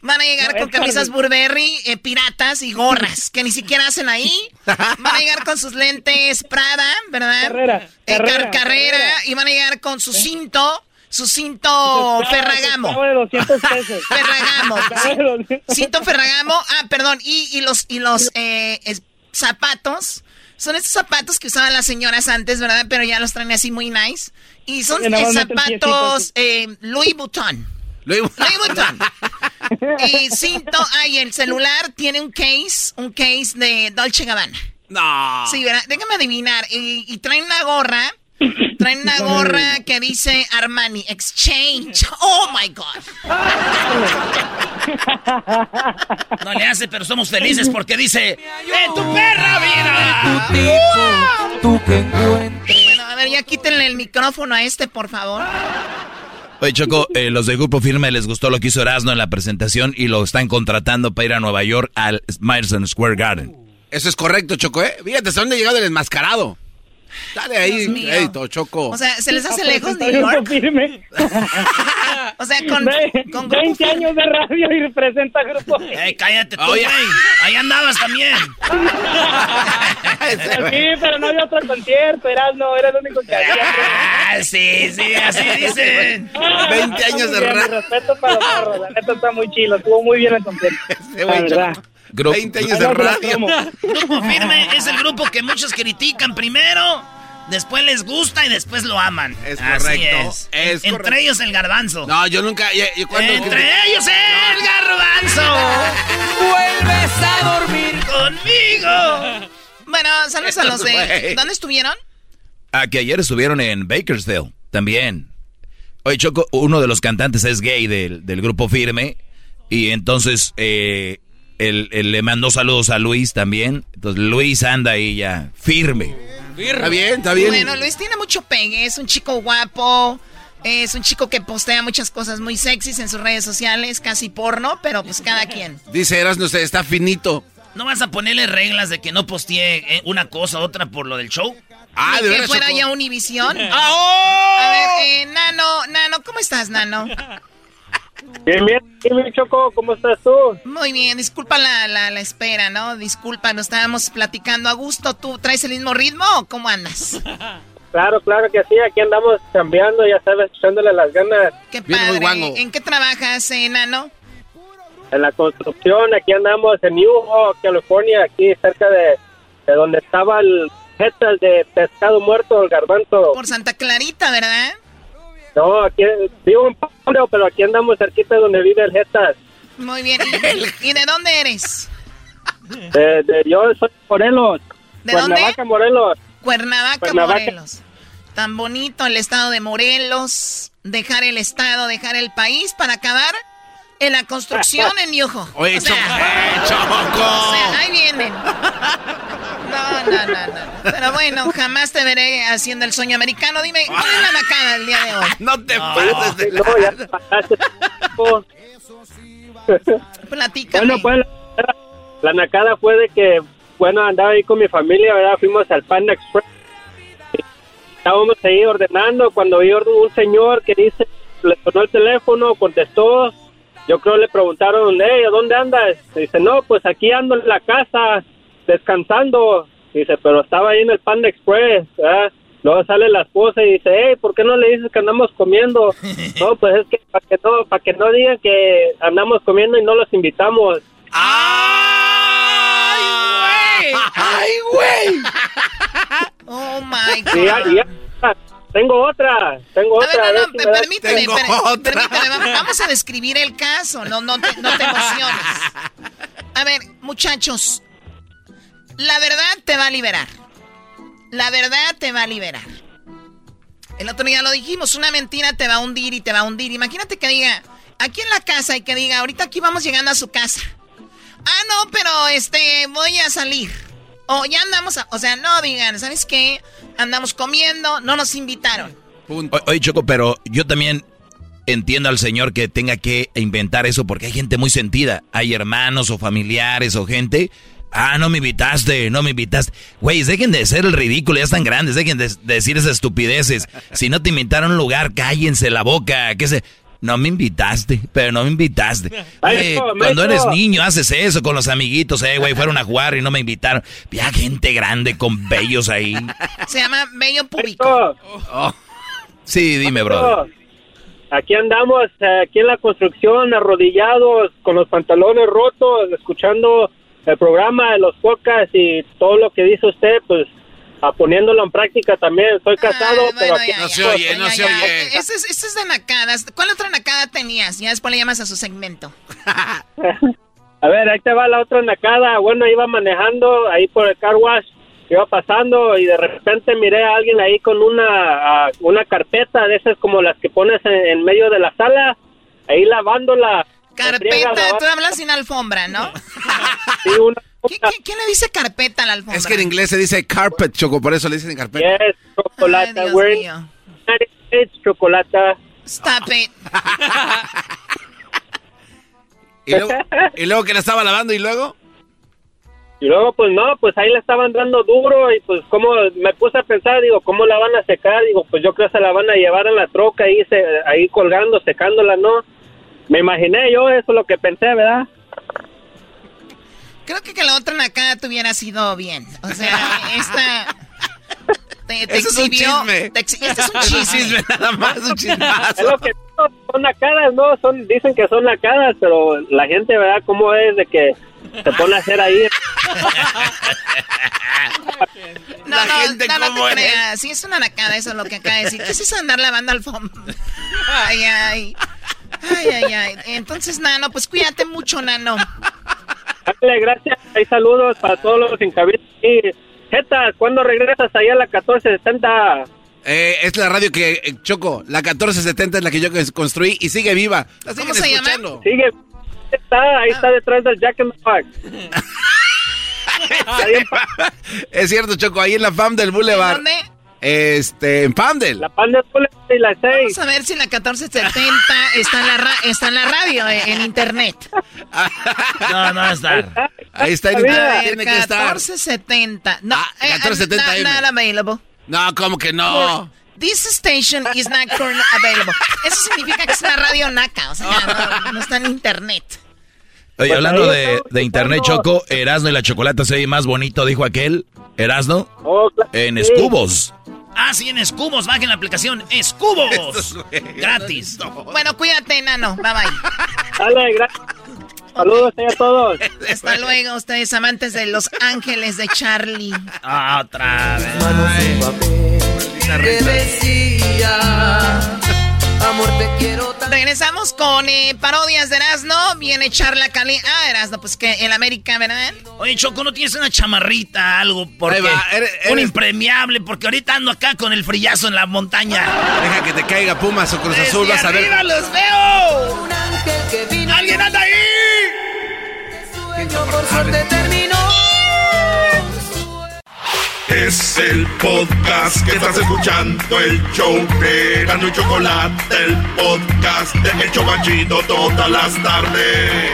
Van a llegar No, con camisas Burberry, eh, piratas y gorras, que ni siquiera hacen ahí. Van a llegar con sus lentes Prada, ¿verdad? Carrera, Eh, car- carrera, carrera. Y van a llegar con su cinto, su cinto Ferragamo. de 200 pesos. Ferragamo. Su esclavo de 200 Cinto Ferragamo. Ah, perdón. Y, y los, y los eh, es- zapatos. Son estos zapatos que usaban las señoras antes, ¿verdad? Pero ya los traen así muy nice. Y son eh, zapatos eh, Louis Vuitton. Louis Louis Vuitton. y cinto, ay, el celular tiene un case, un case de Dolce Gabbana. No. Sí, ¿verdad? Déjame adivinar. Y, y traen una gorra. Traen una gorra que dice Armani Exchange. Oh my God. No le hace, pero somos felices porque dice: ¡En tu perra vida! Bueno, a ver, ya quítenle el micrófono a este, por favor. Oye, Choco, eh, los de Grupo Firme les gustó lo que hizo Erasmo en la presentación y lo están contratando para ir a Nueva York al Madison Square Garden. Eso es correcto, Choco, ¿eh? Fíjate, ¿hasta dónde ha llegado el enmascarado? Dale ahí, crédito, Choco. O sea, ¿se les hace Ah, lejos pues, New está York? firme. O sea, con, Ve- con 20 años de radio y representa grupo. ¡Ey, cállate tú, Oye. Ahí andabas también. Sí, pero no había otro concierto, eras no, era el único que había. Ah, sí, sí, así dicen. 20 años de radio. respeto para los morros, la neta está muy chilo, estuvo muy bien el concierto. La verdad. Choco. Gru- 20 años de radio. Grupo Firme es el grupo que muchos critican primero, después les gusta y después lo aman. Es Así correcto, es. es Entre correcto. ellos el garbanzo. No, yo nunca. yo- yo cuando- Entre ellos el garbanzo. Vuelves a dormir conmigo. Bueno, saludos a los de... ¿Dónde estuvieron? Ah, que ayer estuvieron en Bakersfield también. Oye, Choco, uno de los cantantes es gay del, del grupo Firme. Y entonces eh, él, él le mandó saludos a Luis también. Entonces Luis anda ahí ya firme. Está bien, está bien. Bueno, Luis tiene mucho pegue, es un chico guapo, es un chico que postea muchas cosas muy sexys en sus redes sociales, casi porno, pero pues cada quien. Dice Eras, no sé, está finito. ¿No vas a ponerle reglas de que no postee eh, una cosa u otra por lo del show? Ah, de que fuera ya Univisión. ¡Ah, oh! A ver, eh, Nano, Nano, ¿cómo estás, Nano? Bien, bien, Choco, ¿cómo estás tú? Muy bien, disculpa la, la, la espera, ¿no? Disculpa, nos estábamos platicando a gusto. ¿Tú traes el mismo ritmo o cómo andas? Claro, claro que sí, aquí andamos cambiando, ya sabes, echándole las ganas Qué padre. ¿En qué trabajas, eh, Nano? en la construcción, aquí andamos en New York, California, aquí cerca de, de donde estaba el jetas de pescado muerto, el garbanzo. Por Santa Clarita, ¿verdad? No, aquí vivo en Pablo, pero aquí andamos cerquita de donde vive el jetas. Muy bien. ¿Y, de dónde eres? De, de- yo soy Morelos. ¿De dónde? Cuernavaca, Morelos. Cuernavaca, Cuernavaca. Morelos. Tan bonito el estado de Morelos. Dejar el estado, dejar el país para acabar en la construcción en Yujo. Oye, O sea, Choco. ¡Eh, Choco! O sea, ahí vienen. No, no, no, no. Pero bueno, jamás te veré haciendo el sueño americano. Dime, ¿cuál es la macana el día de hoy? No te pases de No, ya te pasaste. Platícame. Bueno, pues la, la nacada fue de que, bueno, andaba ahí con mi familia, ¿verdad? Fuimos al Panda Express. Estábamos ahí ordenando cuando vi un señor que dice, le sonó el teléfono, contestó. Yo creo le preguntaron, hey, ¿a dónde andas? Dice, no, pues aquí ando en la casa, descansando. Dice, pero estaba ahí en el Panda Express, ¿verdad? Luego sale la esposa y dice, hey, ¿por qué no le dices que andamos comiendo? No, pues es que para que no, para que no digan que andamos comiendo y no los invitamos. ¡Ay, güey! ¡Ay, güey! Oh my Y ya- y God. ya- tengo otra, tengo otra. no, a ver no, si das- permíteme, Tengo per- otra. permíteme, va- vamos a describir el caso, no, no, te, no te emociones. A ver, muchachos, la verdad te va a liberar. La verdad te va a liberar. El otro día lo dijimos, una mentira te va a hundir y te va a hundir. Imagínate que diga, aquí en la casa y que diga, ahorita aquí vamos llegando a su casa. Ah, no, pero este, voy a salir. O ya andamos, o sea, no digan, ¿sabes qué? Andamos comiendo, no nos invitaron. oye, Choco, pero yo también entiendo al señor que tenga que inventar eso porque hay gente muy sentida. Hay hermanos o familiares o gente. Ah, no me invitaste, no me invitaste. Güey, dejen de ser el ridículo, ya están grandes, dejen de, decir esas estupideces. Si no te invitaron a un lugar, cállense la boca. ¿Qué se? No me invitaste, pero no me invitaste. cuando eres niño haces eso con los amiguitos, eh, güey, fueron a jugar y no me invitaron. Había gente grande con bellos ahí. Se llama bello público. Oh. Sí, dime, brother. Aquí andamos, eh, aquí en la construcción, arrodillados, con los pantalones rotos, escuchando el programa de los podcasts y todo lo que dice usted, pues a poniéndolo en práctica también. Soy casado, pero aquí... no se oye, no se oye. Este es, este es de nacadas. ¿Cuál otra nacada tenías? Ya después le llamas a su segmento. a ver, ahí te va la otra nacada. Bueno, iba manejando ahí por el car wash iba pasando y de repente miré a alguien ahí con una, una carpeta de esas como las que pones en, medio de la sala, ahí lavándola. Carpeta, tú hablas sin alfombra, ¿no? sí, una ¿Quién le dice carpeta a la alfombra? Es que en inglés se dice carpet, Choco, por eso le dicen carpeta. Yes, chocolate, Ay, chocolate. Stop it. ¿Y, luego, ¿Y luego que la estaba lavando y luego? Y luego, pues no, pues ahí la estaban dando duro y pues como me puse a pensar, digo, ¿cómo la van a secar? Digo, pues yo creo que se la van a llevar en la troca ahí, se, ahí colgando, secándola, ¿no? Me imaginé yo, eso es lo que pensé, ¿verdad? Creo que que la otra acá tuviera sido bien. O sea, esta... Te, te exhibió, es Te este es un chisme. nada más, un chismazo. Es lo que son nacadas, ¿no? Son, dicen que son nacadas, pero la gente, ¿verdad? ¿Cómo es de que se pone a hacer ahí. No, la no, gente no, no te creas. Sí, es una nacada eso es lo que acaba de decir. ¿Qué es eso de andar lavando al fondo? Ay, ay. Ay, ay, ay. Entonces, Nano, pues cuídate mucho, Nano. Dale, gracias. Hay saludos para todos los en Y, Jeta, ¿cuándo regresas allá a la 1470? Eh, es la radio que, eh, Choco, la 1470 es la que yo construí y sigue viva. La ¿Cómo se escuchando. llama? Sigue está, ahí está detrás del Jack in the Park. es cierto, Choco, ahí en la FAM del Boulevard. ¿Dónde? Este, en Pandel. La FAM del Boulevard y la 6. Vamos a ver si la 1470 está en la, está en la radio, eh, en internet. no, no está. Ahí está en internet, tiene que estar. 1470. No, ah, 1470 eh, not available. No, ¿cómo que no? This station is not currently available. Eso significa que es una radio naca, o sea, no, está en internet. Oye, hablando de, de, internet, Choco, Erasno y la chocolate se ve más bonito, dijo aquel. Erasno. Oh, en Escubos. Ah, sí, en Escubos. Bajen la aplicación Escubos. Gratis. Bueno, cuídate, nano. Bye bye. Dale, gracias. Saludos a todos. Hasta luego, ustedes amantes de Los Ángeles de Charlie. Ah, otra vez que decía, amor te quiero Regresamos con eh, parodias de Erasmo. Viene Charla Cali. Ah, Erasmo, pues que en América, ¿verdad? Oye, Choco, ¿no tienes una chamarrita, algo? Porque, Un impremiable, porque ahorita ando acá con el frillazo en la montaña. Deja que te caiga Pumas o Cruz Azul, vas a ver. los veo! ¡Alguien anda ahí! por suerte Es el podcast que estás escuchando, el show de y Chocolate, el podcast de El Chocachito todas las tardes.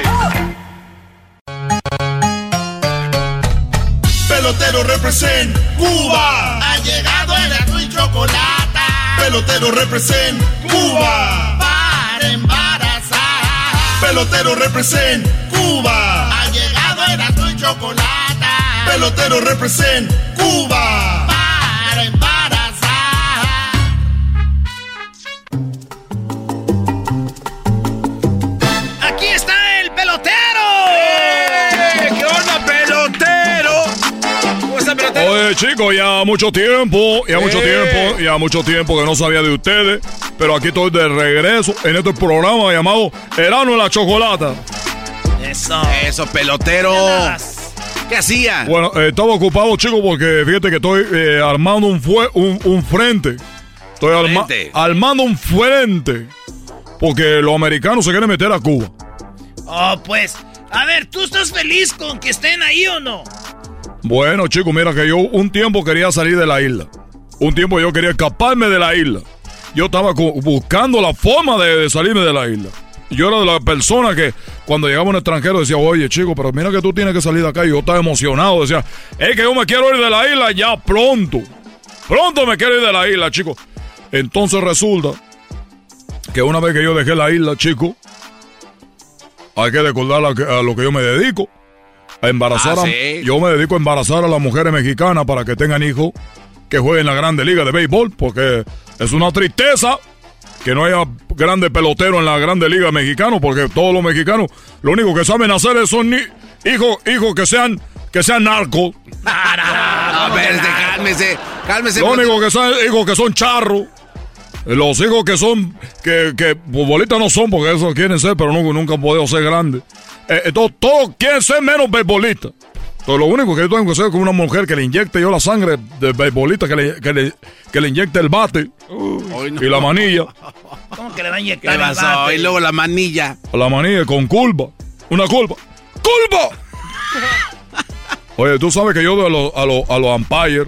Pelotero represent Cuba. Ha llegado el y Chocolate. Pelotero represent Cuba. Para embarazar. Pelotero represent Cuba. Ha llegado el y Chocolate pelotero represent Cuba para embarazar. Aquí está el pelotero. ¡Eh! ¿Qué onda, pelotero? ¿Cómo está, pelotero? Oye, chicos, ya mucho tiempo, ya mucho ¡Eh! tiempo, ya mucho tiempo que no sabía de ustedes. Pero aquí estoy de regreso en este programa llamado Erano la Chocolata. Eso. Eso, pelotero. ¿Qué hacía? Bueno, eh, estaba ocupado, chicos, porque fíjate que estoy eh, armando un, un, un, frente. Estoy armando un frente. porque los americanos se quieren meter a Cuba. Oh, pues. A ver, ¿tú estás feliz con que estén ahí o no? Bueno, chicos, mira que yo un tiempo quería salir de la isla. Un tiempo yo quería escaparme de la isla. Yo estaba buscando la forma de, de salirme de la isla. Yo era de la persona que cuando llegaba un extranjero decía, oye chico, pero mira que tú tienes que salir de acá. Y yo estaba emocionado, decía, es que yo me quiero ir de la isla ya pronto. Pronto me quiero ir de la isla, chico. Entonces resulta que una vez que yo dejé la isla, chico, hay que recordar a, lo que yo me dedico. A embarazar Ah, a- sí. Yo me dedico a embarazar a las mujeres mexicanas para que tengan hijos que jueguen en la grande liga de béisbol, porque es una tristeza que no haya grandes peloteros en la grande liga mexicana, porque todos los mexicanos lo único que saben hacer es son hijos, hijos que sean, que sean narcos. Ver, este, cálmese, cálmese. Lo único que son hijos que son charros. Los hijos que son, que, que futbolistas no son, porque eso quieren ser, pero nunca, nunca han podido ser grandes. Eh, entonces, todos quieren ser menos beisbolistas. Entonces, lo único que yo tengo que hacer es con una mujer que le inyecte yo la sangre de beisbolista, que le, que le, que le inyecte el bate y la manilla. ¿Cómo que le va a ¿Qué inyectar el bate? Y luego la manilla. La manilla con culpa. Una culpa. ¡Culpa! Oye, tú sabes que yo doy a los a los a los umpires,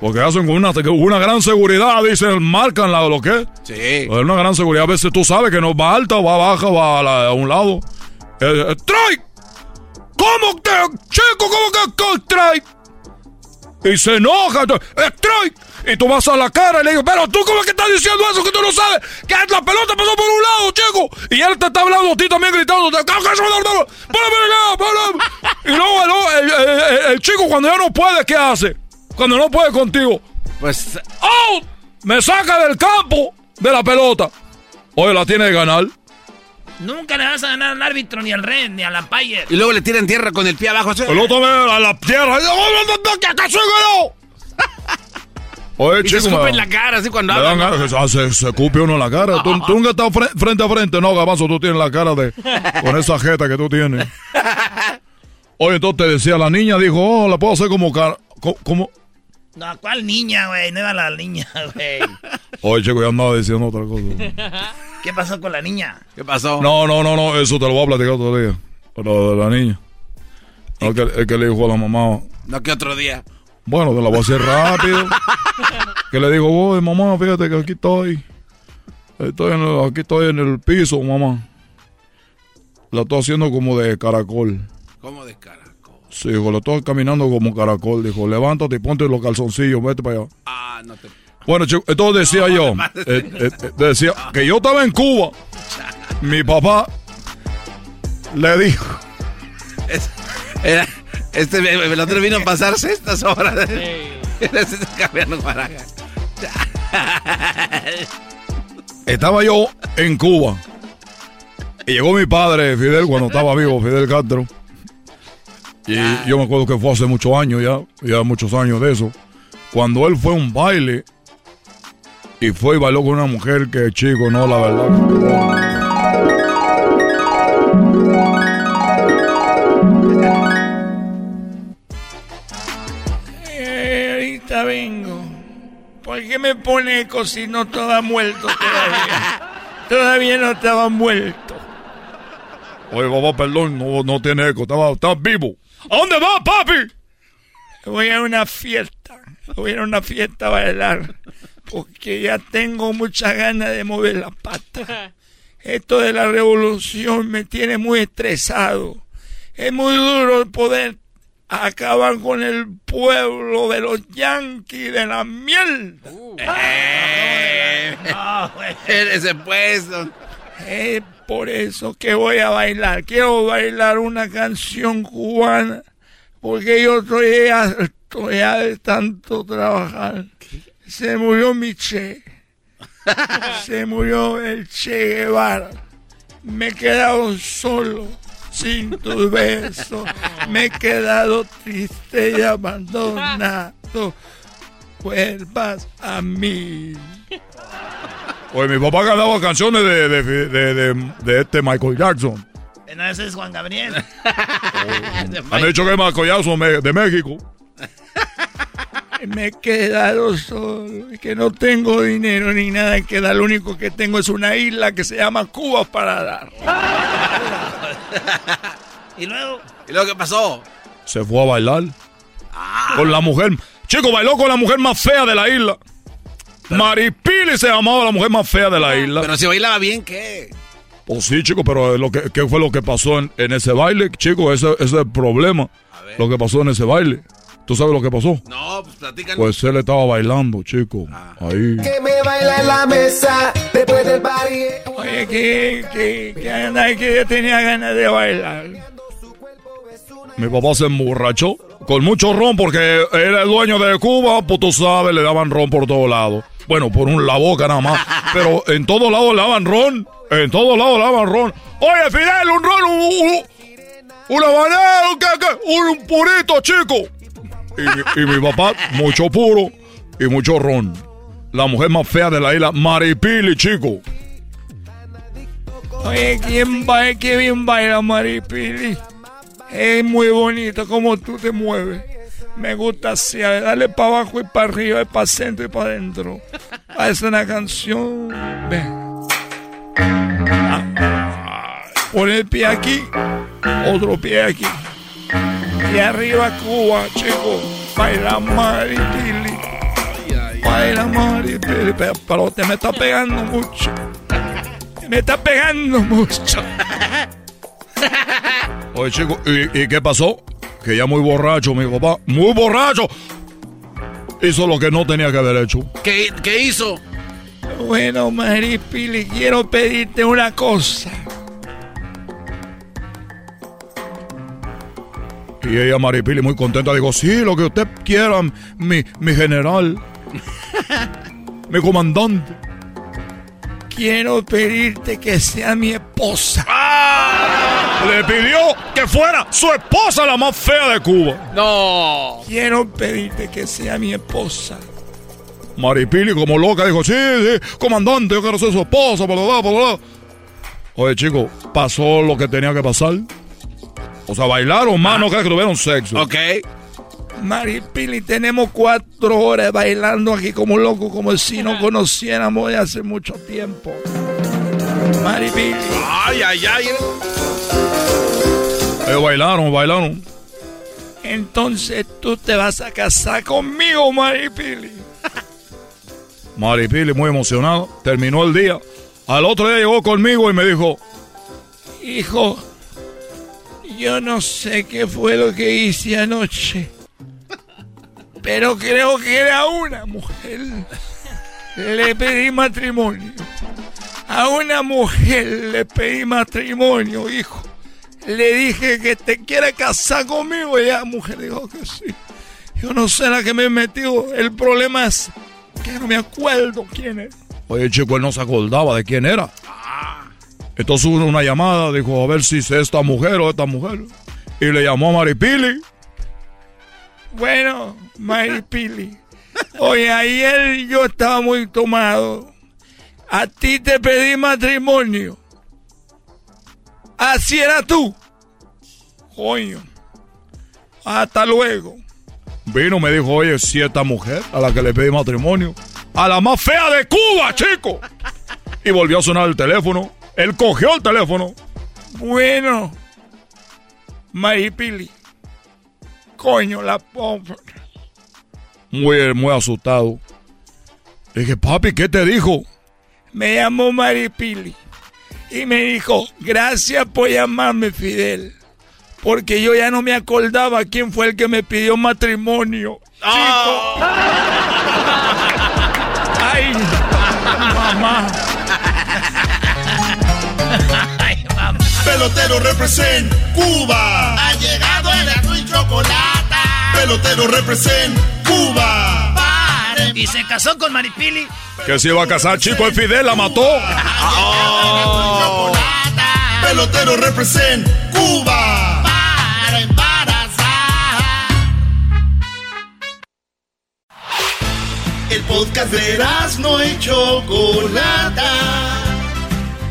porque hacen con una, una gran seguridad, dicen, marcan la, lo que es. Sí. Una gran seguridad. A veces tú sabes que no va alta, va baja, va a, la- a un lado. Eh, eh, ¡Strike! ¿Cómo que, chico, cómo que, que strike? Y se enoja. ¡Strike! Y tú vas a la cara y le digo, pero tú cómo es que estás diciendo eso que tú no sabes que la pelota pasó por un lado, chico. Y él te está hablando a ti también gritando. Y luego el, el- el- el chico cuando ya no puede, ¿qué hace? Cuando no puede contigo. Pues, ¡Out! Me saca del campo de la pelota. Oye, la tiene que ganar. Nunca le vas a ganar al árbitro, ni al red, ni al umpire. y luego le tiran tierra con el pie abajo. así. El otro vez a la tierra. Oye, Y se chico. escupe me- en la cara así cuando hablan. ganas que se, se, se escupe uno en la cara. ¿Tú, tú nunca fre- frente a frente. No, Gabazo, tú tienes la cara de... Con esa jeta que tú tienes. Oye, entonces te decía, la niña dijo, oh, la puedo hacer como... car- co- como... No, ¿cuál niña, güey? No era la niña, güey. Oye, chico, ya andaba diciendo otra cosa. ¿Qué pasó con la niña? ¿Qué pasó? No, no, no, no, eso te lo voy a platicar otro día. Pero de la niña. No, el, que, el que le dijo a la mamá, No, que otro día. bueno, te la voy a hacer rápido. que le digo, voy, mamá, fíjate que aquí estoy. Estoy en el- aquí estoy en el piso, mamá. La estoy haciendo como de caracol. ¿Cómo de cara? Sí, dijo, la estoy caminando como caracol. Dijo, levántate y ponte los calzoncillos, vete para allá. Ah, no te... Bueno, chico, entonces decía yo, eh, eh, decía que yo estaba en Cuba. Mi papá le dijo, Es- era- este, el otro vino a pasarse estas horas. Este cambiando estaba yo en Cuba. Y llegó mi padre, Fidel, cuando estaba vivo, Fidel Castro. Y yo me acuerdo que fue hace muchos años ya, ya muchos años de eso. Cuando él fue a un baile y fue y bailó con una mujer que, chico, no, la verdad. Eh, ahorita vengo. ¿Por qué me pone eco si no estaba muerto todavía? todavía no estaba muerto. Oye, papá, perdón, no, no tiene eco, estaba, estaba vivo. ¿A dónde va, papi? Voy a una fiesta. Voy a una fiesta a bailar. Porque ya tengo muchas ganas de mover la pata. Esto de la revolución me tiene muy estresado. Es muy duro poder acabar con el pueblo de los yanquis de la mierda. Ese puesto. Es por eso que voy a bailar. Quiero bailar una canción cubana. Porque yo estoy harto ya de tanto trabajar. Se murió mi Che. Se murió el Che Guevara. Me he quedado solo, sin tus besos. Me he quedado triste y abandonado. Vuelvas a mí. Oye, mi papá cantaba canciones de, de, de, de- de este Michael Jackson. No, ese es Juan Gabriel. Han dicho que es Michael Jackson de México. me he quedado solo, que no tengo dinero ni nada que dar, lo único que tengo es una isla que se llama Cuba para dar. ¿Y luego? ¿Y luego qué pasó? Se fue a bailar. Con la mujer. Chico, bailó con la mujer más fea de la isla. Maripili se llamaba la mujer más fea de la isla. Pero si bailaba bien, ¿qué? Pues sí, chico, pero lo que, ¿qué fue lo que pasó en, en ese baile, chico? Ese, ese es el problema. Lo que pasó en ese baile. ¿Tú sabes lo que pasó? No, pues platícanos. Pues él estaba bailando, chico. Ahí. Que me baila en la mesa después del party. Oye, que, que, que anda, que yo tenía ganas de bailar. Mi papá se emborrachó con mucho ron porque era el dueño de Cuba, pues tú sabes, le daban ron por todos lados. Bueno, por un, la boca nada más. Pero en todos lados le daban ron. En todos lados le daban ron. Oye, Fidel, un ron, un, un, una banana, un, qué, qué, un, un purito, chico. Y, mi- papá, mucho puro y mucho ron. La mujer más fea de la isla, Maripili, chico. Oye, ¿quién baila? ¿Qué bien baila Maripili? Es muy bonito como tú te mueves. Me gusta así, a ver, dale para abajo y para arriba, y para centro y para adentro. Es una canción. Ven. Ah, Pon el pie aquí, otro pie aquí. Y arriba Cuba, chico. Baila Maripili. Baila Maripili. Pero, pero te me está pegando mucho. Me está pegando mucho. Oye, chico, ¿y, y qué pasó? Que ya muy borracho, mi papá. Muy borracho. Hizo lo que no tenía que haber hecho. ¿Qué, qué hizo? Bueno, Maripili, quiero pedirte una cosa. Y ella, Maripili, muy contenta, dijo, sí, lo que usted quiera, mi, mi general. mi comandante. Quiero pedirte que sea mi esposa. Le pidió que fuera su esposa la más fea de Cuba. No. Quiero pedirte que sea mi esposa. Maripili, como loca, dijo, sí, sí, comandante, yo quiero ser su esposa, bla, bla, bla, bla. Oye, chico, pasó lo que tenía que pasar. O sea, bailaron más, no crees que tuvieron sexo. Ok. Maripili, tenemos cuatro horas bailando aquí como locos, como si no conociéramos de hace mucho tiempo. Maripili. Ay, ay, ay. Ellos bailaron, bailaron. Entonces tú te vas a casar conmigo, Maripili. Maripili, muy emocionada, terminó el día. Al otro día llegó conmigo y me dijo, Hijo, yo no sé qué fue lo que hice anoche, pero creo que era una mujer. Le pedí matrimonio. A una mujer le pedí matrimonio, hijo. Le dije que te quiere casar conmigo y la mujer dijo que sí. Yo no sé la que me he metido. El problema es que no me acuerdo quién es. oye, chico, él no se acordaba de quién era. Entonces hubo una llamada, dijo, a ver si es esta mujer o esta mujer. Y le llamó a Maripili. Bueno, Maripili. Oye, ayer yo estaba muy tomado. A ti te pedí matrimonio. Así era tú. Coño. Hasta luego. Vino, me dijo, oye, si esta mujer a la que le pedí matrimonio, a la más fea de Cuba, chico. Y volvió a sonar el teléfono. Él cogió el teléfono. Bueno, Maripili. Coño, la pobre. Muy, muy asustado. Le dije, papi, ¿qué te dijo? Me llamó Maripili y me dijo, gracias por llamarme Fidel, porque yo ya no me acordaba quién fue el que me pidió matrimonio. Chico. Ay, mamá. Pelotero represent Cuba. Ha llegado el azul y chocolate. Pelotero represent Cuba. Y se casó con Maripili. Que se iba a casar, chico, el Fidel la mató. Pelotero represent Cuba. Para embarazar. El podcast de no y Chocolata.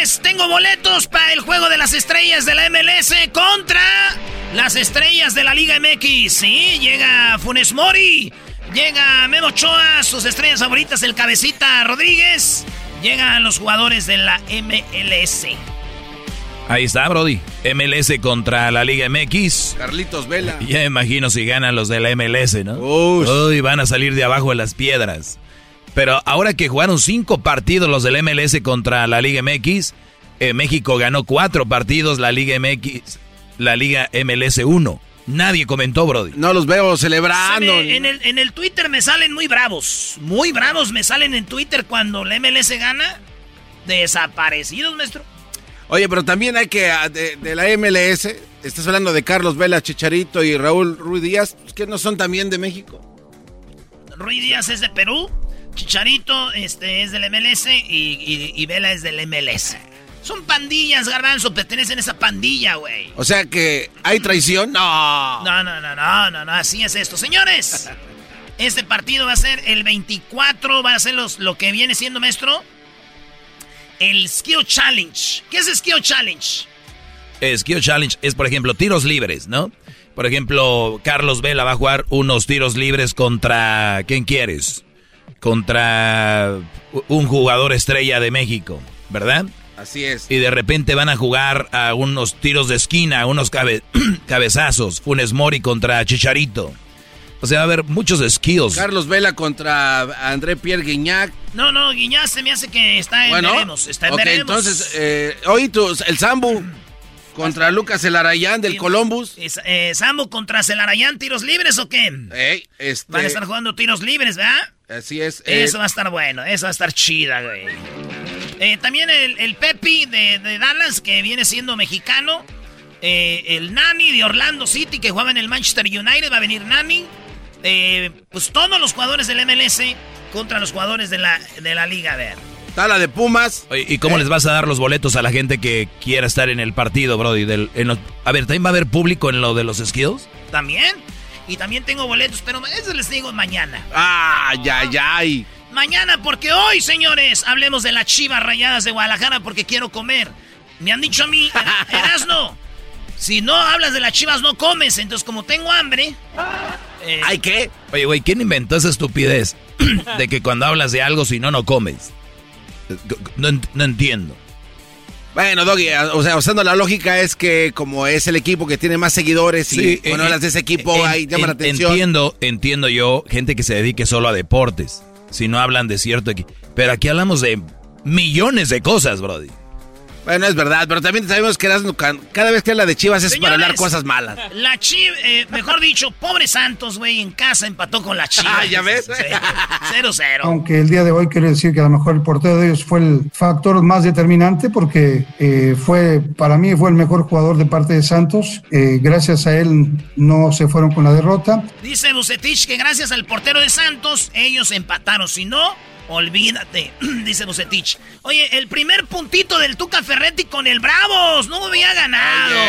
Señores, tengo boletos para el juego de las estrellas de la MLS contra las estrellas de la Liga MX. Sí, llega Funes Mori, llega Memo Ochoa, sus estrellas favoritas, el Cabecita Rodríguez. Llegan los jugadores de la MLS. Ahí está, Brody. MLS contra la Liga MX. Carlitos Vela. Ya me imagino si ganan los de la MLS, ¿no? Uy, van a salir de abajo de las piedras. Pero ahora que jugaron cinco partidos los del MLS contra la Liga MX, eh, México ganó cuatro partidos, la Liga MX, la Liga MLS 1. Nadie comentó, Brody. No los veo celebrando. Se me- en, el, en el Twitter me salen muy bravos. Muy bravos me salen en Twitter cuando la MLS gana. Desaparecidos, maestro. Oye, pero también hay que, ah, de, de la MLS, estás hablando de Carlos Vela, Chicharito y Raúl Ruiz Díaz, pues, que no son también de México. Ruiz Díaz es de Perú. Chicharito este, es del MLS y, y- y Vela es del MLS. Son pandillas, garbanzo, pertenecen a esa pandilla, güey. O sea que, ¿hay traición? No. No, no, no, no, no, no, así es esto. Señores, este partido va a ser el 24, va a ser los, lo que viene siendo, maestro, el Skill Challenge. ¿Qué es Skill Challenge? Skill Challenge es, por ejemplo, tiros libres, ¿no? Por ejemplo, Carlos Vela va a jugar unos tiros libres contra... ¿Quién quieres? Contra un jugador estrella de México, ¿verdad? Así es. Y de repente van a jugar a unos tiros de esquina, unos cabe- cabezazos. Funes Mori contra Chicharito. O sea, va a haber muchos skills. Carlos Vela contra André Pierre Guignac. No, no, Guiñaz se me hace que está en Bueno, veremos, está en ok, veremos. entonces, eh, hoy tu- el Zambu contra Lucas Elarayán del Columbus. Es- eh, Sambo contra Celarayán, tiros libres o qué? Ey, este, Van a estar jugando tiros libres, ¿verdad? Así es. eh, Eso va a estar bueno, eso va a estar chida, güey. Eh, también el, el Pepi de, de Dallas, que viene siendo mexicano. El Nani de Orlando City, que jugaba en el Manchester United, va a venir Nani. Pues todos los jugadores del MLS contra los jugadores de la, de la liga, a ver. Tala de Pumas. Oye, ¿Y cómo les vas a dar los boletos a la gente que quiera estar en el partido, Brody? Del- en los- a ver, ¿también va a haber público en lo de los skills? También. Y también tengo boletos, pero eso les digo mañana. Ah, ya, ya. Mañana, porque hoy, señores, hablemos de las chivas rayadas de Guadalajara porque quiero comer. Me han dicho a mí, Erasno, si no hablas de las chivas no comes. Entonces, como tengo hambre... eh, ¿Hay qué? Oye, güey, ¿quién inventó esa estupidez de que cuando hablas de algo, si no, no comes? No, no entiendo. Bueno, Doggy, o sea, usando la lógica es que como es el equipo que tiene más seguidores y cuando eh, hablas de ese equipo en- ahí llama la en- atención. Entiendo, entiendo yo, gente que se dedique solo a deportes. Si no hablan de cierto equipo. Pero aquí hablamos de millones de cosas, Brody. Bueno, es verdad, pero también sabemos que cada vez que habla de Chivas es para hablar cosas malas. La Chiva, mejor dicho, pobre Santos, güey, en casa empató con la Chiva. Ah, ¿ya ves? 0-0. Aunque el día de hoy quiero decir que a lo mejor el portero de ellos fue el factor más determinante porque eh, fue, para mí fue el mejor jugador de parte de Santos. Eh, gracias a él no se fueron con la derrota. Dice Bucetich que gracias al portero de Santos, ellos empataron. Si no, olvídate, dice Bucetich. Oye, el primer puntito del Tuca Ferretti con el Bravos. No había ganado.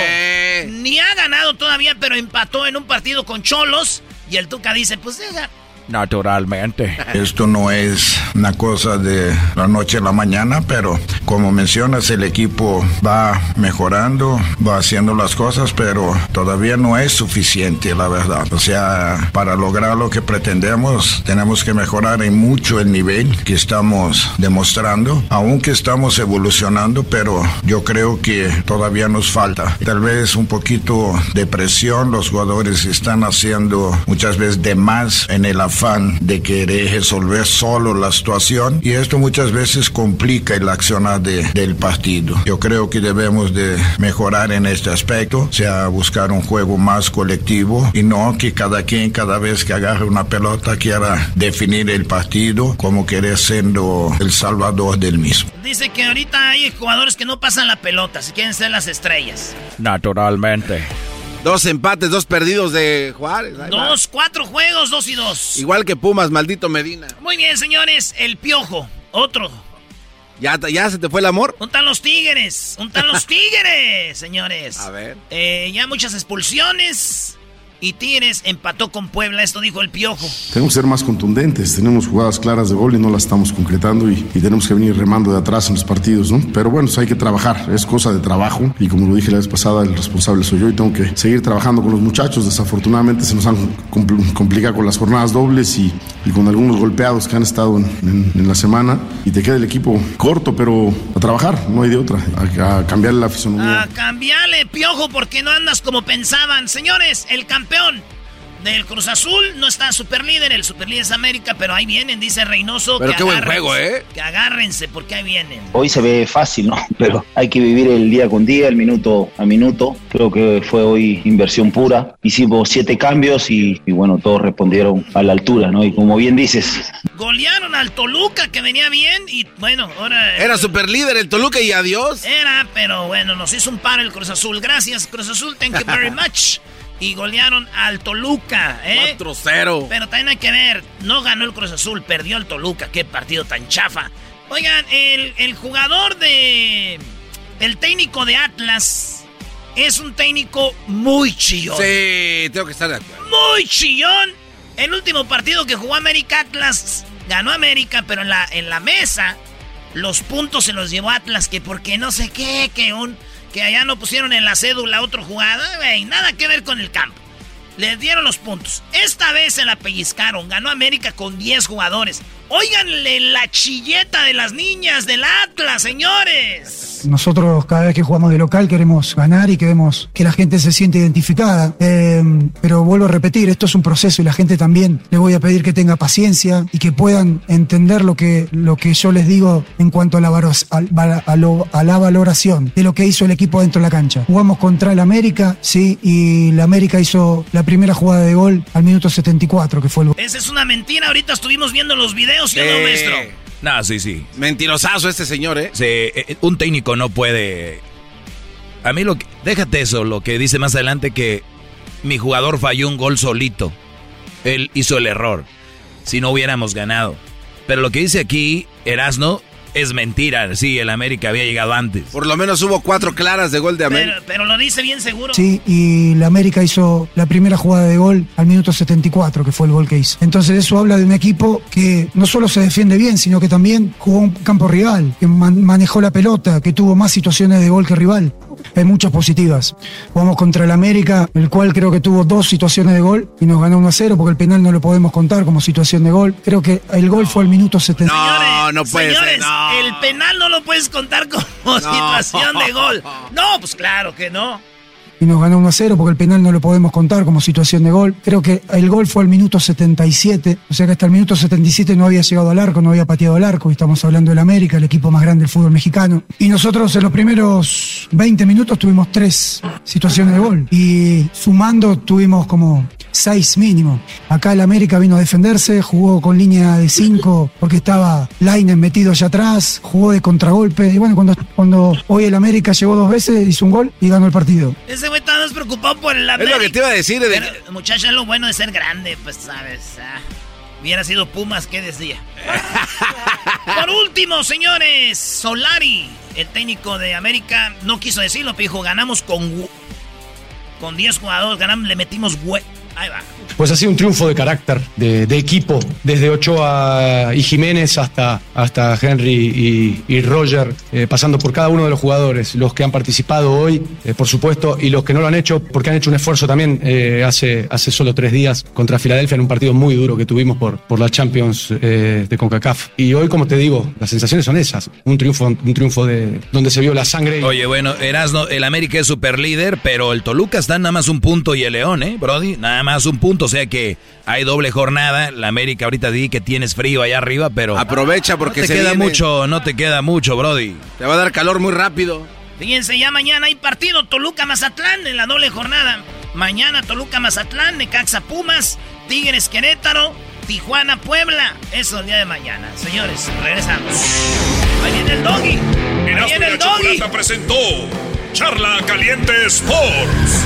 Ni ha ganado todavía, pero empató en un partido con Cholos. Y el Tuca dice, pues deja. Naturalmente. Esto no es una cosa de la noche a la mañana, pero como mencionas, el equipo va mejorando, va haciendo las cosas, pero todavía no es suficiente, la verdad. O sea, para lograr lo que pretendemos, tenemos que mejorar en mucho el nivel que estamos demostrando, aunque estamos evolucionando, pero yo creo que todavía nos falta. Tal vez un poquito de presión, los jugadores están haciendo muchas veces de más en el afán de querer resolver solo la situación y esto muchas veces complica el accionar de- del partido. Yo creo que debemos de mejorar en este aspecto, o sea, buscar un juego más colectivo y no que cada quien cada vez que agarre una pelota quiera definir el partido como querer siendo el salvador del mismo. Dice que ahorita hay jugadores que no pasan la pelota, si quieren ser las estrellas. Naturalmente. Dos empates, dos perdidos de Juárez. Dos, cuatro juegos, dos y dos. Igual que Pumas, maldito Medina. Muy bien, señores. El piojo. Otro. ¿Ya, ya se te fue el amor? Un tal los tigres. Un tal los tigres, señores. A ver. Eh, ya muchas expulsiones. Y Tigres empató con Puebla, esto dijo el Piojo. Tenemos que ser más contundentes, tenemos jugadas claras de gol y no las estamos concretando y, tenemos que venir remando de atrás en los partidos, ¿no? Pero bueno, hay que trabajar, es cosa de trabajo y como lo dije la vez pasada, el responsable soy yo y tengo que seguir trabajando con los muchachos. Desafortunadamente se nos han complicado con las jornadas dobles y, con algunos golpeados que han estado en, la semana y te queda el equipo corto, pero a trabajar, no hay de otra, a, cambiarle la fisonomía. A cambiarle, Piojo, porque no andas como pensaban. Señores, el campeón campeón del Cruz Azul. No está super líder, el super líder es América, pero ahí vienen, dice Reynoso. Pero qué buen juego, ¿eh? Que agárrense, porque ahí vienen. Hoy se ve fácil, ¿no? Pero hay que vivir el día con día, el minuto a minuto. Creo que fue hoy inversión pura. Hicimos siete cambios y, bueno, todos respondieron a la altura, ¿no? Y como bien dices. Golearon al Toluca, que venía bien, y bueno, ahora. Era super líder el Toluca y adiós. Era, pero bueno, nos hizo un par el Cruz Azul. Gracias, Cruz Azul, thank you very much y golearon al Toluca, ¿eh? 4-0. Pero también hay que ver, no ganó el Cruz Azul, perdió el Toluca. Qué partido tan chafa. Oigan, el, jugador de. El técnico de Atlas es un técnico muy chillón. Sí, tengo que estar de acuerdo. Muy chillón. El último partido que jugó América Atlas ganó América, pero en la, en la mesa los puntos se los llevó Atlas, que porque no sé qué, que un que allá no pusieron en la cédula otra jugada, nada que ver con el campo. Les dieron los puntos. Esta vez se la pellizcaron. Ganó América con 10 jugadores. Óiganle la chilleta de las niñas del Atlas, señores. Nosotros cada vez que jugamos de local queremos ganar y queremos que la gente se siente identificada. Eh, pero vuelvo a repetir, esto es un proceso y la gente también le voy a pedir que tenga paciencia y que puedan entender lo que, lo que yo les digo en cuanto a la, a, la valoración de lo que hizo el equipo dentro de la cancha. Jugamos contra el América, sí, y la América hizo la primera jugada de gol al minuto 74, que fue el gol. Esa es una mentira, ahorita estuvimos viendo los videos no, sí, sí. Mentirosazo este señor, ¿eh? Sí, eh, eh, un técnico no puede... A mí lo que... Déjate eso, lo que dice más adelante que mi jugador falló un gol solito. Él hizo el error. Si no hubiéramos ganado. Pero lo que dice aquí, Erasno, es mentira. Sí, el América había llegado antes. Por lo menos hubo cuatro claras de gol de América. Pero, lo dice bien seguro. Sí, y la América hizo la primera jugada de gol al minuto 74, que fue el gol que hizo. Entonces eso habla de un equipo que no solo se defiende bien, sino que también jugó un campo rival, que manejó la pelota, que tuvo más situaciones de gol que rival. Hay muchas positivas. Jugamos contra el América, el cual creo que tuvo dos situaciones de gol y nos ganó 1 a 0 porque el penal no lo podemos contar como situación de gol. Creo que el gol fue al minuto 70. No, no puede ser. El penal no lo puedes contar como situación de gol. No, pues claro que no y nos ganó 1 a 0 porque el penal no lo podemos contar como situación de gol. Creo que el gol fue al minuto 77, o sea que hasta el minuto 77 no había llegado al arco, no había pateado al arco, y estamos hablando del América, el equipo más grande del fútbol mexicano. Y nosotros en los primeros 20 minutos tuvimos tres situaciones de gol y sumando tuvimos como seis mínimo. Acá el América vino a defenderse, jugó con línea de 5 porque estaba Lainen metido allá atrás, jugó de contragolpe. Y bueno, cuando, cuando hoy el América llegó dos veces, hizo un gol y ganó el partido. Ese güey estaba despreocupado por el América. Es lo que te iba a decir. De... muchacho, es lo bueno de ser grande, pues sabes. Ah, hubiera sido Pumas, ¿qué decía? por último, señores, Solari, el técnico de América, no quiso decirlo, pero dijo, ganamos con... Con 10 jugadores, ganamos, le metimos... Hue 愛は pues ha sido un triunfo de carácter, de, equipo, desde Ochoa y Jiménez hasta, hasta Henry y, Roger, eh, pasando por cada uno de los jugadores, los que han participado hoy, eh, por supuesto, y los que no lo han hecho, porque han hecho un esfuerzo también eh, hace, hace solo tres días contra Filadelfia en un partido muy duro que tuvimos por, por la Champions de CONCACAF. Y hoy, como te digo, las sensaciones son esas, un triunfo, un triunfo de donde se vio la sangre. Oye, bueno, Erasno, el América es super líder, pero el Toluca está nada más un punto y el León, ¿eh, Brody? Nada más un punto, o sea que hay doble jornada. La América ahorita di que tienes frío allá arriba, pero aprovecha porque no te queda mucho, no te queda mucho, Brody. Te va a dar calor muy rápido. Fíjense, ya mañana hay partido Toluca Mazatlán en la doble jornada. Mañana Toluca Mazatlán, Necaxa Pumas, Tigres Querétaro, Tijuana Puebla. Eso el día de mañana. Señores, regresamos. Ahí viene el doggy. Ahí viene el doggy. presentó Charla Caliente Sports.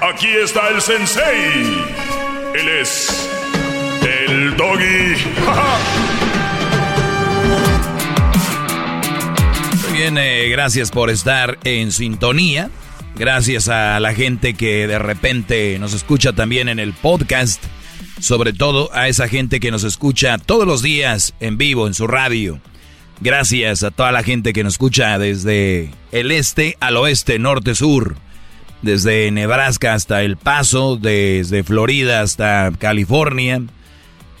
Aquí está el sensei. Él es el doggy. Muy bien, eh, gracias por estar en sintonía. Gracias a la gente que de repente nos escucha también en el podcast. Sobre todo a esa gente que nos escucha todos los días en vivo en su radio. Gracias a toda la gente que nos escucha desde el este al oeste, norte, sur. Desde Nebraska hasta El Paso, desde Florida hasta California,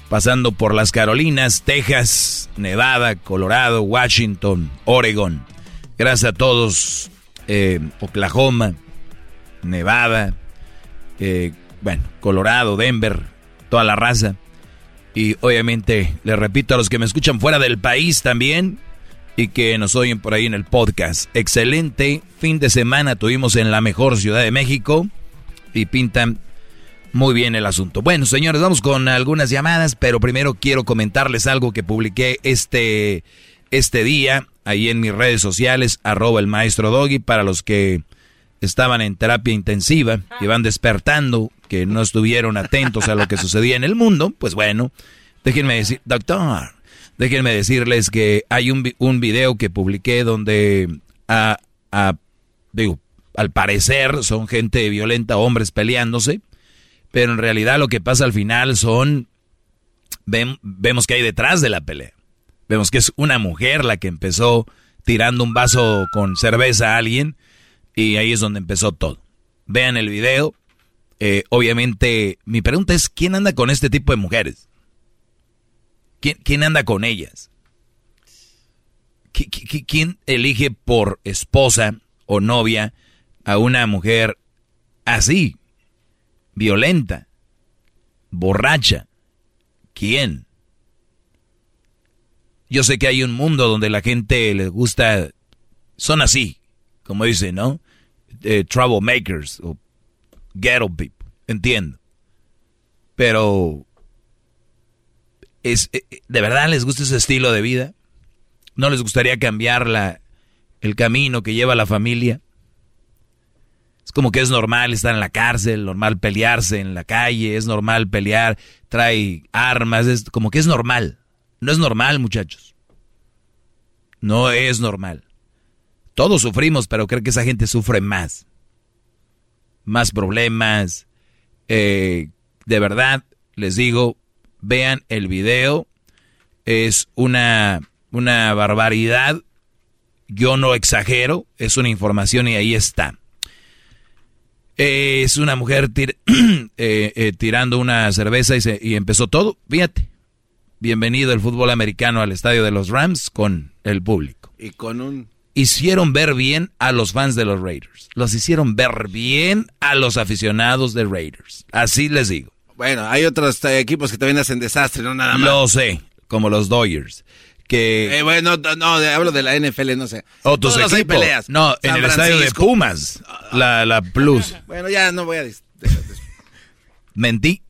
pasando por las Carolinas, Texas, Nevada, Colorado, Washington, Oregon. Gracias a todos, eh, Oklahoma, Nevada, eh, bueno, Colorado, Denver, toda la raza. Y obviamente, les repito a los que me escuchan fuera del país también y que nos oyen por ahí en el podcast. Excelente fin de semana tuvimos en la mejor ciudad de México y pintan muy bien el asunto. Bueno, señores, vamos con algunas llamadas, pero primero quiero comentarles algo que publiqué este, este día ahí en mis redes sociales, arroba el maestro Doggy, para los que estaban en terapia intensiva y van despertando, que no estuvieron atentos a lo que sucedía en el mundo, pues bueno, déjenme decir, doctor, déjenme decirles que hay un, un video que publiqué donde a, a, digo, al parecer son gente violenta, hombres peleándose, pero en realidad lo que pasa al final son, vemos que hay detrás de la pelea. Vemos que es una mujer la que empezó tirando un vaso con cerveza a alguien y ahí es donde empezó todo. Vean el video. Eh, obviamente, mi pregunta es, ¿quién anda con este tipo de mujeres? ¿Quién, quién anda con ellas? ¿Quién elige por esposa o novia a una mujer así? Violenta, borracha. ¿Quién? Yo sé que hay un mundo donde la gente les gusta, son así, como dicen, ¿no? Eh, troublemakers o ghetto people, entiendo. Pero, es, eh, ¿de verdad les gusta ese estilo de vida? ¿No les gustaría cambiar la, el camino que lleva la familia? Es como que es normal estar en la cárcel, normal pelearse en la calle, es normal pelear, trae armas, es como que es normal. No es normal, muchachos. No es normal. Todos sufrimos, pero creo que esa gente sufre más. Más problemas. Eh, de verdad, les digo, vean el video. Es una, una barbaridad. Yo no exagero, es una información y ahí está. es una mujer eh, eh, tirando una cerveza y, se, y empezó todo. Fíjate, bienvenido el fútbol americano al estadio de los Rams con el público. Y con un... Hicieron ver bien a los fans de los Raiders. Los hicieron ver bien a los aficionados de Raiders. Así les digo. Bueno, hay otros eh, equipos que también hacen desastre, no nada más. Lo sé, como los Dodgers. Que... Eh, bueno, no, no, hablo de la NFL, no sé. Otros Todos equipos. hay peleas. No, en el estadio de. Pumas. La, la Plus. Bueno, ya no voy a... ¿Mentí?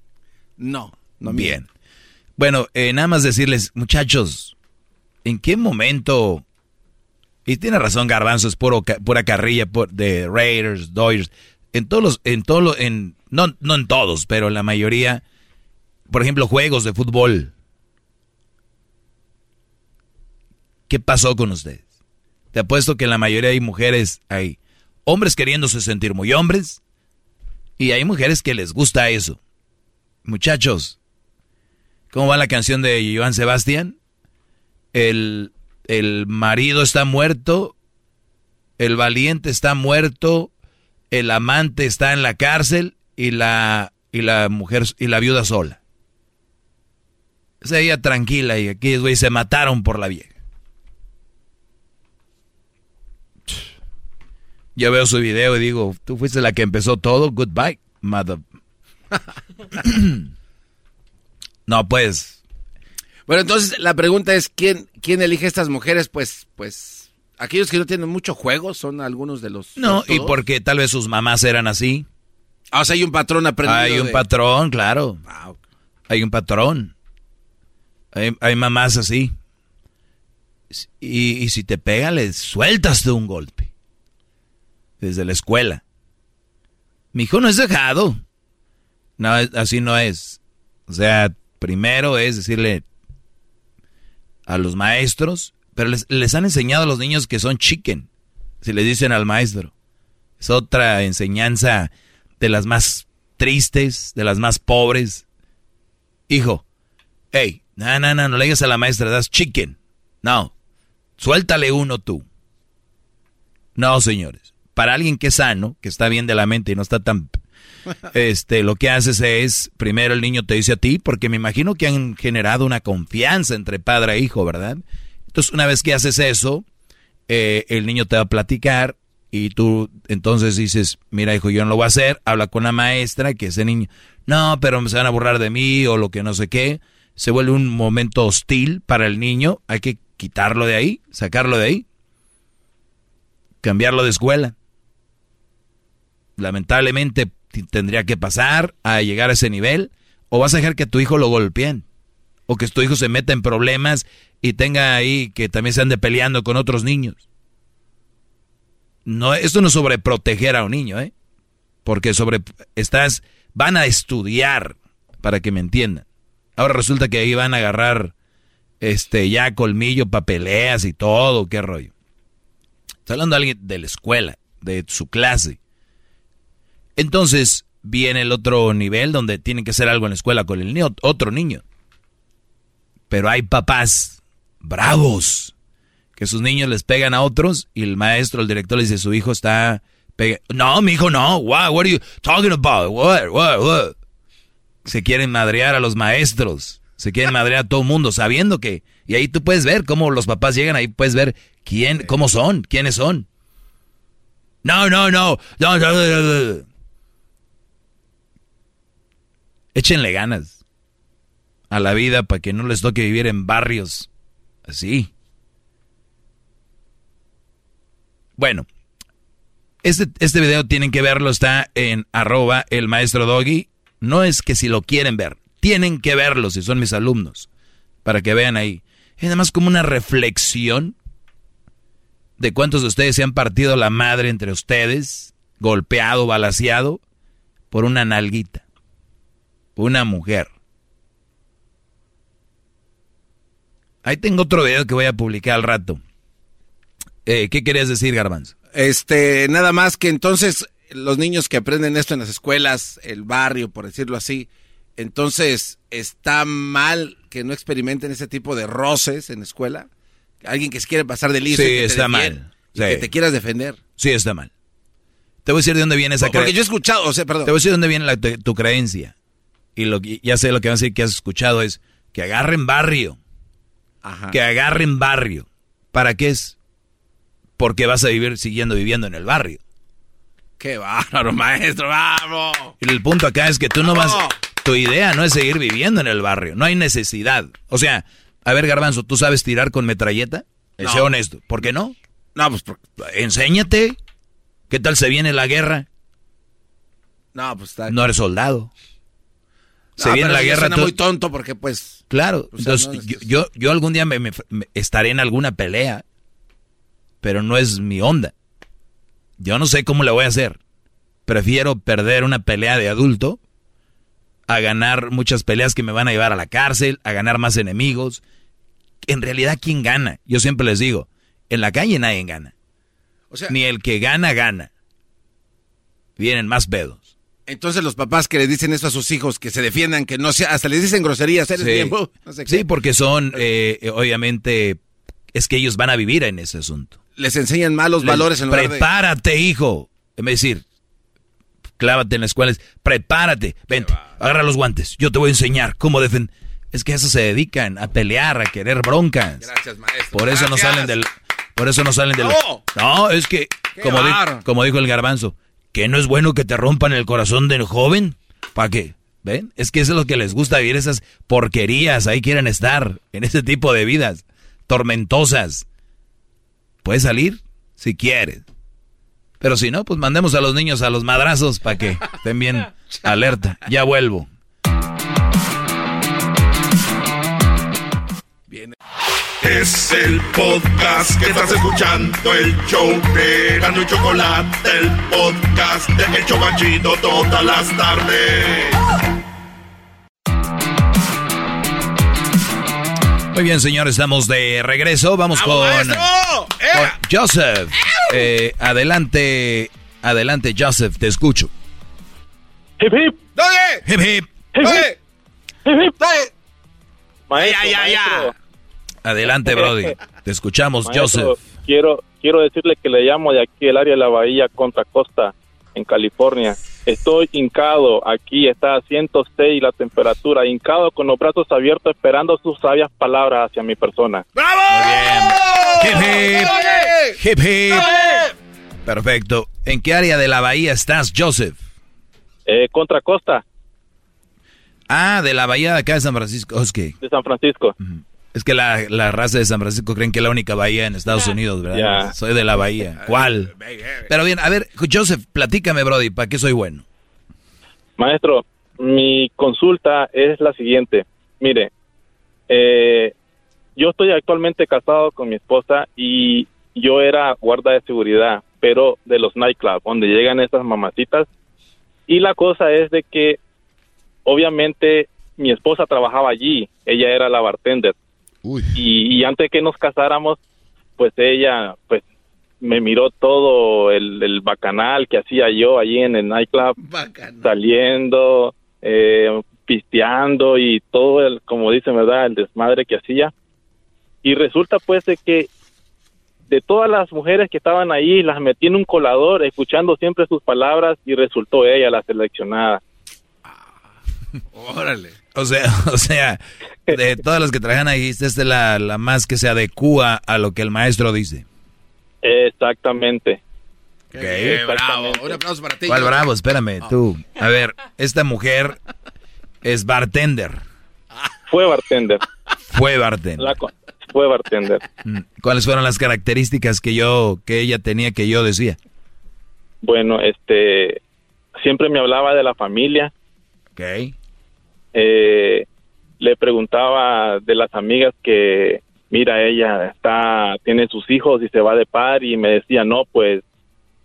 No, no Bien. Bueno, eh, nada más decirles, muchachos, ¿en qué momento? Y tiene razón Garbanzo, es puro, pura carrilla por- de Raiders, Dodgers. En todos los, en todos los, en, no, no en todos, pero en la mayoría, por ejemplo, juegos de fútbol. ¿Qué pasó con ustedes? Te apuesto que en la mayoría hay mujeres, hay hombres queriéndose sentir muy hombres, y hay mujeres que les gusta eso. Muchachos, ¿cómo va la canción de Joan Sebastián? El, el marido está muerto, el valiente está muerto, el amante está en la cárcel y la, y la mujer y la viuda sola. Sea, ella tranquila y aquí se mataron por la vieja. Yo veo su video y digo, tú fuiste la que empezó todo, goodbye, mother. no, pues. Bueno, entonces la pregunta es, ¿quién, quién elige estas mujeres? Pues, pues, aquellos que no tienen mucho juego son algunos de los... No, y porque tal vez sus mamás eran así. Ah, o sea, hay un patrón aprendido Hay un de- patrón, claro. Hay un patrón. Hay, hay mamás así. Y, y si te pega, le sueltas de un golpe. Desde la escuela. Mi hijo no es dejado. No, así no es. O sea, primero es decirle a los maestros, pero les, les han enseñado a los niños que son chicken. Si les dicen al maestro. Es otra enseñanza de las más tristes, de las más pobres. Hijo, hey, no, no, no, no le digas a la maestra, das chicken. No, suéltale uno tú. No, señores. Para alguien que es sano, que está bien de la mente y no está tan... Este, lo que haces es, primero el niño te dice a ti, porque me imagino que han generado una confianza entre padre e hijo, ¿verdad? Entonces, una vez que haces eso, eh, el niño te va a platicar y tú entonces dices, mira hijo, yo no lo voy a hacer, habla con la maestra, que ese niño, no, pero se van a burlar de mí o lo que no sé qué, se vuelve un momento hostil para el niño, hay que quitarlo de ahí, sacarlo de ahí, cambiarlo de escuela. Lamentablemente tendría que pasar a llegar a ese nivel o vas a dejar que tu hijo lo golpeen o que tu hijo se meta en problemas y tenga ahí que también se ande peleando con otros niños. No, esto no es sobre proteger a un niño, ¿eh? Porque sobre estás van a estudiar para que me entiendan. Ahora resulta que ahí van a agarrar este ya colmillo para peleas y todo, qué rollo. Está hablando de alguien de la escuela, de su clase. Entonces viene el otro nivel donde tienen que hacer algo en la escuela con el otro niño. Pero hay papás bravos que sus niños les pegan a otros y el maestro, el director le dice, su hijo está... pega-". No, mi hijo no. What, what are you talking about? What, what, what? Se quieren madrear a los maestros. Se quieren madrear a todo el mundo sabiendo que... Y ahí tú puedes ver cómo los papás llegan, ahí puedes ver quién, cómo son, quiénes son. No, no, no. no, no, no, no, no. Échenle ganas a la vida para que no les toque vivir en barrios así. Bueno, este, este video tienen que verlo, está en arroba el maestro Doggy. No es que si lo quieren ver, tienen que verlo si son mis alumnos, para que vean ahí. Es nada más como una reflexión de cuántos de ustedes se han partido la madre entre ustedes, golpeado, balaseado, por una nalguita, una mujer. Ahí tengo otro video que voy a publicar al rato. Eh, ¿Qué querías decir, Garbanzo? Este, nada más que entonces los niños que aprenden esto en las escuelas, el barrio, por decirlo así, entonces está mal que no experimenten ese tipo de roces en la escuela. Alguien que se quiere pasar de listo. Sí, que está mal. Sí. que te quieras defender. Sí, está mal. Te voy a decir de dónde viene esa Porque creencia. yo he escuchado, o sea, perdón. Te voy a decir de dónde viene la- tu, tu creencia. Y lo, que- ya sé lo que vas a decir que has escuchado es que agarren barrio. Ajá. Que agarren barrio. ¿Para qué es? Porque vas a vivir siguiendo viviendo en el barrio. Qué bárbaro, maestro, vamos. Y el punto acá es que tú no vas... Tu idea no es seguir viviendo en el barrio. No hay necesidad. O sea, a ver, Garbanzo, ¿tú sabes tirar con metralleta? Eh, No. Sé honesto. ¿Por qué no? No, pues... por- Enséñate. ¿Qué tal se viene la guerra? No, pues está... No eres soldado. Se No, viene la guerra. suena muy tonto porque pues... Claro, O sea, entonces no yo, yo, yo algún día me, me- me- estaré en alguna pelea, pero no es mi onda. Yo no sé cómo le voy a hacer. Prefiero perder una pelea de adulto a ganar muchas peleas que me van a llevar a la cárcel, a ganar más enemigos. En realidad, ¿quién gana? Yo siempre les digo, en la calle nadie gana. O sea, Ni el que gana, gana. Vienen más pedos. Entonces los papás que le dicen eso a sus hijos, que se defiendan, que no sea... Hasta les dicen groserías, eres Sí. no sé qué. Sí, porque son, eh, obviamente, es que ellos van a vivir en ese asunto. Les enseñan malos Les- valores en lugar de... Prepárate, hijo. Es decir, clávate en la escuela. es, Prepárate. Vente, agarra los guantes. Yo te voy a enseñar cómo defender. Es que eso se dedican, a pelear, a querer broncas. Gracias, maestro. Por eso no salen del... Por eso no salen de No. Es que, como, di- bárbaro. como dijo el garbanzo, que no es bueno que te rompan el corazón del joven. ¿Para qué? ¿Ven? Es que eso es lo que les gusta vivir, esas porquerías. Ahí quieren estar, en ese tipo de vidas tormentosas. Puedes salir si quieres. Pero si no, pues mandemos a los niños a los madrazos para que estén bien alerta. Ya vuelvo. Es el podcast que estás escuchando, el show de Gano y Chocolate, el podcast de El Chocachito todas las tardes. Muy bien, señores, estamos de regreso. Vamos con, con Joseph. Eh, adelante, adelante, Joseph, te escucho. Hip hip. ¡Dale! Hip hip. Hip hip. Hip hip. Maestro, Ya, ya, ya. maestro, Adelante, Brody. Te escuchamos, maestro, Joseph. Quiero, quiero decirle que le llamo de aquí, el área de la Bahía Contra Costa, en California. Estoy hincado aquí, está a 106 la temperatura, hincado con los brazos abiertos esperando sus sabias palabras hacia mi persona. Hip hip. Hip hip. Perfecto. ¿En qué área de la bahía estás, Joseph? Eh, Contra Costa, Ah, de la bahía de acá de San Francisco. Que, de San Francisco. Es que la, la raza de San Francisco creen que es la única bahía en Estados Unidos, ¿verdad? Soy de la bahía. ¿Cuál? Pero bien, a ver, Joseph, platícame, Brody, ¿para qué soy bueno? Maestro, mi consulta es la siguiente. Mire, eh, yo estoy actualmente casado con mi esposa y yo era guarda de seguridad, pero de los nightclubs, donde llegan esas mamacitas. Y la cosa es de que, obviamente, mi esposa trabajaba allí, ella era la bartender. Y, y antes que nos casáramos, pues ella, pues, me miró todo el, el bacanal que hacía yo allí en el nightclub saliendo, eh, pisteando y todo el, como dicen, ¿verdad? El desmadre que hacía. Y resulta pues de que de todas las mujeres que estaban ahí, las metí en un colador, escuchando siempre sus palabras y resultó ella la seleccionada. Órale. O sea, o sea, de todas las que trabajan ahí, esta es la, la más que se adecúa a lo que el maestro dice. Exactamente. Qué bravo. Un aplauso para ti. ¿Cuál bravo? Espérame, tú. A ver, esta mujer es bartender. Fue bartender. Fue bartender. La fue bartender. Mm, ¿Cuáles fueron las características que yo, que ella tenía que yo decía? Bueno, este, siempre me hablaba de la familia. Ok. Eh, le preguntaba de las amigas que, mira, ella está, tiene sus hijos y se va de par y me decía, no, pues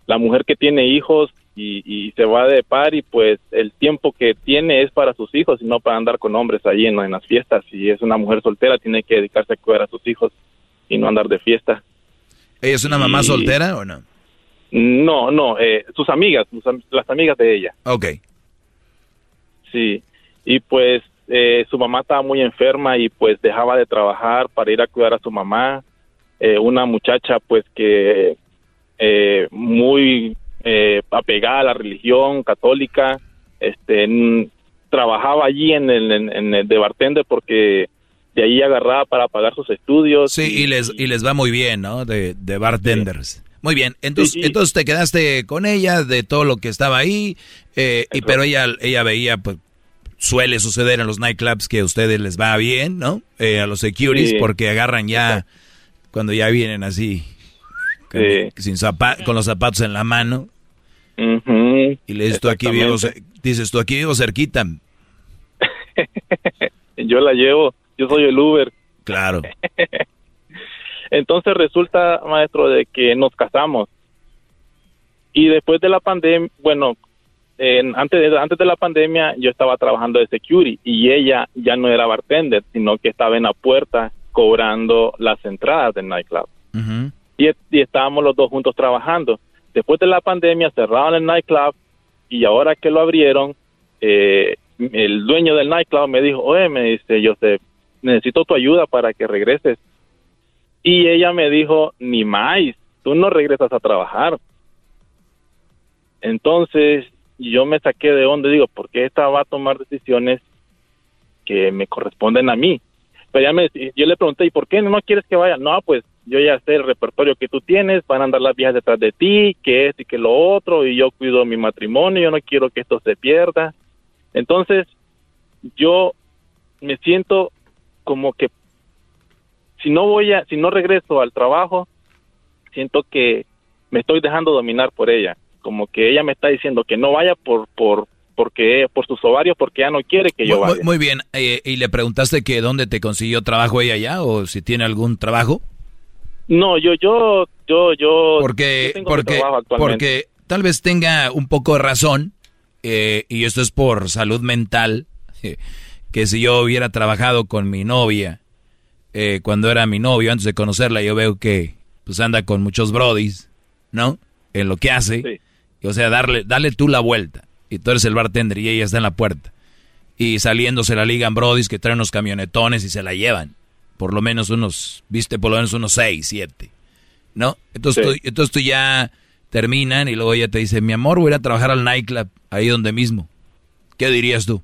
la mujer que tiene hijos y, y se va de par y pues el tiempo que tiene es para sus hijos y no para andar con hombres ahí en, en las fiestas. Si es una mujer soltera, tiene que dedicarse a cuidar a sus hijos y no andar de fiesta. ¿Ella es una mamá Y- soltera o no? No, no, eh, sus amigas, sus las amigas de ella. Ok. Sí, y pues eh, su mamá estaba muy enferma y pues dejaba de trabajar para ir a cuidar a su mamá. Eh, una muchacha pues que eh, muy eh, apegada a la religión católica, este, trabajaba allí en el, en, en el de bartender porque de ahí agarraba para pagar sus estudios. Sí, y les, y les va muy bien, ¿no? De, de bartenders. Muy bien, entonces, entonces te quedaste con ella de todo lo que estaba ahí, eh, y, pero ella, ella veía, pues, suele suceder en los nightclubs que a ustedes les va bien, ¿no? Eh, a los securities, Sí. porque agarran ya, cuando ya vienen así, con, sin zapa- con los zapatos en la mano, y le dices, tú aquí vivo, dices, tú aquí vivo cerquita. Yo la llevo, yo soy el Uber. Claro. Entonces resulta, maestro, de que nos casamos. Y después de la pandemia, bueno, en- antes, de, antes de la pandemia yo estaba trabajando de security y ella ya no era bartender, sino que estaba en la puerta cobrando las entradas del nightclub. Y, y estábamos los dos juntos trabajando. Después de la pandemia cerraron el nightclub y ahora que lo abrieron, eh, el dueño del nightclub me dijo, oye, me dice, Joseph, necesito tu ayuda para que regreses. Y ella me dijo, ni más, tú no regresas a trabajar. Entonces yo me saqué de onda, digo, ¿por qué esta va a tomar decisiones que me corresponden a mí? Pero ya me, yo le pregunté, ¿y por qué no quieres que vaya? No, pues yo ya sé el repertorio que tú tienes, van a andar las viejas detrás de ti, que es y que lo otro, y yo cuido mi matrimonio, yo no quiero que esto se pierda. Entonces, yo me siento como que si no voy a, si no regreso al trabajo, siento que me estoy dejando dominar por ella, como que ella me está diciendo que no vaya por, por, porque por sus ovarios porque ya no quiere que yo vaya. Muy, muy bien. Eh, ¿Y le preguntaste que dónde te consiguió trabajo ella ya o si tiene algún trabajo? No, yo, yo, yo, yo. Porque, yo porque, porque tal vez tenga un poco de razón, eh, y esto es por salud mental, que si yo hubiera trabajado con mi novia, eh, cuando era mi novio, antes de conocerla, yo veo que pues anda con muchos brodis, ¿no? En lo que hace. O sea, darle, dale tú la vuelta. Y tú eres el bartender y ella está en la puerta. Y saliendo se la ligan brodis que traen unos camionetones y se la llevan. Por lo menos unos, viste, por lo menos unos seis, siete. ¿No? Entonces, tú, entonces tú ya terminan y luego ella te dice, mi amor, voy a ir a trabajar al nightclub, ahí donde mismo. ¿Qué dirías tú?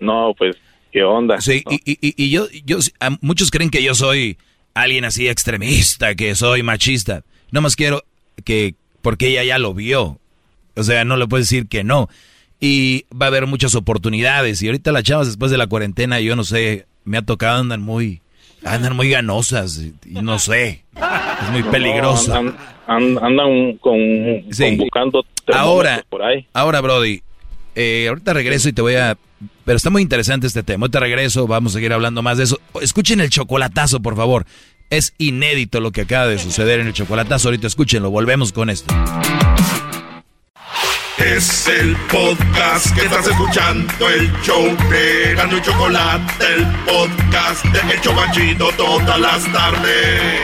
No, pues, ¿qué onda? Sí, y, y- y- y yo, yo, muchos creen que yo soy alguien así extremista, que soy machista. No más quiero que, porque ella ya lo vio. O sea, no le puedes decir que no. Y va a haber muchas oportunidades. Y ahorita las chavas después de la cuarentena, yo no sé, me ha tocado, andan muy, andan muy ganosas. Y, no sé, es muy peligroso. No, andan, an- andan con, buscando Ahora, por ahí. ahora, Brody, eh, ahorita regreso y te voy a... Pero está muy interesante este tema. Ahorita regreso, vamos a seguir hablando más de eso. Escuchen el chocolatazo, por favor. Es inédito lo que acaba de suceder en el chocolatazo. Ahorita escúchenlo, volvemos con esto. Es el podcast que estás escuchando, el show de Gano y Chocolate, el podcast de El Chocachito todas las tardes.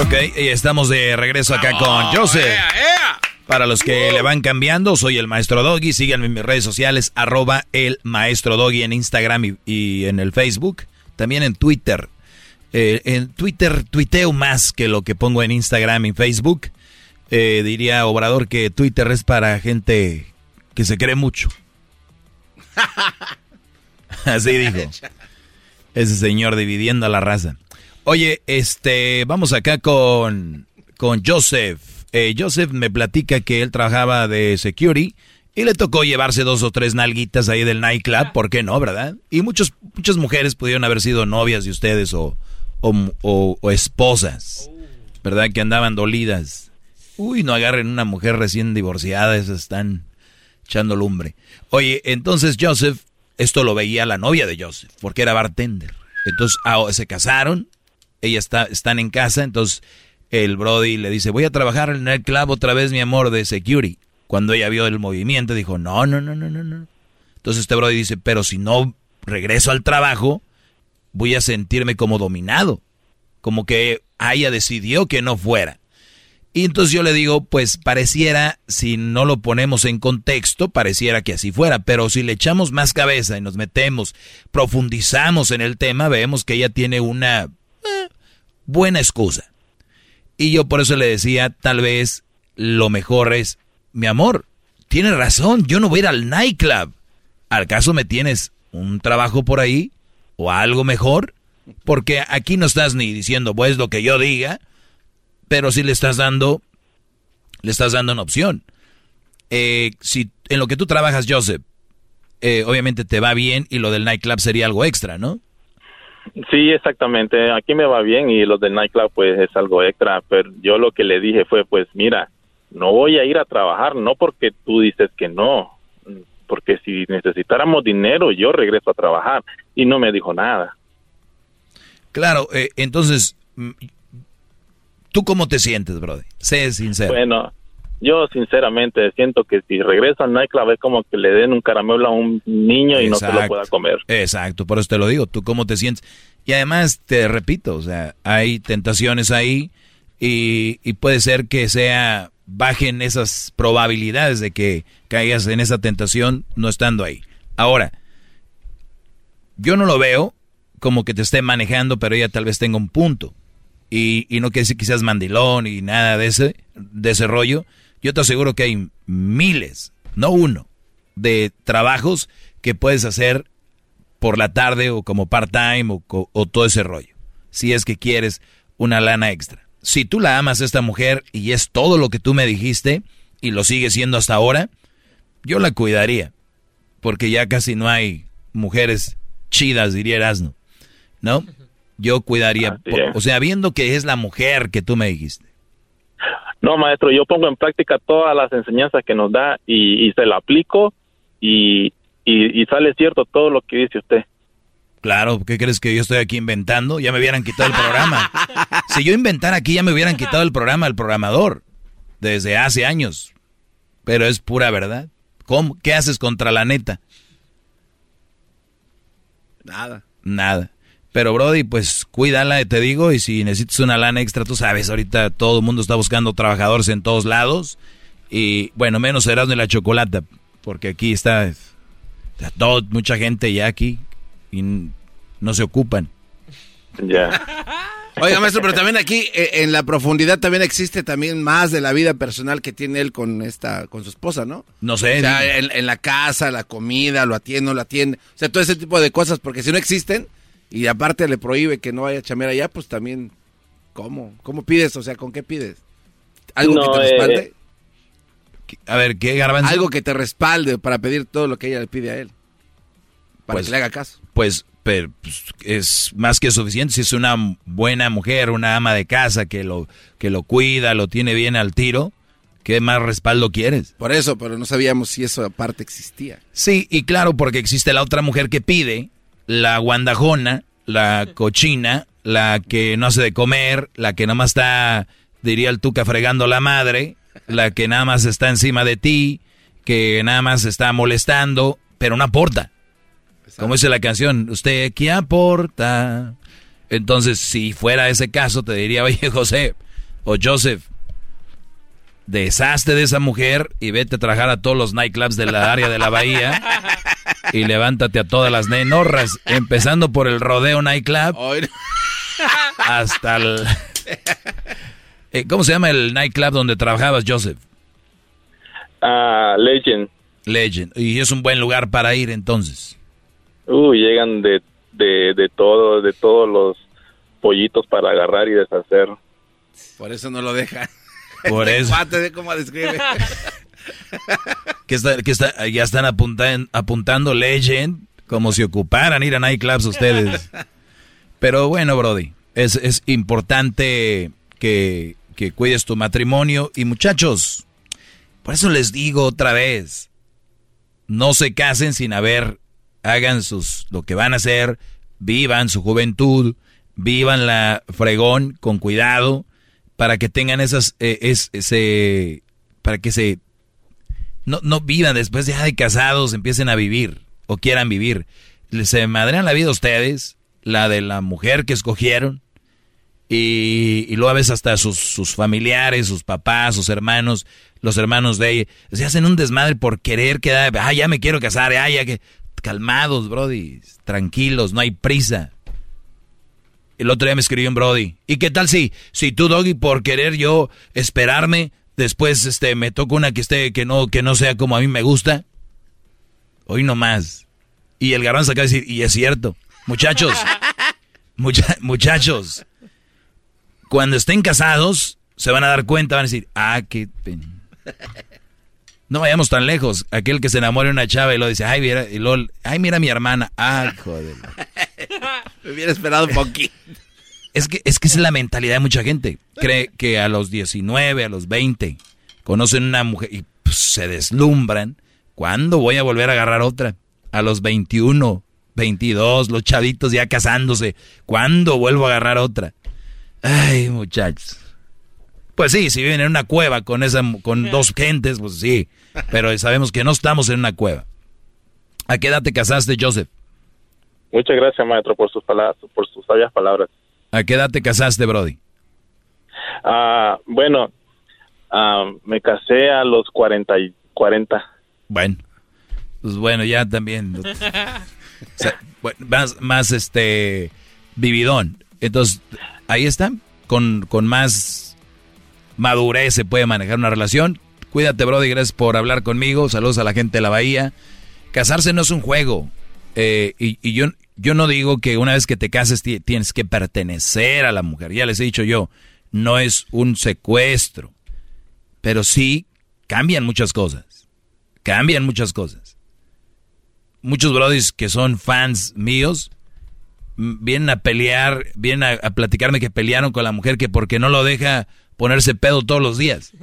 Ok, y estamos de regreso acá con Joseph. Para los que le van cambiando, soy el Maestro Doggy. Síganme en mis redes sociales, arroba el Maestro Doggy en Instagram y, en el Facebook. También en Twitter. Eh, en Twitter tuiteo más que lo que pongo en Instagram y Facebook. Eh, diría Obrador que Twitter es para gente que se cree mucho. Así dijo. Ese señor dividiendo a la raza. Oye, este, vamos acá con, con Joseph. Eh, Joseph me platica que él trabajaba de security y le tocó llevarse dos o tres nalguitas ahí del nightclub, ¿por qué no, verdad? Y muchos, muchas mujeres pudieron haber sido novias de ustedes o, o, o- o esposas, ¿verdad? Que andaban dolidas. Uy, no agarren una mujer recién divorciada, esas están echando lumbre. Oye, entonces Joseph, esto lo veía la novia de Joseph, porque era bartender. Entonces ah, se casaron, ella está, están en casa, entonces el Brody le dice, voy a trabajar en el club otra vez, mi amor, de security. Cuando ella vio el movimiento, dijo, no, no, no, no, no, no. Entonces este Brody dice, pero si no regreso al trabajo, voy a sentirme como dominado. Como que ella decidió que no fuera. Y entonces yo le digo, pues pareciera, si no lo ponemos en contexto, pareciera que así fuera, pero si le echamos más cabeza y nos metemos, profundizamos en el tema, vemos que ella tiene una eh, buena excusa. Y yo por eso le decía, tal vez lo mejor es, mi amor, tienes razón, yo no voy a ir al nightclub. ¿Al caso me tienes un trabajo por ahí o algo mejor? Porque aquí no estás ni diciendo, pues lo que yo diga, pero sí le estás dando, le estás dando una opción. Eh, si en lo que tú trabajas, Joseph, eh, obviamente te va bien y lo del nightclub sería algo extra, ¿no? Sí, exactamente. Aquí me va bien y los del nightclub pues es algo extra, pero yo lo que le dije fue pues mira, no voy a ir a trabajar, no porque tú dices que no, porque si necesitáramos dinero yo regreso a trabajar y no me dijo nada. Claro, eh, entonces, mm, ¿tú cómo te sientes, brother? Sé sincero. Bueno, yo sinceramente siento que si regreso al nightclub es como que le den un caramelo a un niño y no se lo pueda comer. Exacto, por eso te lo digo, ¿tú cómo te sientes? Y además, te repito, o sea, hay tentaciones ahí y, y puede ser que sea, bajen esas probabilidades de que caigas en esa tentación no estando ahí. Ahora, yo no lo veo como que te esté manejando, pero ella tal vez tenga un punto. Y, y no quiere decir que seas mandilón y nada de ese, de ese rollo. Yo te aseguro que hay miles, no uno, de trabajos que puedes hacer por la tarde o como part-time o, todo ese rollo. Si es que quieres una lana extra. Si tú la amas a esta mujer y es todo lo que tú me dijiste y lo sigue siendo hasta ahora, yo la cuidaría. Porque ya casi no hay mujeres chidas, diría Erasmo. ¿No? Yo cuidaría. Por- o sea, viendo que es la mujer que tú me dijiste. No, maestro, yo pongo en práctica todas las enseñanzas que nos da y, y se la aplico y, y, y sale cierto todo lo que dice usted. Claro, ¿qué crees que yo estoy aquí inventando? Ya me hubieran quitado el programa. Si yo inventara aquí, ya me hubieran quitado el programa al programador. Desde hace años. Pero es pura verdad. ¿Cómo? ¿Qué haces contra la neta? Nada. Nada. Pero Brody, pues cuídala, te digo, y si necesitas una lana extra, tú sabes, ahorita todo el mundo está buscando trabajadores en todos lados. Y bueno, menos Erasmo y la Chocolata, porque aquí está, está todo, mucha gente ya aquí y n- no se ocupan. Ya. Oiga, maestro, pero también aquí eh, en la profundidad también existe también más de la vida personal que tiene él con esta, con su esposa, ¿no? No sé. O sea, en, en la casa, la comida, lo atiende, no lo atiende. O sea, todo ese tipo de cosas, porque si no existen y aparte le prohíbe que no vaya a chamear allá, pues también, ¿cómo? ¿Cómo pides? O sea, ¿con qué pides? ¿Algo No, que te eh, respalde? A ver, ¿qué garbanzo? Algo que te respalde para pedir todo lo que ella le pide a él. Para Pues- que le haga caso. Pues, pero, pues, es más que suficiente si es una buena mujer, una ama de casa que lo, que lo cuida, lo tiene bien al tiro. ¿Qué más respaldo quieres? Por eso, pero no sabíamos si eso aparte existía. Sí, y claro, porque existe la otra mujer que pide, la guandajona, la cochina, la que no hace de comer, la que nada más está, diría el tuca, fregando la madre, la que nada más está encima de ti, que nada más está molestando, pero no aporta. Como dice la canción, ¿usted qué aporta? Entonces, si fuera ese caso, te diría, oye, José o Joseph, deshazte de esa mujer y vete a trabajar a todos los nightclubs de la área de la bahía y levántate a todas las nenorras, empezando por el Rodeo Nightclub hasta el... Eh, ¿Cómo se llama el nightclub donde trabajabas, Joseph? Ah, Legend. Legend. Y es un buen lugar para ir entonces. Uh, llegan de, de, de todo, de todos los pollitos para agarrar y deshacer. Por eso no lo deja. Por eso. ve cómo describe. Que está, que está, ya están apuntan- apuntando Legend como si ocuparan ir a nightclubs ustedes. Pero bueno, Brody, es, es importante que, que cuides tu matrimonio. Y muchachos, por eso les digo otra vez, no se casen sin haber, hagan sus, lo que van a hacer, vivan su juventud, vivan la fregón con cuidado, para que tengan esas, eh, es, ese, para que se no, no vivan después ya de casados, empiecen a vivir o quieran vivir. Se madrean la vida ustedes, la de la mujer que escogieron, y, y luego a veces hasta sus, familiares, sus papás, sus hermanos, los hermanos de ella, se hacen un desmadre por querer quedar, ah, ya me quiero casar, ah, ya que... Calmados, Brody, tranquilos, no hay prisa. El otro día me escribió un Brody. ¿Y qué tal si, si tú, Doggy, por querer yo esperarme, después este me toca una que esté, que no, que no sea como a mí me gusta? Hoy no más. Y el garbanzo acaba de decir, y es cierto. Muchachos, mucha- muchachos, cuando estén casados, se van a dar cuenta, van a decir, ah, qué pen-". No vayamos tan lejos. Aquel que se enamora de una chava y lo dice, ay, mira, y luego, ay, mira mi hermana. Ah, joder. Me hubiera esperado un poquito. Es que, es que esa es la mentalidad de mucha gente. Cree que a los 19, a los 20, conocen una mujer y pues, se deslumbran. ¿Cuándo voy a volver a agarrar otra? A los 21, 22, los chavitos ya casándose. ¿Cuándo vuelvo a agarrar otra? Ay, muchachos. Pues sí, si viven en una cueva con esa con dos gentes, pues sí. Pero sabemos que no estamos en una cueva. ¿A qué edad te casaste, Joseph? Muchas gracias, maestro, por sus palabras, por sus sabias palabras. ¿A qué edad te casaste, Brody? Ah, bueno, ah, me casé a los 40 y 40. Bueno, pues bueno, ya también. o sea, bueno, más, más este vividón. Entonces, ahí está. Con, con más madurez se puede manejar una relación. Cuídate, Brody, gracias por hablar conmigo. Saludos a la gente de la bahía. Casarse no es un juego. Eh, y, y yo, yo no digo que una vez que te cases ti- tienes que pertenecer a la mujer. Ya les he dicho yo, no es un secuestro. Pero sí cambian muchas cosas. Cambian muchas cosas. Muchos brodis que son fans míos vienen a pelear, vienen a, a platicarme que pelearon con la mujer que porque no lo deja ponerse pedo todos los días.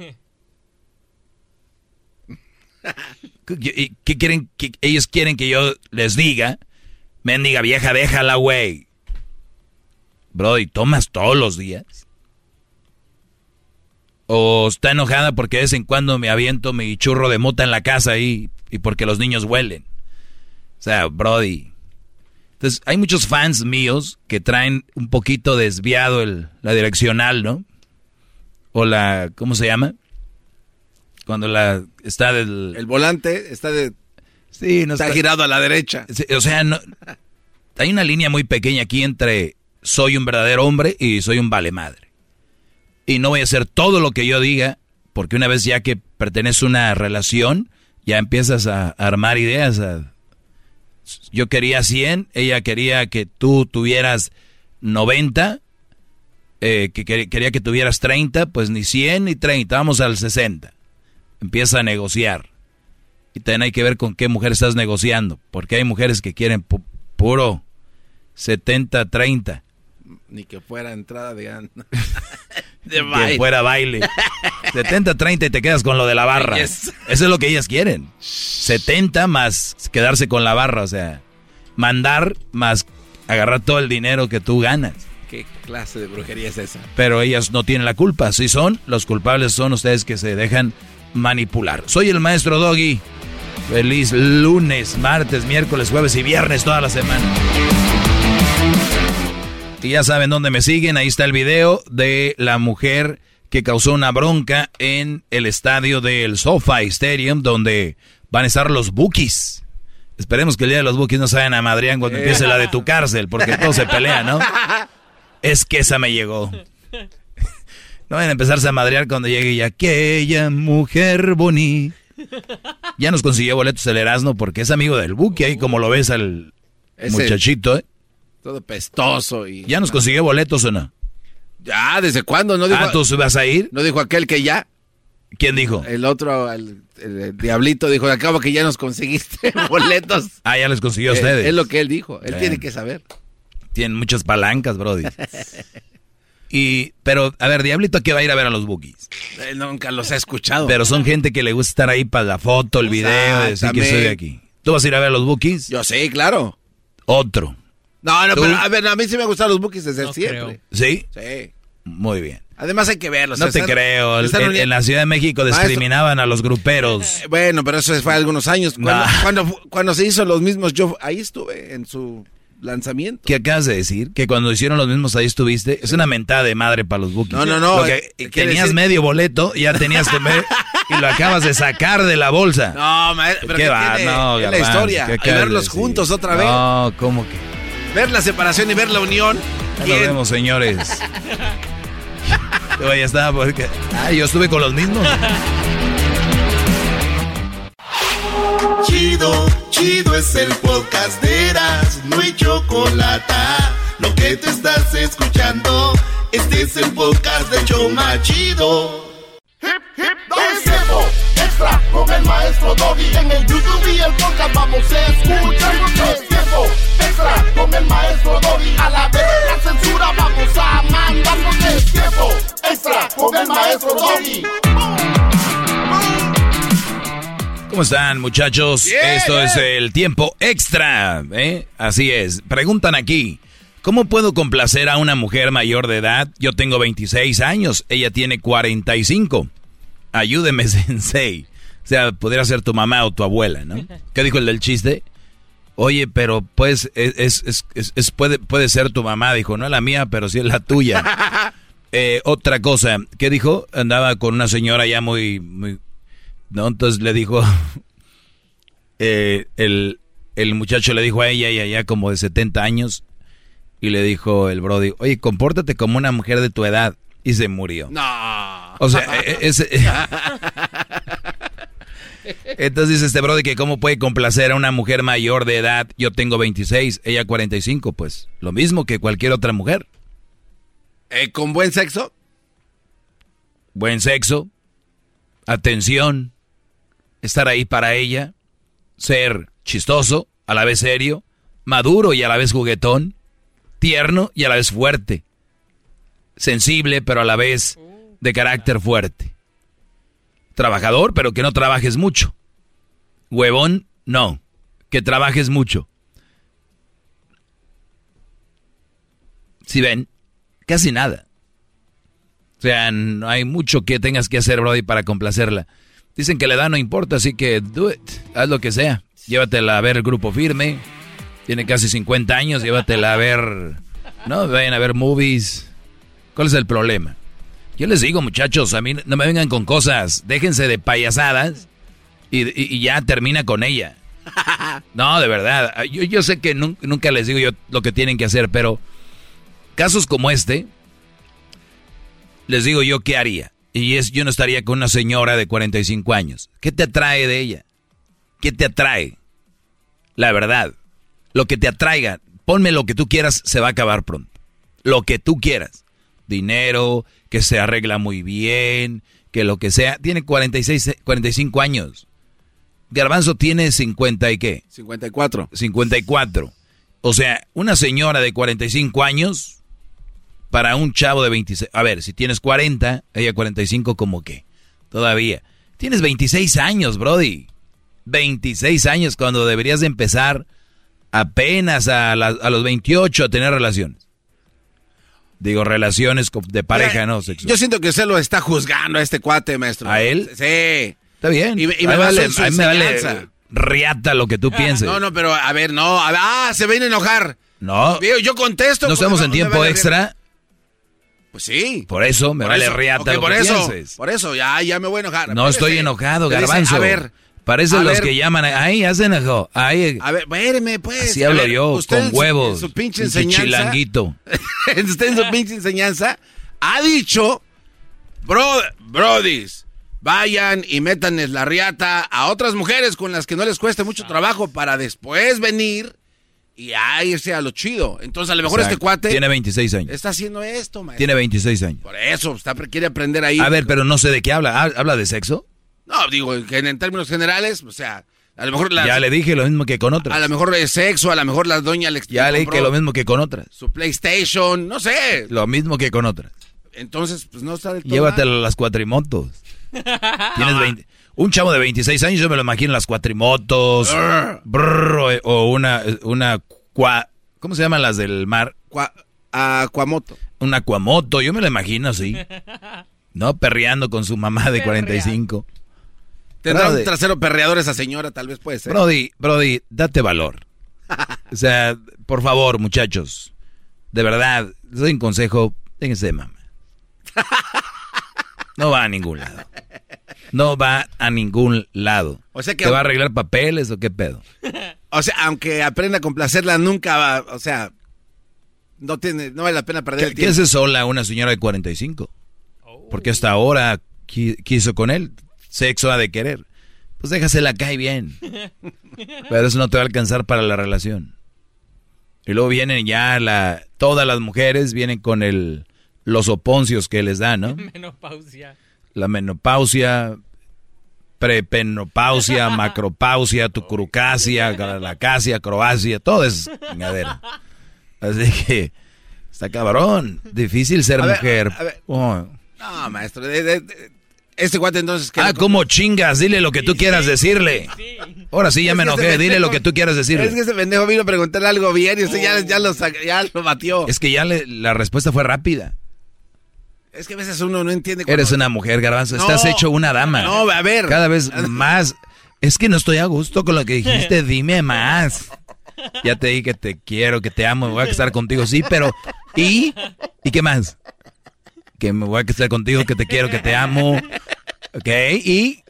¿Qué, qué quieren? que ellos quieren que yo les diga, mendiga vieja, déjala, güey. Brody, ¿tomas todos los días? ¿O está enojada porque de vez en cuando me aviento mi churro de mota en la casa y, y porque los niños huelen? O sea, Brody. Entonces, hay muchos fans míos que traen un poquito desviado el, la direccional, ¿no? O la, ¿cómo se llama? Cuando la está del... El volante está de... Sí, no está, girado a la derecha. O sea, no, hay una línea muy pequeña aquí entre soy un verdadero hombre y soy un vale madre. Y no voy a hacer todo lo que yo diga, porque una vez ya que pertenece a una relación, ya empiezas a armar ideas. a- yo quería 100, ella quería que tú tuvieras 90, eh, que quer- quería que tuvieras 30, pues ni 100 ni 30, vamos al 60. Empieza a negociar. Y también hay que ver con qué mujer estás negociando, porque hay mujeres que quieren pu- puro 70-30, Ni que fuera entrada de... de que baile. fuera baile. 70-30 y te quedas con lo de la barra. Yes. Eso es lo que ellas quieren. 70 más quedarse con la barra, o sea, mandar más agarrar todo el dinero que tú ganas. ¿Qué clase de brujería es esa? Pero ellas no tienen la culpa. Si son, los culpables son ustedes que se dejan manipular. Soy el maestro Doggy. Feliz lunes, martes, miércoles, jueves y viernes toda la semana. Y ya saben dónde me siguen. Ahí está el video de la mujer que causó una bronca en el estadio del SoFi Stadium, donde van a estar los Bookies. Esperemos que el día de los Bookies no se vayan a Madrid cuando empiece la de tu cárcel, porque todos se pelean, ¿no? Es que esa me llegó. No vayan a empezarse a madrear cuando llegue y aquella mujer bonita. Ya nos consiguió boletos el Erasmo porque es amigo del Buki, ahí como lo ves al Ese- muchachito, ¿eh? Todo pestoso y... ¿Ya nos consiguió boletos o no? Ya, ¿desde cuándo? ¿No dijo, Ah, ¿tú vas a ir? ¿No dijo aquel que ya? ¿Quién dijo? El otro, el, el- el diablito, dijo, acabo que ya nos conseguiste boletos. Ah, ya les consiguió a Eh, ustedes. Es lo que él dijo, él tiene que saber. Tienen muchas palancas, Brody. Y, pero, a ver, Diablito, ¿qué va a ir a ver a los Bookies? Nunca los ha escuchado. Pero son gente que le gusta estar ahí para la foto, el video, decir que estoy Exactamente. aquí. ¿Tú vas a ir a ver a los Bookies? Yo sí, claro. Otro. No, no, ¿Tú? pero a ver, a mí sí me gustan los bookies desde siempre. ¿Sí? Sí. Muy bien. Además hay que verlos. No te creo. En, la Ciudad de México Maestro. discriminaban a los gruperos. Eh, Bueno, pero eso fue hace algunos años. Cuando, Nah. cuando, fu- cuando se hizo los mismos, yo ahí estuve en su lanzamiento. ¿Qué acabas de decir? Que cuando hicieron los mismos ahí estuviste. Es una mentada de madre para los bookies. No, no, no, Lo que- eh, quiere tenías decir- medio boleto, ya tenías que ver y lo acabas de sacar de la bolsa. No, maestro, pero ¿Qué, ¿qué va? tiene? No, Es la historia. ¿qué Y de verlos juntos otra vez. No, ¿cómo que? Ver la separación y ver la unión. Ya nos vemos, señores. Yo ya estaba porque... Ah, yo estuve con los mismos. Chido, chido es el podcast de Eras, no hay chocolate. Lo que te estás escuchando, este es el podcast de Choma Chido. Hip, hip, es tiempo extra con el maestro Doggy. En el YouTube y el podcast vamos a escuchar. Es tiempo extra con el maestro Doggy. A la vez la censura vamos a mandarnos. Es tiempo extra con el maestro Doggy. ¿Cómo están, muchachos? Esto es el tiempo extra, ¿eh? Así es. Preguntan aquí, ¿cómo puedo complacer a una mujer mayor de edad? Yo tengo 26 años, ella tiene 45. Ayúdeme, sensei. O sea, podría ser tu mamá o tu abuela, ¿no? ¿Qué dijo el del chiste? Oye, pero pues es, es- es- es- puede, puede ser tu mamá, dijo, no es la mía, pero sí es la tuya. Eh, otra cosa, ¿qué dijo? Andaba con una señora ya muy, muy, ¿no? Entonces le dijo, eh, el, el muchacho le dijo a ella, ella ya como de 70 años, y le dijo el Brody, oye, compórtate como una mujer de tu edad, y se murió. No. O sea, e- e- ese, Entonces dice este brody que cómo puede complacer a una mujer mayor de edad. Yo tengo 26, ella 45, pues lo mismo que cualquier otra mujer. Eh, ¿Con buen sexo? Buen sexo, atención, estar ahí para ella, ser chistoso, a la vez serio, maduro y a la vez juguetón, tierno y a la vez fuerte, sensible pero a la vez de carácter fuerte. Trabajador, pero que no trabajes mucho. Huevón, no, que trabajes mucho. Si ven, casi nada. O sea, no hay mucho que tengas que hacer, Brody, para complacerla. Dicen que la edad no importa, así que do it. Haz lo que sea. Llévatela a ver el grupo firme. Tiene casi 50 años, llévatela a ver. No, vayan a ver movies. ¿Cuál es el problema? Yo les digo, muchachos, a mí no me vengan con cosas. Déjense de payasadas y, ya termina con ella. No, de verdad. Yo, yo sé que nunca les digo yo lo que tienen que hacer, pero casos como este, les digo yo qué haría. Y es, yo no estaría con una señora de 45 años. ¿Qué te atrae de ella? ¿Qué te atrae? La verdad. Lo que te atraiga, ponme lo que tú quieras, se va a acabar pronto. Lo que tú quieras. Dinero, que se arregla muy bien, que lo que sea. Tiene 46, 45 años. Garbanzo tiene 50 y qué? 54. 54. O sea, una señora de 45 años para un chavo de 26. A ver, si tienes 40, ella 45, como que todavía. Tienes 26 años, Brody. 26 años cuando deberías de empezar apenas a, a los 28 a tener relaciones. Digo, relaciones de pareja, ¿no? Sexual. Yo siento que usted lo está juzgando a este cuate, maestro. ¿A él? Sí. Está bien. Y, me, vale, a me vale riata lo que tú pienses. No, no, pero a ver, no. ah, se viene a enojar. No. Yo contesto. No estamos en tiempo extra. Pues sí. Por eso me vale riata lo por que eso, pienses. Por eso, ya, ya me voy a enojar. No estoy enojado, garbanzo. a ver. Parecen los que llaman, ay, ya se enojó. Ay, a ver, espéreme, pues. Así hablo yo, con huevos. En su, pinche enseñanza. Chilanguito. usted en su pinche enseñanza ha dicho, bro, brodis, vayan y métanles la riata a otras mujeres con las que no les cueste mucho trabajo para después venir y a irse a lo chido. Entonces, a lo mejor este cuate. Tiene 26 años. Está haciendo esto, maestro. Tiene 26 años. Por eso, está, quiere aprender ahí. A ver, pero no sé de qué habla. ¿Habla de sexo? No, digo, en, en términos generales, o sea, a lo mejor. ya le dije lo mismo que con otras. A lo mejor es sexo, a lo mejor la doña le Ya le dije lo mismo que con otras. Su PlayStation, no sé. Lo mismo que con otras. Entonces, pues no está del todo. Llévatelo a las cuatrimotos. Tienes 20. Un chavo de 26 años, yo me lo imagino en las cuatrimotos. Brr, o una, una ¿Cómo se llaman las del mar? Aquamoto. Un aquamoto, yo me lo imagino así. ¿No? Perreando con su mamá de 45. Tendrá un trasero perreador esa señora, tal vez puede ser. Brody, Brody, date valor. o sea, por favor, muchachos. De verdad, les doy un consejo. Déjense de mamá. No va a ningún lado. No va a ningún lado. O sea que ¿Te va a arreglar papeles o qué pedo? O sea, aunque aprenda a complacerla, nunca va, o sea, no tiene, no vale la pena perder el tiempo. ¿Qué hace sola una señora de 45? Porque hasta ahora quiso con él. Sexo ha de querer. Pues déjasela cae bien. Pero eso no te va a alcanzar para la relación. Y luego vienen ya la, todas las mujeres vienen con el, los oponcios que les dan, ¿no? Menopausia. La menopausia, prepenopausia, macropausia, tucurucasia, galacasia, croacia, todo es chingadera. Así que está cabrón, difícil ser mujer. Oh. No, maestro, este guate entonces... Ah, ¿cómo chingas? Dile lo que tú quieras decirle. Ahora sí ya me enojé, dile lo que tú quieras decirle. Es que ese pendejo vino a preguntarle algo bien y usted ya, ya, lo, ya lo batió. Es que ya le, la respuesta fue rápida. Es que a veces uno no entiende. Eres una mujer, garbanzo. Estás hecho una dama. No, a ver. Cada vez más. Es que no estoy a gusto con lo que dijiste. Dime más. Ya te dije que te quiero, que te amo, voy a estar contigo, sí, pero ¿y? ¿Y qué más? Que me voy a estar contigo, que te quiero, que te amo. ¿Ok? ¿Y?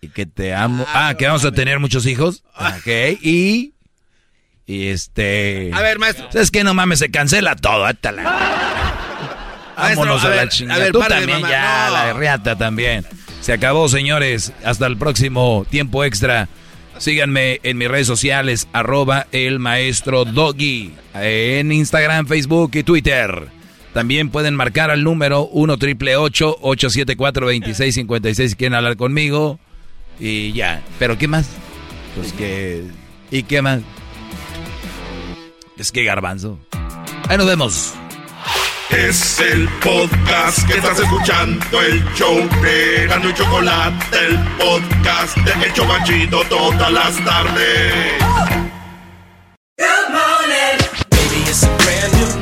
Y que te amo. Ah, que vamos a tener muchos hijos. ¿Ok? ¿Y? Y este... A ver, maestro. Es que no mames, se cancela todo. Vámonos a, la chingada. Tú también, ya, la riata también. Se acabó, señores. Hasta el próximo tiempo extra. Síganme en mis redes sociales, arroba el maestro Doggy, en Instagram, Facebook y Twitter. También pueden marcar al número 1 triple 874 2656 si quieren hablar conmigo. Y ya. ¿Pero qué más? Pues que. ¿Y qué más? Es que garbanzo. Ahí nos vemos. Es el podcast que estás escuchando, el show de Gano y Chocolate, el podcast de El Chobachito todas las tardes. Good morning. Baby, it's a brand new.